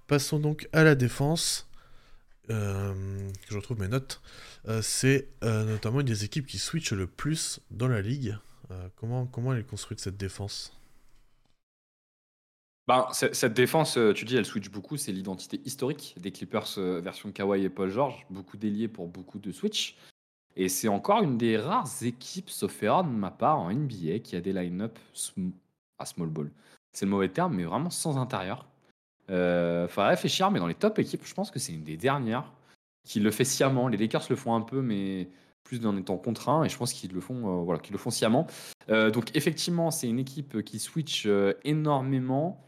S2: Passons donc à la défense. Euh, je retrouve mes notes. Euh, c'est euh, notamment une des équipes qui switch le plus dans la ligue. Comment, comment elle est construite cette défense?
S4: C- cette défense, tu dis, elle switch beaucoup. C'est l'identité historique des Clippers version Kawhi et Paul George. Beaucoup déliés pour beaucoup de switch. Et c'est encore une des rares équipes, sauf erreur de ma part, en NBA qui a des line-up à small ball. C'est le mauvais terme, mais vraiment sans intérieur. Euh, Faudrait réfléchir, mais dans les top équipes, je pense que c'est une des dernières qui le fait sciemment. Les Lakers le font un peu, mais plus en étant contraint, et je pense qu'ils le font, euh, voilà, qu'ils le font sciemment. Euh, donc effectivement, c'est une équipe qui switch euh, énormément,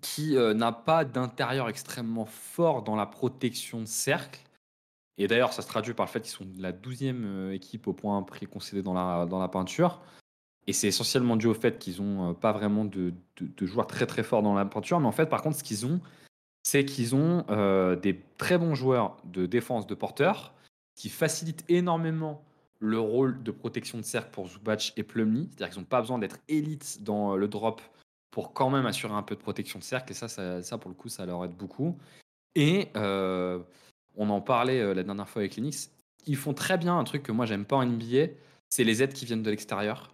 S4: qui n'a pas d'intérieur extrêmement fort dans la protection de cercle. Et d'ailleurs, ça se traduit par le fait qu'ils sont la 12e équipe au point prix concédé dans la, dans la peinture. Et c'est essentiellement dû au fait qu'ils n'ont pas vraiment de, joueurs très très forts dans la peinture. Mais en fait, par contre, ce qu'ils ont, c'est qu'ils ont des très bons joueurs de défense de porteurs qui facilitent énormément le rôle de protection de cercle pour Zubac et Plumlee. C'est-à-dire qu'ils n'ont pas besoin d'être élites dans le drop pour quand même assurer un peu de protection de cercle. Et ça, ça, pour le coup, ça leur aide beaucoup. Et on en parlait la dernière fois avec Linux. Ils font très bien un truc que moi, j'aime pas en NBA, c'est les aides qui viennent de l'extérieur.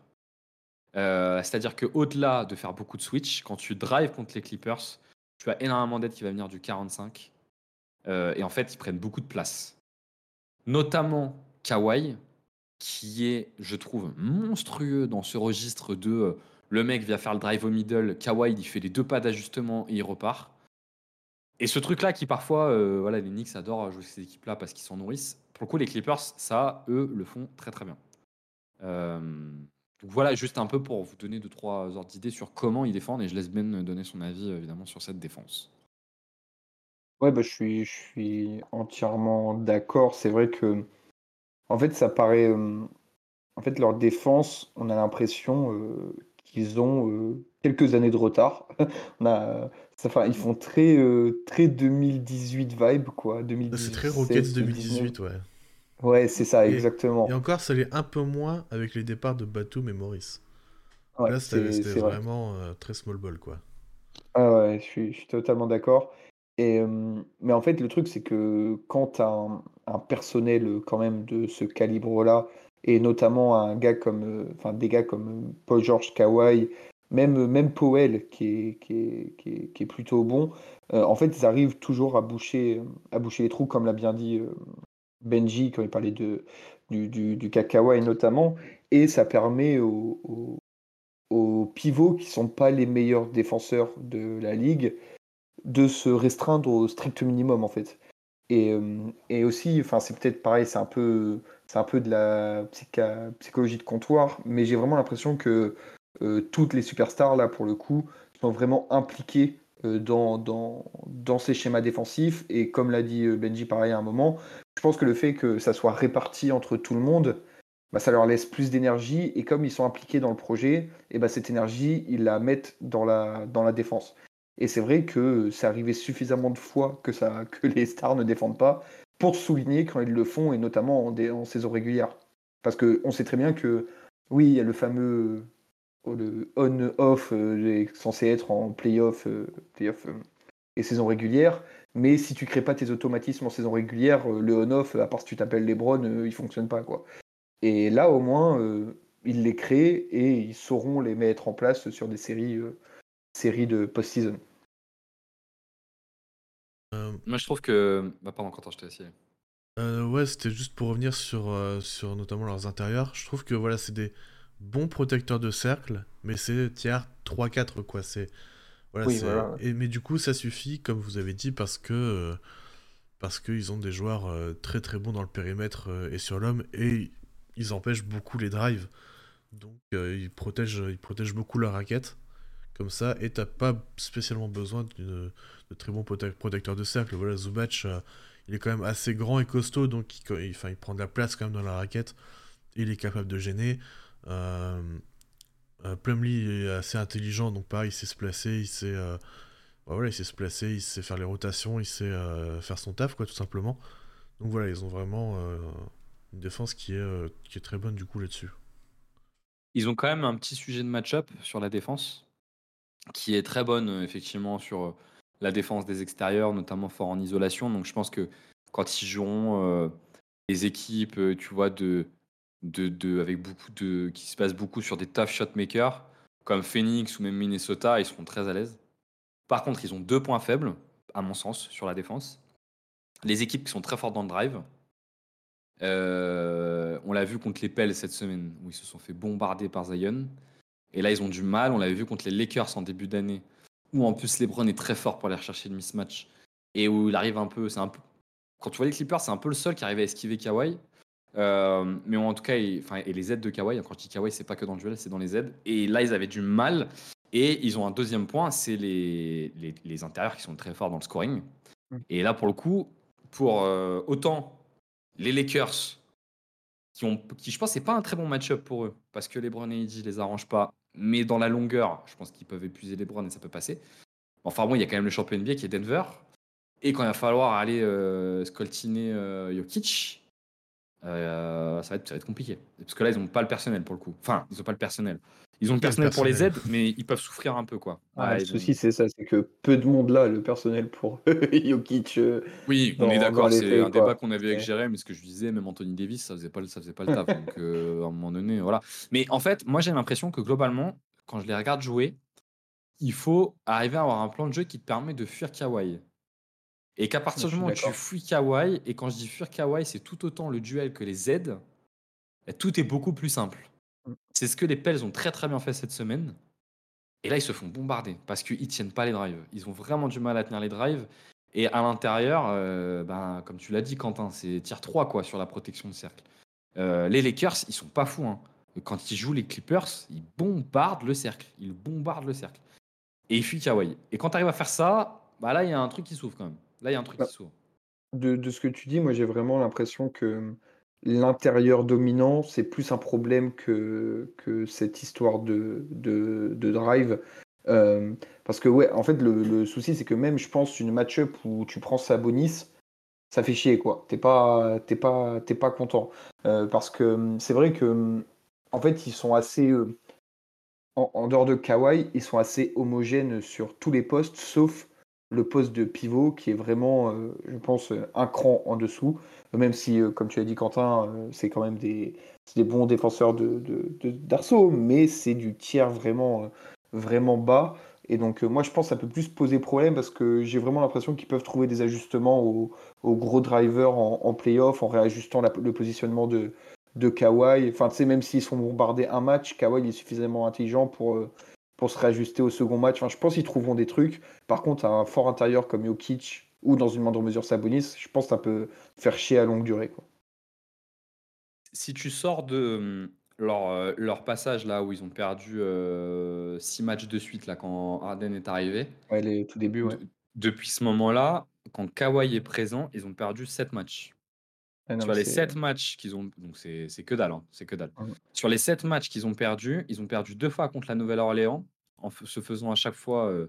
S4: Euh, c'est-à-dire qu'au-delà de faire beaucoup de switch, quand tu drives contre les Clippers, tu as énormément d'aide qui va venir du 45. Euh, et en fait, ils prennent beaucoup de place. Notamment Kawhi, qui est, je trouve, monstrueux dans ce registre de euh, le mec vient faire le drive au middle, Kawhi il fait les deux pas d'ajustement et il repart. Et ce truc-là qui parfois, voilà, les Knicks adorent jouer ces équipes-là parce qu'ils s'en nourrissent. Pour le coup, les Clippers, ça, eux, le font très très bien. Donc voilà, juste un peu pour vous donner deux, trois ordres d'idées sur comment ils défendent, et je laisse Ben donner son avis évidemment sur cette défense.
S3: Ouais, bah, je suis, je suis entièrement d'accord. C'est vrai que, en fait, ça paraît. en fait, leur défense, on a l'impression qu'ils ont quelques années de retard. on a, enfin, ils font très, très 2018 vibe, quoi.
S2: C'est très Rockets 2018, ouais.
S3: Ouais, c'est ça, exactement.
S2: Et encore, ça l'est un peu moins avec les départs de Batum et Maurice. Là, c'était vraiment euh, très small ball, quoi.
S3: Ah ouais, je suis, totalement d'accord. Et, euh, mais en fait, le truc, c'est que quand tu un, personnel euh, quand même de ce calibre-là, et notamment un gars comme, enfin, des gars comme Paul George Kawhi, même, même Powell, qui est, qui est, qui est, qui est plutôt bon, en fait, ils arrivent toujours à boucher, à boucher les trous, comme l'a bien dit Benji, quand il parlait de, du, du, du notamment, et ça permet aux, aux, pivots qui ne sont pas les meilleurs défenseurs de la ligue de se restreindre au strict minimum en fait. Et, euh, et aussi, enfin c'est peut-être pareil, c'est un peu, c'est un peu de la psychologie de comptoir, mais j'ai vraiment l'impression que euh, toutes les superstars là pour le coup sont vraiment impliquées dans, dans, ces schémas défensifs. Et comme l'a dit Benji pareil à un moment, je pense que le fait que ça soit réparti entre tout le monde, bah, ça leur laisse plus d'énergie. Et comme ils sont impliqués dans le projet, et bah, cette énergie, ils la mettent dans la, dans la défense. Et c'est vrai que c'est arrivé suffisamment de fois que, ça, que les stars ne défendent pas pour souligner quand ils le font, et notamment en, en saison régulière. Parce qu'on sait très bien que, oui, il y a le fameux le on-off euh, censé être en playoff, euh, euh, et saison régulière. Mais si tu crées pas tes automatismes en saison régulière, euh, le on-off, à part si tu t'appelles Lebron, euh, il fonctionne pas. quoi. Et là, au moins, euh, ils les créent et ils sauront les mettre en place sur des séries, séries de post-season.
S4: Moi, je trouve que. Bah, pardon, quand je t'ai essayé.
S2: ouais, c'était juste pour revenir sur, sur notamment leurs intérieurs. Je trouve que voilà, c'est des bons protecteurs de cercle, mais c'est tiers 3-4, quoi. C'est et, mais du coup, ça suffit, comme vous avez dit, parce que euh, parce qu'ils ont des joueurs euh, très très bons dans le périmètre euh, et sur l'homme, et ils empêchent beaucoup les drives. Donc ils, protègent, ils protègent beaucoup la raquette, comme ça, et t'as pas spécialement besoin de, très bons protecteurs de cercle. Voilà, Zubac, il est quand même assez grand et costaud, donc il, il prend de la place quand même dans la raquette, et il est capable de gêner. Euh, Plumlee est assez intelligent, donc pareil, il sait se placer, il sait, euh, bah voilà, il sait se placer, il sait faire les rotations, il sait euh, faire son taf, quoi, tout simplement. Donc voilà, ils ont vraiment une défense qui est, qui est très bonne du coup là-dessus.
S4: Ils ont quand même un petit sujet de match-up sur la défense, qui est très bonne effectivement sur la défense des extérieurs, notamment fort en isolation. Donc je pense que quand ils joueront les équipes, tu vois, de de, avec beaucoup de, qui se passe beaucoup sur des tough shot makers, comme Phoenix ou même Minnesota, ils seront très à l'aise. Par contre, ils ont deux points faibles, à mon sens, sur la défense. Les équipes qui sont très fortes dans le drive, Euh, on l'a vu contre les Pels cette semaine, où ils se sont fait bombarder par Zion. Et là, ils ont du mal. On l'avait vu contre les Lakers en début d'année, où en plus LeBron est très fort pour aller rechercher le mismatch. Et où il arrive un peu. C'est un peu quand tu vois les Clippers, c'est un peu le seul qui arrive à esquiver Kawhi. Euh, mais en tout cas, et, les aides de Kawhi, quand je dis Kawhi, c'est pas que dans le duel, c'est dans les aides. Et là, ils avaient du mal. Et ils ont un deuxième point, c'est les, les, les intérieurs qui sont très forts dans le scoring.
S3: Mm.
S4: Et là, pour le coup, pour euh, autant les Lakers, qui, ont, qui je pense, c'est pas un très bon match-up pour eux, parce que les Brown et AD les arrangent pas. Mais dans la longueur, je pense qu'ils peuvent épuiser les Browns et ça peut passer. Enfin bon, il y a quand même le champion NBA qui est Denver. Et quand il va falloir aller euh, scoltiner euh, Jokic, euh, ça, va être, ça va être compliqué. Parce que là, ils n'ont pas le personnel pour le coup. Enfin, ils n'ont pas le personnel. Ils ont le personnel pour les aides, mais ils peuvent souffrir un peu, quoi.
S3: Ah,
S4: Ouais,
S3: le souci,
S4: ont-
S3: c'est ça, c'est que peu de monde là, le personnel pour Jokic. euh,
S4: Oui, on
S3: dans-
S4: est d'accord. C'est un débat qu'on avait avec. Jérém, mais ce que je disais, même Anthony Davis, ça faisait pas, le- ça faisait pas le taf. Donc, euh, à un moment donné, voilà. Mais en fait, moi, j'ai l'impression que globalement, quand je les regarde jouer, il faut arriver à avoir un plan de jeu qui te permet de fuir Kawhi. Et qu'à partir du moment où tu fuis Kawhi, et quand je dis fuir Kawhi, c'est tout autant le duel que les aides, bah, tout est beaucoup plus simple.
S3: Mm.
S4: C'est ce que les Pels ont très très bien fait cette semaine. Et là, ils se font bombarder parce qu'ils tiennent pas les drives. Ils ont vraiment du mal à tenir les drives. Et à l'intérieur, euh, ben, comme tu l'as dit, Quentin, c'est tier 3 quoi, sur la protection de cercle. Euh, les Lakers, ils sont pas fous. hein. Quand ils jouent les Clippers, ils bombardent le cercle. Ils bombardent le cercle. Et ils fuient Kawhi. Et quand tu arrives à faire ça, bah là, il y a un truc qui s'ouvre quand même. Là, il y a un truc
S3: Bah,
S4: qui s'ouvre.
S3: De, de ce que tu dis, moi j'ai vraiment l'impression que l'intérieur dominant, c'est plus un problème que, que cette histoire de, de, de drive. Euh, parce que, ouais, en fait, le, le souci, c'est que même, je pense, une match-up où tu prends Sabonis, ça fait chier, quoi. T'es pas, t'es pas, t'es pas content. Euh, parce que hum, c'est vrai que, hum, en fait, ils sont assez. euh, en, en dehors de Kawhi, ils sont assez homogènes sur tous les postes, sauf le poste de pivot qui est vraiment, euh, je pense, euh, un cran en dessous. Même si, euh, comme tu as dit, Quentin, c'est quand même des, des bons défenseurs de, d'arceau, mais c'est du tiers vraiment, vraiment bas. Et donc, moi, je pense que ça peut plus poser problème parce que j'ai vraiment l'impression qu'ils peuvent trouver des ajustements aux, gros drivers en, playoff en réajustant le positionnement de, de Kawhi. Enfin, tu sais, même s'ils sont bombardés un match, Kawhi il est suffisamment intelligent pour, pour se réajuster au second match. Enfin, je pense qu'ils trouveront des trucs. Par contre, un fort intérieur comme Jokic ou dans une moindre mesure Sabonis, je pense que ça peut faire chier à longue durée. Quoi.
S4: Si tu sors de hum, leur, euh, leur passage là où ils ont perdu 6 matchs de suite là quand Harden est arrivé,
S3: Ouais, les tout début, ouais.
S4: de- depuis ce moment-là, quand Kawhi est présent, ils ont perdu 7 matchs.
S3: Ah, non,
S4: Sur les
S3: c'est-
S4: 7 matchs qu'ils ont. Donc c'est c'est que dalle. hein, c'est que dalle.
S3: Ouais.
S4: Sur les 7 matchs qu'ils ont perdus, ils ont perdu deux fois contre la Nouvelle-Orléans, en se faisant à chaque fois. euh,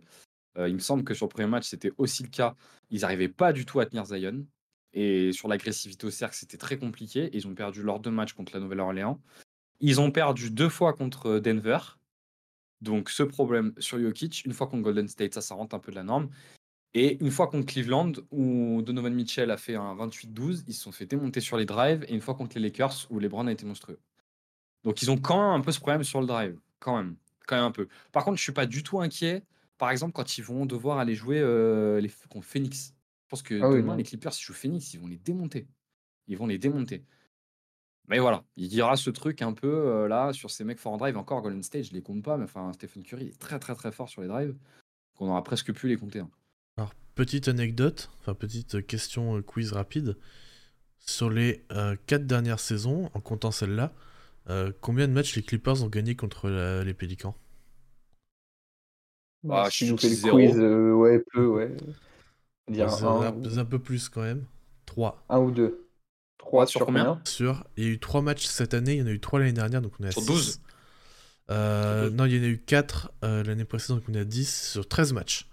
S4: euh, il me semble que sur le premier match, c'était aussi le cas. Ils n'arrivaient pas du tout à tenir Zion. Et sur l'agressivité au cercle, c'était très compliqué. Et ils ont perdu leurs deux matchs contre la Nouvelle-Orléans. Ils ont perdu deux fois contre euh, Denver. Donc ce problème sur Jokic, une fois contre Golden State, ça, ça rentre un peu de la norme. Et une fois contre Cleveland, où Donovan Mitchell a fait un 28-12, ils se sont fait démonter sur les drives. Et une fois contre les Lakers, où LeBron a été monstrueux. Donc ils ont quand même un peu ce problème sur le drive. Quand même. Quand même un peu. Par contre, je suis pas du tout inquiet. Par exemple, quand ils vont devoir aller jouer euh, les, contre Phoenix. Je pense que
S3: Ah oui,
S4: demain,
S3: non.
S4: les Clippers, s'ils jouent Phoenix, ils vont les démonter. Ils vont les démonter. Mais voilà, il y aura ce truc un peu euh, là sur ces mecs fort en drive. Encore Golden State, je les compte pas, mais enfin Stephen Curry est très très très fort sur les drives. Qu'on aura presque pu les compter. hein.
S2: Alors, petite anecdote, enfin petite question euh, quiz rapide. Sur les 4 dernières saisons, en comptant celle-là, euh, combien de matchs les Clippers ont gagné contre la- les Pélicans?
S4: Bah,
S3: si
S4: je
S3: nous fait le quiz, euh, ouais, peu, ouais. Dire un,
S2: un, un peu plus quand même. 3.
S3: un ou deux. Trois
S4: Sur
S3: sur,
S4: combien
S2: Sur, il y a eu 3 matchs cette année, il y en a eu 3 l'année dernière, donc on est à
S4: Sur
S2: 6.
S4: 12?
S2: Euh,
S4: Sur 12.
S2: non, il y en a eu 4 l'année précédente, donc on est à 10 sur 13 matchs.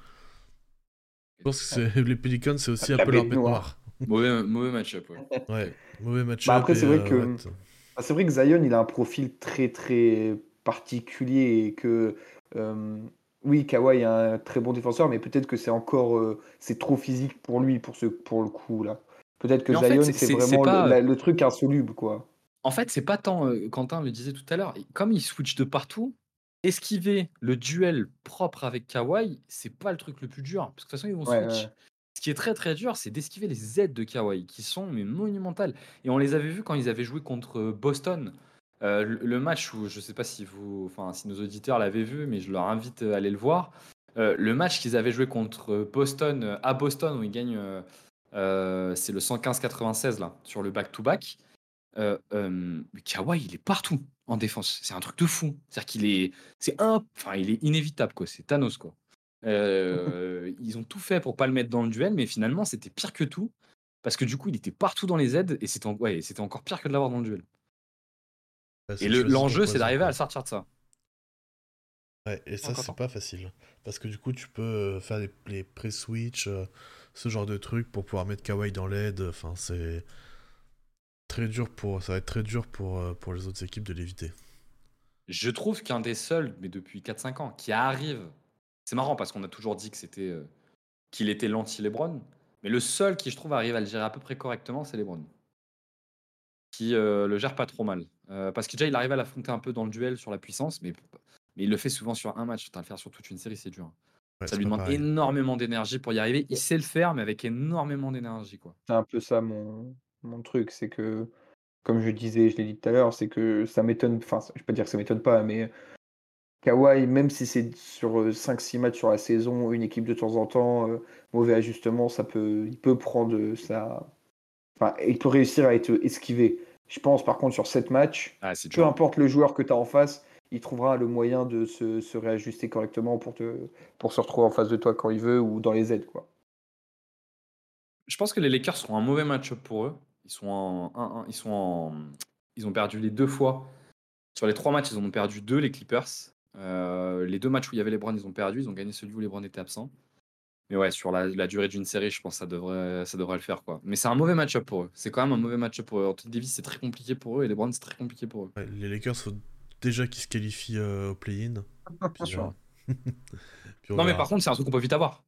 S2: Je pense que c'est- les Pelicans, c'est aussi un peu leur
S3: bête noire.
S4: Mauvais, mauvais match-up. ouais.
S2: Ouais, mauvais match.
S3: Bah, après, c'est vrai que- Ah, c'est vrai que Zion, il a un profil très très particulier et que euh, oui, Kawhi est un très bon défenseur, mais peut-être que c'est encore euh, c'est trop physique pour lui pour ce pour le coup là. Peut-être que
S4: Mais en fait,
S3: Zion,
S4: c'est-
S3: vraiment
S4: pas-
S3: le, la- le truc insoluble quoi.
S4: En fait, c'est pas tant, euh, Quentin le disait tout à l'heure, comme il switch de partout, esquiver le duel propre avec Kawhi, c'est pas le truc le plus dur. Parce que de toute façon, ils vont
S3: Ouais,
S4: switch.
S3: ouais.
S4: Ce qui est très très dur, c'est d'esquiver les aides de Kawhi, qui sont mais monumentales. Et on les avait vus quand ils avaient joué contre Boston. Euh, le, match où, je sais pas si vous, enfin si nos auditeurs l'avaient vu, mais je leur invite à aller le voir. Euh, le match qu'ils avaient joué contre Boston, euh, à Boston, où ils gagnent, euh, euh, c'est le 115-96 là, sur le back-to-back. Euh, euh, Kawhi, il est partout en défense. C'est un truc de fou. C'est-à-dire qu'il est, c'est un, enfin, il est inévitable quoi. C'est Thanos quoi. Euh, ils ont tout fait pour pas le mettre dans le duel, mais finalement c'était pire que tout parce que du coup il était partout dans les aides et c'était, en- ouais, c'était encore pire que de l'avoir dans le duel.
S2: Ouais, c'est
S4: Et le-
S2: chose
S4: l'enjeu c'est d'arriver à le sortir de ça.
S2: Ouais, et ça, c'est pas facile. Parce que du coup, tu peux euh, faire les, les pré-switch, euh, ce genre de trucs pour pouvoir mettre Kawhi dans l'aide. Enfin, c'est très dur pour, ça va être très dur pour, euh, pour les autres équipes de l'éviter.
S4: Je trouve qu'un des seuls, mais depuis 4-5 ans, qui arrive. C'est marrant parce qu'on a toujours dit que c'était euh, qu'il était l'anti-Lebron, mais le seul qui, je trouve, arrive à le gérer à peu près correctement, c'est Lebron. Qui euh, le gère pas trop mal. Euh, parce que déjà, il arrive à l'affronter un peu dans le duel sur la puissance, mais, mais il le fait souvent sur un match. T'as à le faire sur toute une série, c'est dur.
S2: Ouais,
S4: Ça lui demande
S2: pareil.
S4: énormément d'énergie pour y arriver. Il sait le faire, mais avec énormément d'énergie. quoi.
S3: C'est un peu ça mon, mon truc, c'est que, comme je disais, je l'ai dit tout à l'heure, c'est que ça m'étonne, enfin, je vais pas dire que ça m'étonne pas, mais Kawhi, même si c'est sur euh, 5-6 matchs sur la saison, une équipe de temps en temps, euh, mauvais ajustement, ça peut, il peut prendre euh, ça. Enfin, il peut réussir à être esquivé. Je pense par contre sur 7 matchs,
S4: Ah,
S3: peu
S4: dur.
S3: importe le joueur que tu as en face, il trouvera le moyen de se, se réajuster correctement pour, te, pour se retrouver en face de toi quand il veut ou dans les aides. Quoi.
S4: Je pense que les Lakers sont un mauvais match-up pour eux. Ils sont en 1-1, ils sont en ils ont perdu les deux fois. Sur les trois matchs, ils en ont perdu deux, les Clippers. Euh, les deux matchs où il y avait les Browns, ils ont perdu. Ils ont gagné celui où les Browns étaient absents. Mais ouais, sur la, la durée d'une série, je pense que ça devrait, ça devrait le faire. quoi. Mais c'est un mauvais match-up pour eux. C'est quand même un mauvais match-up pour eux. Anthony Davis, c'est très compliqué pour eux. Et les Browns, c'est très compliqué pour eux.
S2: Ouais, les Lakers, faut déjà qu'ils se qualifient euh, au play-in. Euh,
S4: Non, mais par contre, c'est un truc qu'on peut vite avoir.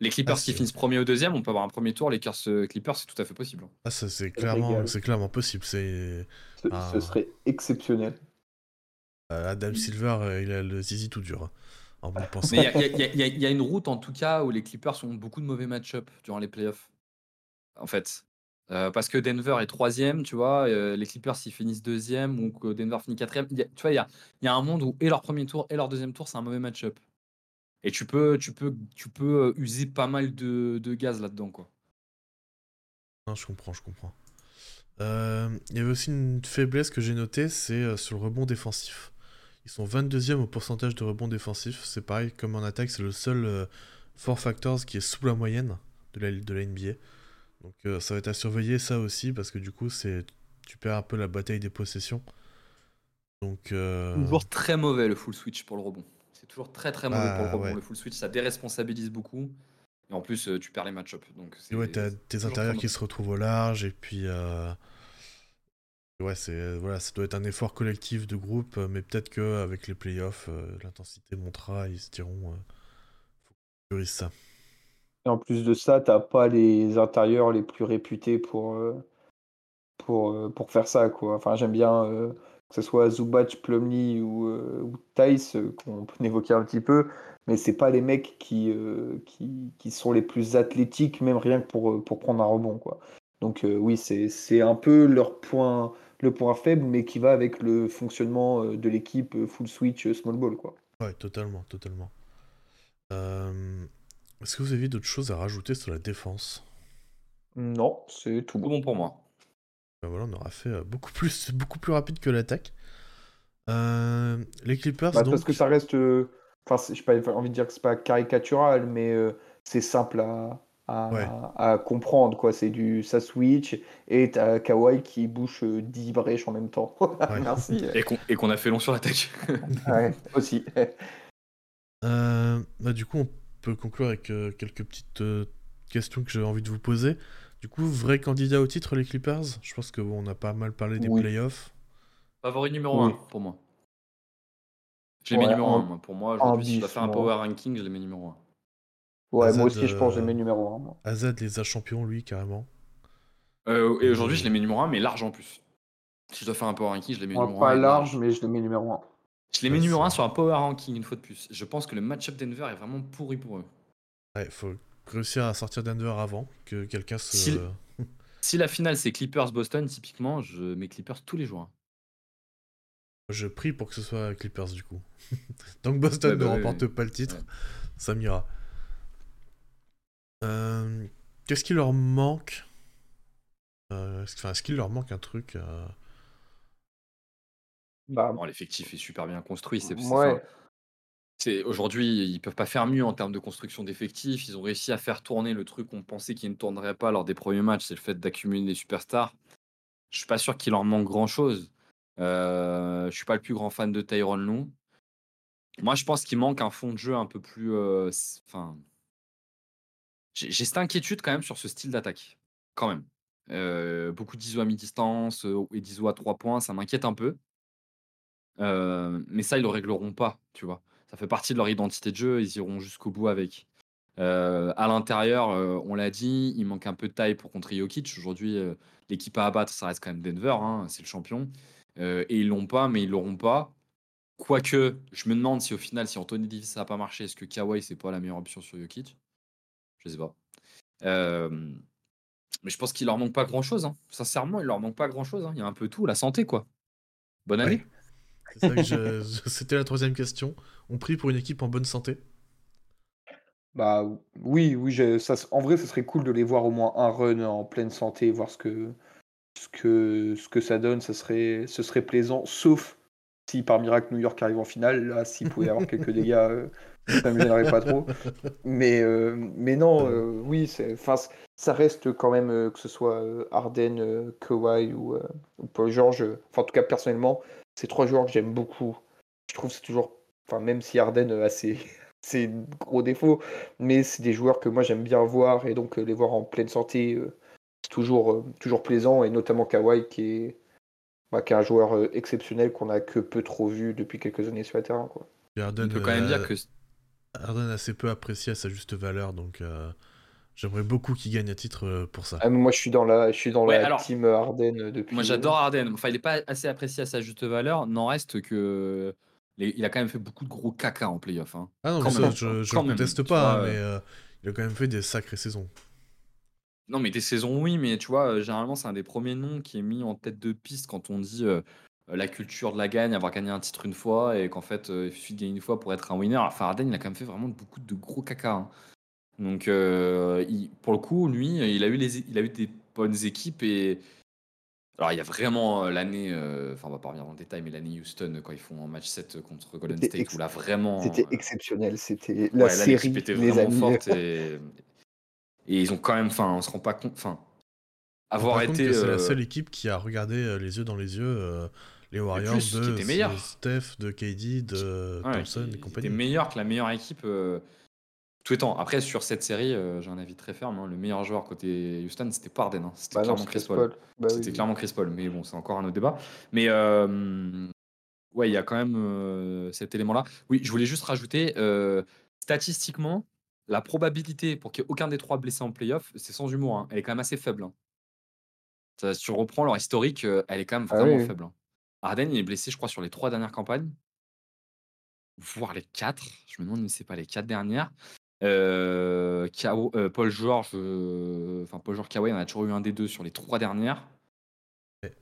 S4: Les Clippers
S2: Ah,
S4: qui finissent premier ou deuxième, on peut avoir un premier tour. Les euh, Clippers, c'est tout à fait possible.
S2: Ah, ça, c'est
S3: me
S2: clairement, c'est clairement possible. C'est
S3: Ce,
S2: Ah.
S3: ce serait exceptionnel.
S2: euh, Adam Silver, euh, il a le zizi tout dur. hein, en bon
S4: il y a- y, y y une route en tout cas où les Clippers ont beaucoup de mauvais match-up durant les playoffs. En fait. Euh, parce que Denver est troisième, tu vois, euh, les Clippers s'ils finissent deuxième ou que Denver finit quatrième. il y a- Tu vois, il y a, il y a un monde où et leur premier tour et leur deuxième tour, c'est un mauvais match-up. Et tu peux, tu peux, tu peux euh, user pas mal de, de gaz là-dedans, quoi.
S2: Non, je comprends, je comprends. Euh, Il y avait aussi une faiblesse que j'ai notée, c'est euh, sur le rebond défensif. Ils sont 22e au pourcentage de rebond défensif. C'est pareil, comme en attaque, c'est le seul euh, four factors qui est sous la moyenne de la, de la NBA. Donc euh, ça va être à surveiller ça aussi, parce que du coup, c'est tu perds un peu la bataille des possessions. Donc,
S4: Toujours très mauvais le full switch pour le rebond. C'est toujours très très mauvais pour le
S2: Ah,
S4: rebond.
S2: ouais.
S4: Le full switch, ça déresponsabilise beaucoup. Et en plus, euh, tu perds les match-up. Donc c'est
S2: ouais, t'as tes intérieurs qui se retrouvent au large, et puis. euh, Ouais, c'est euh, voilà, ça doit être un effort collectif de groupe, mais peut-être qu'avec les playoffs, l'intensité montera, ils se diront. euh, faut qu'on priorise ça.
S3: Et en plus de ça, t'as pas les intérieurs les plus réputés pour, euh, pour, euh, pour faire ça. Quoi. Enfin, j'aime bien euh, que ce soit Zubac, Plumlee ou, euh, ou Tice, euh, qu'on peut évoquer un petit peu, mais c'est pas les mecs qui, euh, qui, qui sont les plus athlétiques, même rien que pour, euh, pour prendre un rebond. Quoi. Donc euh, oui, c'est c'est un peu leur point, le point faible, mais qui va avec le fonctionnement de l'équipe full switch, small ball. Quoi.
S2: Ouais, totalement, totalement. Euh, Est-ce que vous avez d'autres choses à rajouter sur la défense?
S3: Non, c'est tout
S4: Tout
S3: bon.
S4: bon pour moi.
S2: Ben voilà, on aura fait euh, beaucoup plus, beaucoup plus rapide que l'attaque. Euh, les Clippers,
S3: Bah,
S2: donc.
S3: Parce que ça reste. euh, Enfin, c'est- je n'ai pas envie de dire que c'est pas caricatural, mais euh, c'est simple à, à,
S2: Ouais.
S3: à comprendre. quoi. C'est du ça switch et t'as Kawhi qui bouche euh, 10 brèches en même temps. Merci.
S4: Et qu'on et qu'on a fait long sur l'attaque.
S3: Ouais, aussi.
S2: Euh, bah, du coup, on peut conclure avec euh, quelques petites euh, questions que j'avais envie de vous poser. Du coup, vrai candidat au titre, les Clippers Je pense que bon, on a pas mal parlé des
S3: Oui.
S2: playoffs.
S4: Favori numéro
S3: Oui.
S4: 1 pour moi. Je les mets
S3: Ouais,
S4: numéro
S3: en-
S4: 1. Moi. Pour moi, aujourd'hui, si je dois faire un power ranking, je les mets numéro 1.
S3: Ouais, moi aussi, je pense que j'ai
S2: euh,
S3: mes numéros 1. moi.
S2: Azad les a champions, lui, carrément.
S4: Euh, et aujourd'hui,
S2: Mmh.
S4: je les mets numéro 1, mais large en plus. Si je dois faire un power ranking, je les mets
S3: Moi,
S4: numéro
S3: pas
S4: 1.
S3: large, mais je les mets numéro 1.
S4: Je les mets
S2: Ouais,
S4: numéro
S2: c'est-
S4: 1 sur un power ranking, une fois de plus. Je pense que le match-up Denver est vraiment pourri pour eux.
S2: Ouais, faut... réussir à sortir Denver avant que quelqu'un se.
S4: Si- Si la finale c'est Clippers-Boston, typiquement, je mets Clippers tous les jours. hein.
S2: Je prie pour que ce soit Clippers du coup. Donc Boston
S4: Ouais, bah
S2: ne
S4: oui,
S2: remporte
S4: oui.
S2: pas le titre,
S4: Ouais.
S2: ça m'ira. Euh, Qu'est-ce qui leur manque? Euh, est-ce qu'il leur manque un truc euh,
S3: Bah,
S4: Bon, L'effectif est super bien construit. C'est, aujourd'hui, ils peuvent pas faire mieux en termes de construction d'effectifs. Ils ont réussi à faire tourner le truc qu'on pensait qu'il ne tournerait pas lors des premiers matchs, c'est le fait d'accumuler des superstars. Je suis pas sûr qu'il leur manque grand chose. Euh, je suis pas le plus grand fan de Tyron Lue. Moi, je pense qu'il manque un fond de jeu un peu plus. euh, Enfin, j'ai cette inquiétude quand même sur ce style d'attaque, quand même. Euh, beaucoup d'ISO à mi-distance euh, et d'ISO à 3 points, ça m'inquiète un peu. Mais ça, ils le régleront pas, tu vois. Ça fait partie de leur identité de jeu, ils iront jusqu'au bout avec. Euh, à l'intérieur, euh, on l'a dit, il manque un peu de taille pour contrer Jokic. Aujourd'hui, euh, l'équipe à abattre, ça reste quand même Denver, hein, c'est le champion. Et ils l'ont pas, mais ils l'auront pas. Quoique, je me demande si au final, si Anthony Davis ça n'a pas marché, est-ce que Kawhi c'est pas la meilleure option sur Jokic? Je sais pas. Mais je pense qu'il leur manque pas grand chose. Sincèrement, il leur manque pas grand chose. Il y a un peu tout, la santé quoi. Bonne année.
S2: Ouais. Je- C'était la troisième question. On prie pour une équipe en bonne santé.
S3: Bah oui, oui, ça, en vrai, ce serait cool de les voir au moins un run en pleine santé, voir ce que, ce que, ce que ça donne, ce serait, ce serait plaisant, sauf si par miracle New York arrive en finale, là, s'il pouvait y avoir quelques dégâts, euh, ça me gênerait pas trop. Mais, euh, mais non, euh, oui, ça reste quand même, que ce soit euh, Kawhi ou, ou Paul George, en tout cas, personnellement, ces trois joueurs que j'aime beaucoup. Je trouve que c'est toujours, enfin, même si Harden a ses, ses gros défauts, mais c'est des joueurs que moi j'aime bien voir et donc euh, les voir en pleine santé, euh, c'est toujours, euh, toujours plaisant et notamment Kawhi qui est, bah, qui est un joueur euh, exceptionnel qu'on a que peu trop vu depuis quelques années sur le terrain. Quoi.
S2: Et
S4: On peut quand même
S2: euh,
S4: dire que
S2: Harden assez peu apprécié à sa juste valeur, donc euh, j'aimerais beaucoup qu'il gagne un titre euh, pour ça.
S3: Ah, mais moi je suis dans la, je suis dans
S4: Ouais,
S3: la
S4: alors,
S3: team Harden euh, depuis.
S4: Moi, j'adore Harden. Enfin, il n'est pas assez apprécié à sa juste valeur. N'en reste que. Les- Il a quand même fait beaucoup de gros caca en playoff. hein.
S2: Ah non, mais ça, je, je
S4: même,
S2: conteste pas,
S4: vois,
S2: mais euh, il a quand même fait des sacrées saisons.
S4: Non, mais des saisons, oui, mais tu vois, euh, généralement, c'est un des premiers noms qui est mis en tête de piste quand on dit euh, euh, la culture de la gagne, avoir gagné un titre une fois, et qu'en fait, euh, il suffit de gagner une fois pour être un winner. Harden, il a quand même fait vraiment beaucoup de gros caca. hein. Donc, euh, il- pour le coup, lui, il a eu, les, il a eu des bonnes équipes et. Alors, il y a vraiment euh, l'année, euh, enfin, on va pas revenir dans le détail, mais l'année Houston, euh, quand ils font un match 7 contre Golden
S3: C'était
S4: State,
S3: ex-
S4: où là, vraiment.
S3: C'était
S4: euh,
S3: exceptionnel, c'était la
S4: Ouais, là,
S3: série,
S4: l'équipe était
S3: les
S4: vraiment
S3: amis.
S4: forte et, et ils ont quand même, enfin, on se rend pas compte, enfin,
S2: On se
S4: avoir
S2: rend compte
S4: été,
S2: que c'est la
S4: euh,
S2: seule équipe qui a regardé euh, les yeux dans les yeux euh, les Warriors
S4: plus, qui
S2: de
S4: était meilleure.
S2: de Steph, de KD, de
S4: ouais,
S2: Thompson
S4: qui-
S2: et
S4: qui
S2: compagnie.
S4: était meilleur que la meilleure équipe euh, tout étant. Après, sur cette série, euh, j'ai un avis très ferme. hein, le meilleur joueur côté Houston, c'était pas Harden, hein, c'était
S3: Bah
S4: clairement Chris Paul.
S3: Paul. Bah
S4: C'était
S3: oui.
S4: clairement Chris Paul, mais bon, c'est encore un autre débat. Mais euh, ouais, il y a quand même euh, cet élément-là. Oui, je voulais juste rajouter, statistiquement, la probabilité pour qu'il n'y ait aucun des trois blessés en playoff, c'est sans humour, hein, elle est quand même assez faible. Ça, si tu reprends leur historique, elle est quand même
S3: Ah
S4: vraiment
S3: oui.
S4: faible. Harden, il est blessé, je crois, sur les trois dernières campagnes, voire les quatre. Je me demande si c'est pas les quatre dernières. Euh, Kao- euh, Paul George, euh, enfin Paul George Kawhi, on a toujours eu un des deux sur les trois dernières.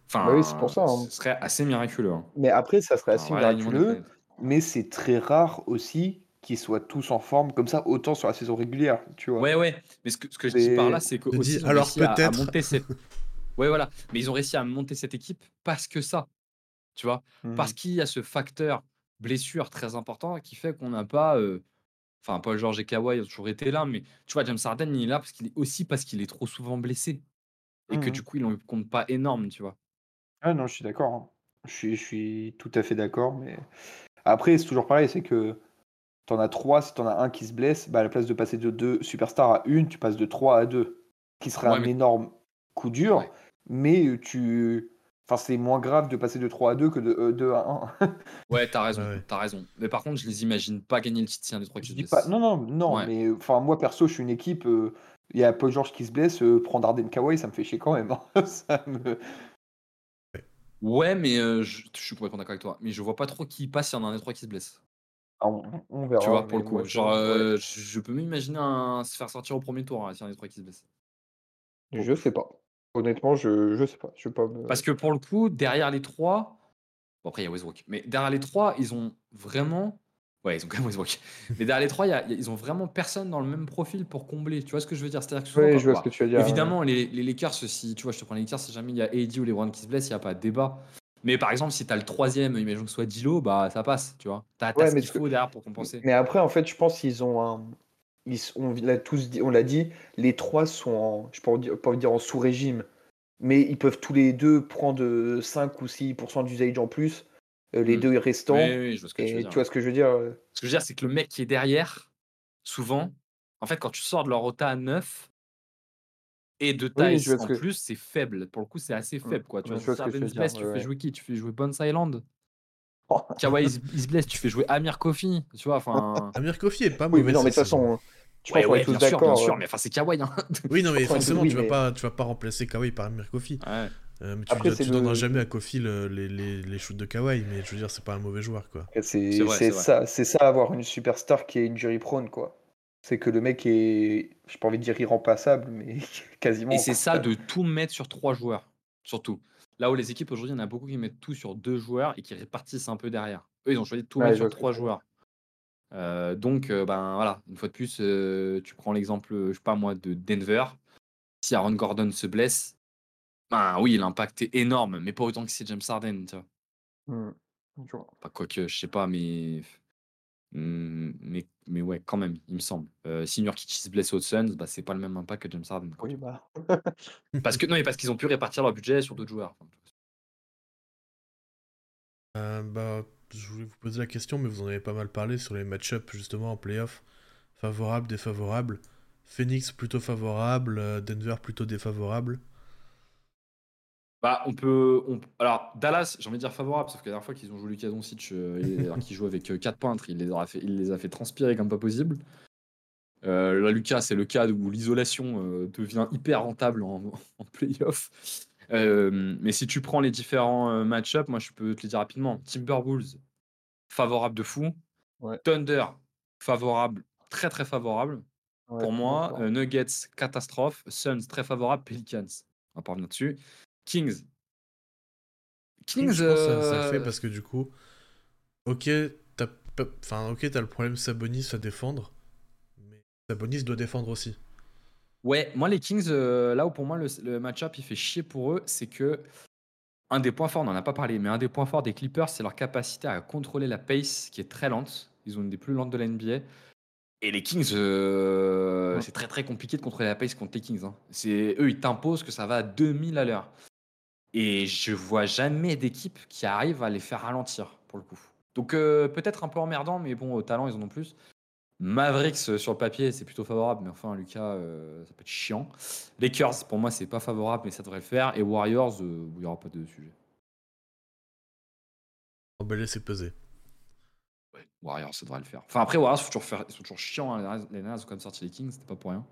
S4: Enfin,
S3: Bah oui, c'est pour ça, hein.
S4: ce serait assez miraculeux. hein.
S3: Mais après, ça serait assez miraculeux, mais c'est très rare aussi qu'ils soient tous en forme comme ça, autant sur la saison régulière, tu vois.
S4: Ouais, ouais. Mais ce que, ce que je dis
S3: C'est-
S4: par là, c'est que
S2: Je
S4: aussi,
S2: dis,
S4: ils ont
S2: alors
S4: réussi à- à,
S2: peut-être.
S4: monter cette. Ouais, voilà. Mais ils ont réussi à monter cette équipe parce que ça, tu vois,
S3: Mhm.
S4: parce qu'il y a ce facteur blessure très important qui fait qu'on n'a pas. euh, Enfin, Paul George et Kawhi ont toujours été là, mais tu vois, James Harden, il est là parce qu'il est aussi parce qu'il est trop souvent blessé et que
S3: Mhm.
S4: du coup, il en compte pas énorme, tu vois.
S3: Ah non, je suis d'accord. hein. Je suis, je suis tout à fait d'accord. Mais après, c'est toujours pareil, c'est que t'en as trois, si t'en as un qui se blesse, bah, à la place de passer de deux superstars à une, tu passes de trois à deux. Qui serait
S4: Ouais,
S3: un
S4: mais-
S3: énorme coup dur,
S4: Ouais.
S3: mais tu. Enfin, c'est moins grave de passer de 3 à 2 que de 2 à 1.
S4: Ouais, t'as raison,
S2: Ouais,
S4: t'as raison. Mais par contre, je les imagine pas gagner le titre si un des trois qui se blesse.
S3: pas. Non, non, non,
S4: Ouais.
S3: mais enfin, moi perso, je suis une équipe. euh, Il y a Paul George qui se blesse, euh, prendre Arden Kawhi, ça me fait chier quand même. hein. Ça me-
S4: Ouais, mais euh, je, je suis complètement d'accord avec toi. Mais je vois pas trop qui passe s'il y en a un des trois qui se blesse.
S3: Ah, on, on verra.
S4: Tu vois, pour le coup.
S3: moi, je-
S4: Genre,
S3: ouais.
S4: euh, je, je peux m'imaginer un- se faire sortir au premier tour hein, s'il y en a des trois qui se blessent.
S3: Je sais pas. Honnêtement, je, sais pas. Je vais pas me...
S4: Parce que pour le coup, derrière les trois, bon après il y a Westbrook, mais derrière les trois, ils ont vraiment. Ouais, ils ont quand même Westbrook. Mais derrière les trois, il y a- il y a- ils ont vraiment personne dans le même profil pour combler. Tu vois ce que je veux dire? C'est-à-dire que souvent,
S3: je vois ce que tu veux dire.
S4: Évidemment, les, les Lakers, si tu vois, je te prends les Lakers, si jamais il y a AD ou LeBron qui se blessent, il n'y a pas de débat. Mais par exemple, si tu as le troisième, imaginons que ce soit Dilo, bah ça passe, tu vois. Tu as,
S3: Ouais,
S4: ce
S3: mais
S4: qu'il
S3: ce que-
S4: faut derrière pour compenser.
S3: Mais après, en fait, je pense qu'ils ont un. Ils, on l'a tous dit, on l'a dit, les trois sont en, je peux pas de dire en sous-régime, mais ils peuvent tous les deux prendre euh, 5 ou 6% d'usage en plus, euh, les
S4: Mm.
S3: deux restants.
S4: Oui, oui, je vois ce que tu veux
S3: et
S4: dire.
S3: tu vois ce que je veux dire euh,
S4: Ce que je veux dire, c'est que le mec qui est derrière, souvent, en fait, quand tu sors de leur rota à 9 et de taille en
S3: que-
S4: plus, c'est faible. Pour le coup, c'est assez faible. Quoi. Tu vois,
S3: tu veux
S4: se blesse,
S3: dire,
S4: tu
S3: ouais,
S4: fais jouer qui? Tu fais jouer Bones Island. Kawhi, il, se- il se blesse, tu fais jouer Amir Kofi. Tu vois, enfin.
S2: Amir Kofi est pas
S3: Oui,
S2: mauvais.
S3: mais non, mais de toute façon, je
S4: Ouais, ouais, bien sûr, bien sûr,
S3: euh,
S4: mais enfin, c'est Kawhi. Hein.
S2: Oui, non, mais forcément,
S3: oui,
S2: tu vas
S3: mais-
S2: pas, tu vas pas remplacer Kawhi par Amir Kofi.
S4: Ouais.
S2: Euh, mais tu,
S3: Après,
S2: tu donneras
S3: le-
S2: jamais à Kofi le- les, les, les shoots de Kawhi, mais je veux dire, c'est pas un mauvais joueur, quoi.
S3: C'est ça, c'est ça avoir une superstar qui est injury prone quoi. C'est que le mec est, j'ai pas envie de dire irremplaçable, mais quasiment.
S4: Et c'est ça de tout mettre sur trois joueurs, surtout. Là où les équipes aujourd'hui, il y en a beaucoup qui mettent tout sur deux joueurs et qui répartissent un peu derrière. Eux, ils ont choisi de tout
S3: Ouais,
S4: mettre sur trois joueurs. Euh, donc, euh, ben voilà, une fois de plus, euh, tu prends l'exemple, je sais pas moi, de Denver. Si Aaron Gordon se blesse, ben oui, l'impact est énorme, mais pas autant que c'est James Harden, tu vois. Enfin, quoique, je sais pas, mais... Hmm, mais. Mais ouais, quand même, il me semble. Euh, si Nurkic se blesse aux Suns, bah, c'est pas le même impact que James Harden. quoi.
S3: Oui, bah.
S4: Parce que non, mais parce qu'ils ont pu répartir leur budget sur d'autres joueurs.
S2: Euh, bah, je voulais vous poser la question, mais vous en avez pas mal parlé sur les match-ups justement en playoff. Favorable, défavorable. Phoenix plutôt favorable, euh, Denver plutôt défavorable.
S4: Bah, on peut. on- Alors, Dallas, j'ai envie de dire favorable, sauf que la dernière fois qu'ils ont joué Lucas Doncic, euh, qu'il joue avec 4 peintres, il les, aura fait, il les a fait transpirer comme pas possible. Euh, là, Lucas, c'est le cas où l'isolation euh, devient hyper rentable en, en playoff. Euh, mais si tu prends les différents euh, match-up, moi je peux te les dire rapidement. Timberwolves, favorable de fou.
S3: Ouais.
S4: Thunder, favorable, très très favorable.
S3: Ouais,
S4: Pour moi, euh, Nuggets, catastrophe. Suns, très favorable. Pelicans, on va pas revenir dessus. Kings. Kings,
S2: je pense que ça, ça fait
S4: euh,
S2: parce que du coup, ok, t'as enfin, ok, t'as le problème Sabonis à défendre, mais Sabonis doit défendre aussi.
S4: Ouais, moi les Kings, euh, là où pour moi le, le match-up il fait chier pour eux, c'est que un des points forts, on n'en a pas parlé, mais un des points forts des Clippers, c'est leur capacité à contrôler la pace qui est très lente. Ils ont une des plus lentes de la NBA. Et les Kings, euh,
S3: Ouais.
S4: c'est très très compliqué de contrôler la pace contre les Kings. hein. C'est eux, ils t'imposent que ça va à 2000 à l'heure. Et je vois jamais d'équipe qui arrive à les faire ralentir pour le coup. Donc euh, peut-être un peu emmerdant, mais bon, au talent ils en ont plus. Mavericks euh, sur le papier c'est plutôt favorable, mais enfin Lucas euh, ça peut être chiant. Lakers pour moi c'est pas favorable, mais ça devrait le faire. Et Warriors euh, il n'y aura pas de sujet.
S2: On va laisser peser.
S4: Ouais, Warriors ça devrait le faire. Enfin après Warriors faut toujours faire, ils sont toujours chiants. hein. Les Naz ont quand même sorti les Kings, c'était pas pour rien.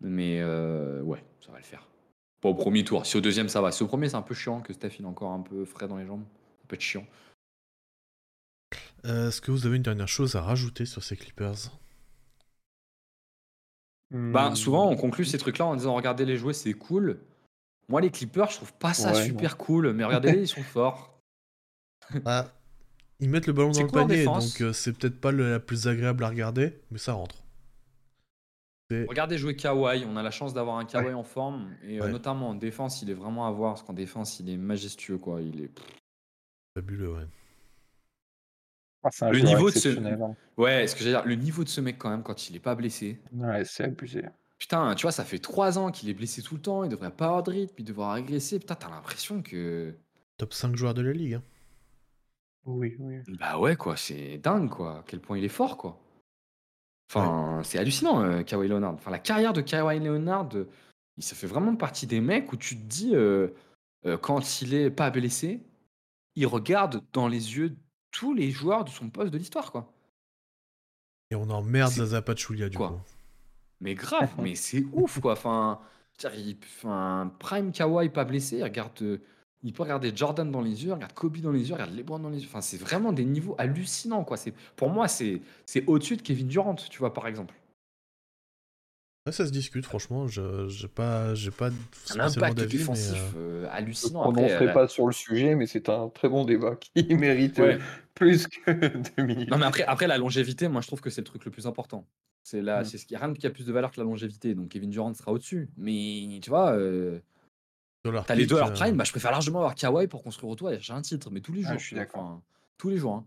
S4: Mais ouais, ça va le faire. Pas au premier tour. Si au deuxième ça va. Si au premier c'est un peu chiant que Steph il est encore un peu frais dans les jambes, ça peut être chiant.
S2: Euh, Est-ce que vous avez une dernière chose à rajouter sur ces Clippers?
S4: Bah,
S3: Hmm.
S4: souvent, on conclut ces trucs-là en disant regardez les jouer, c'est cool. Moi, les Clippers, je trouve pas ça
S3: Ouais,
S4: super cool, mais regardez-les, ils sont forts.
S2: Ah, Ils mettent le ballon dans le panier, donc euh, c'est peut-être pas le- la plus agréable à regarder, mais ça rentre.
S4: Regardez jouer Kawhi, on a la chance d'avoir un Kawhi
S3: Ouais.
S4: en forme, et euh, notamment en défense, il est vraiment à voir, parce qu'en défense, il est majestueux, quoi. Il est...
S2: Fabuleux, ouais.
S3: Ah, c'est un
S4: Le niveau de ce-
S3: hein.
S4: Ouais, ce que j'allais dire, le niveau de ce mec, quand même, quand il est pas blessé.
S3: Ouais, c'est abusé.
S4: Putain, tu vois, ça fait trois ans qu'il est blessé tout le temps, il devrait pas avoir de rythme, il devrait régresser. Putain, t'as l'impression que.
S2: Top 5 joueurs de la ligue. hein.
S3: Oui, oui.
S4: Bah ouais, quoi, c'est dingue, quoi. À quel point il est fort, quoi. Enfin, c'est hallucinant, euh, Kawhi Leonard. Enfin, la carrière de Kawhi Leonard, euh, il ça fait vraiment partie des mecs où tu te dis, euh, euh, quand il est pas blessé, il regarde dans les yeux tous les joueurs de son poste de l'histoire, quoi.
S2: Et on emmerde
S4: C'est-
S2: Zaza Pachulia, du
S4: Quoi
S2: coup.
S4: Mais grave, mais c'est ouf, quoi. Enfin, il- enfin, Prime Kawhi pas blessé, il regarde euh, il peut regarder Jordan dans les yeux, regarde Kobe dans les yeux, regarde LeBron dans les yeux. Enfin, c'est vraiment des niveaux hallucinants, quoi. C'est, pour moi, c'est, c'est au-dessus de Kevin Durant, tu vois, par exemple.
S2: Ouais, ça se discute, franchement. Je j'ai pas, j'ai pas
S4: Un
S2: spécialement
S4: impact
S2: mais
S4: défensif
S2: euh,
S4: euh,
S3: Je ne
S4: hallucinant.
S3: me
S4: Après,
S3: prononcerai
S4: euh,
S3: pas sur le sujet, mais c'est un très bon débat qui mérite
S4: ouais.
S3: plus que deux minutes.
S4: Non, mais après, après, la longévité, moi, je trouve que c'est le truc le plus important. C'est là,
S3: Mm.
S4: c'est ce qui rien qui a plus de valeur que la longévité. Donc, Kevin Durant sera au-dessus. Mais tu vois, euh, t'as les leur
S2: euh,
S4: prime. Bah, je préfère largement avoir Kawhi pour construire autour et chercher un titre. Mais tous les
S3: Ah,
S4: jours.
S3: je suis d'accord.
S4: enfin, tous les jours. hein.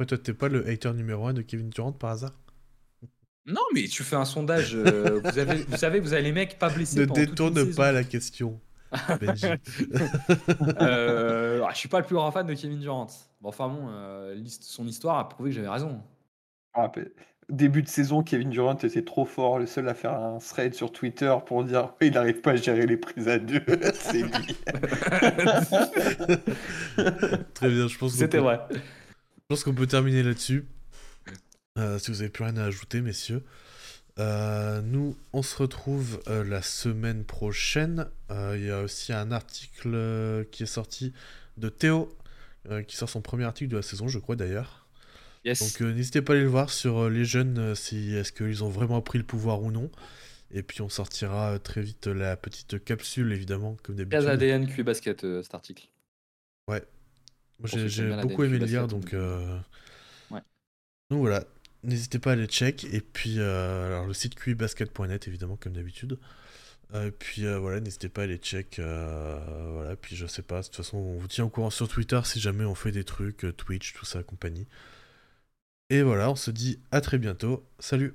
S2: ouais, toi, t'es pas le hater numéro 1 de Kevin Durant par hasard?
S4: Non, mais tu fais un sondage. euh, vous, avez, vous savez, vous avez les mecs pas blessés
S2: Ne
S4: pendant toute une
S2: détourne
S4: saison.
S2: pas la question, Benji.
S4: Euh, ah, je suis pas le plus grand fan de Kevin Durant. Bon, enfin bon, euh, son histoire a prouvé que j'avais raison.
S3: Ah, début de saison, Kevin Durant était trop fort, le seul à faire un thread sur Twitter pour dire il n'arrive pas à gérer les prises à deux. c'est lui.
S2: Très bien, je pense
S4: C'était
S2: peut,
S4: vrai.
S2: je pense qu'on peut terminer là-dessus. Euh, si vous avez plus rien à ajouter, messieurs. Euh, nous, on se retrouve euh, la semaine prochaine. Euh, Il y a aussi un article euh, qui est sorti de Théo, euh, qui sort son premier article de la saison, je crois d'ailleurs.
S4: Yes.
S2: Donc euh, n'hésitez pas à aller le voir sur euh, les jeunes, euh, si est-ce qu'ils ont vraiment pris le pouvoir ou non. Et puis on sortira euh, très vite la petite capsule, évidemment, comme
S4: Case
S2: d'habitude.
S4: ADN Q basket euh, cet article.
S2: Moi,
S4: Pour
S2: j'ai beaucoup aimé le lire, donc, euh,
S4: ouais.
S2: donc voilà. N'hésitez pas à aller check. Et puis, euh, alors le site qbasket.net, évidemment, comme d'habitude. Et puis euh, voilà, n'hésitez pas à aller check. euh, voilà, puis je sais pas, de toute façon, on vous tient au courant sur Twitter si jamais on fait des trucs, euh, Twitch, tout ça, compagnie. Et voilà, on se dit à très bientôt. Salut!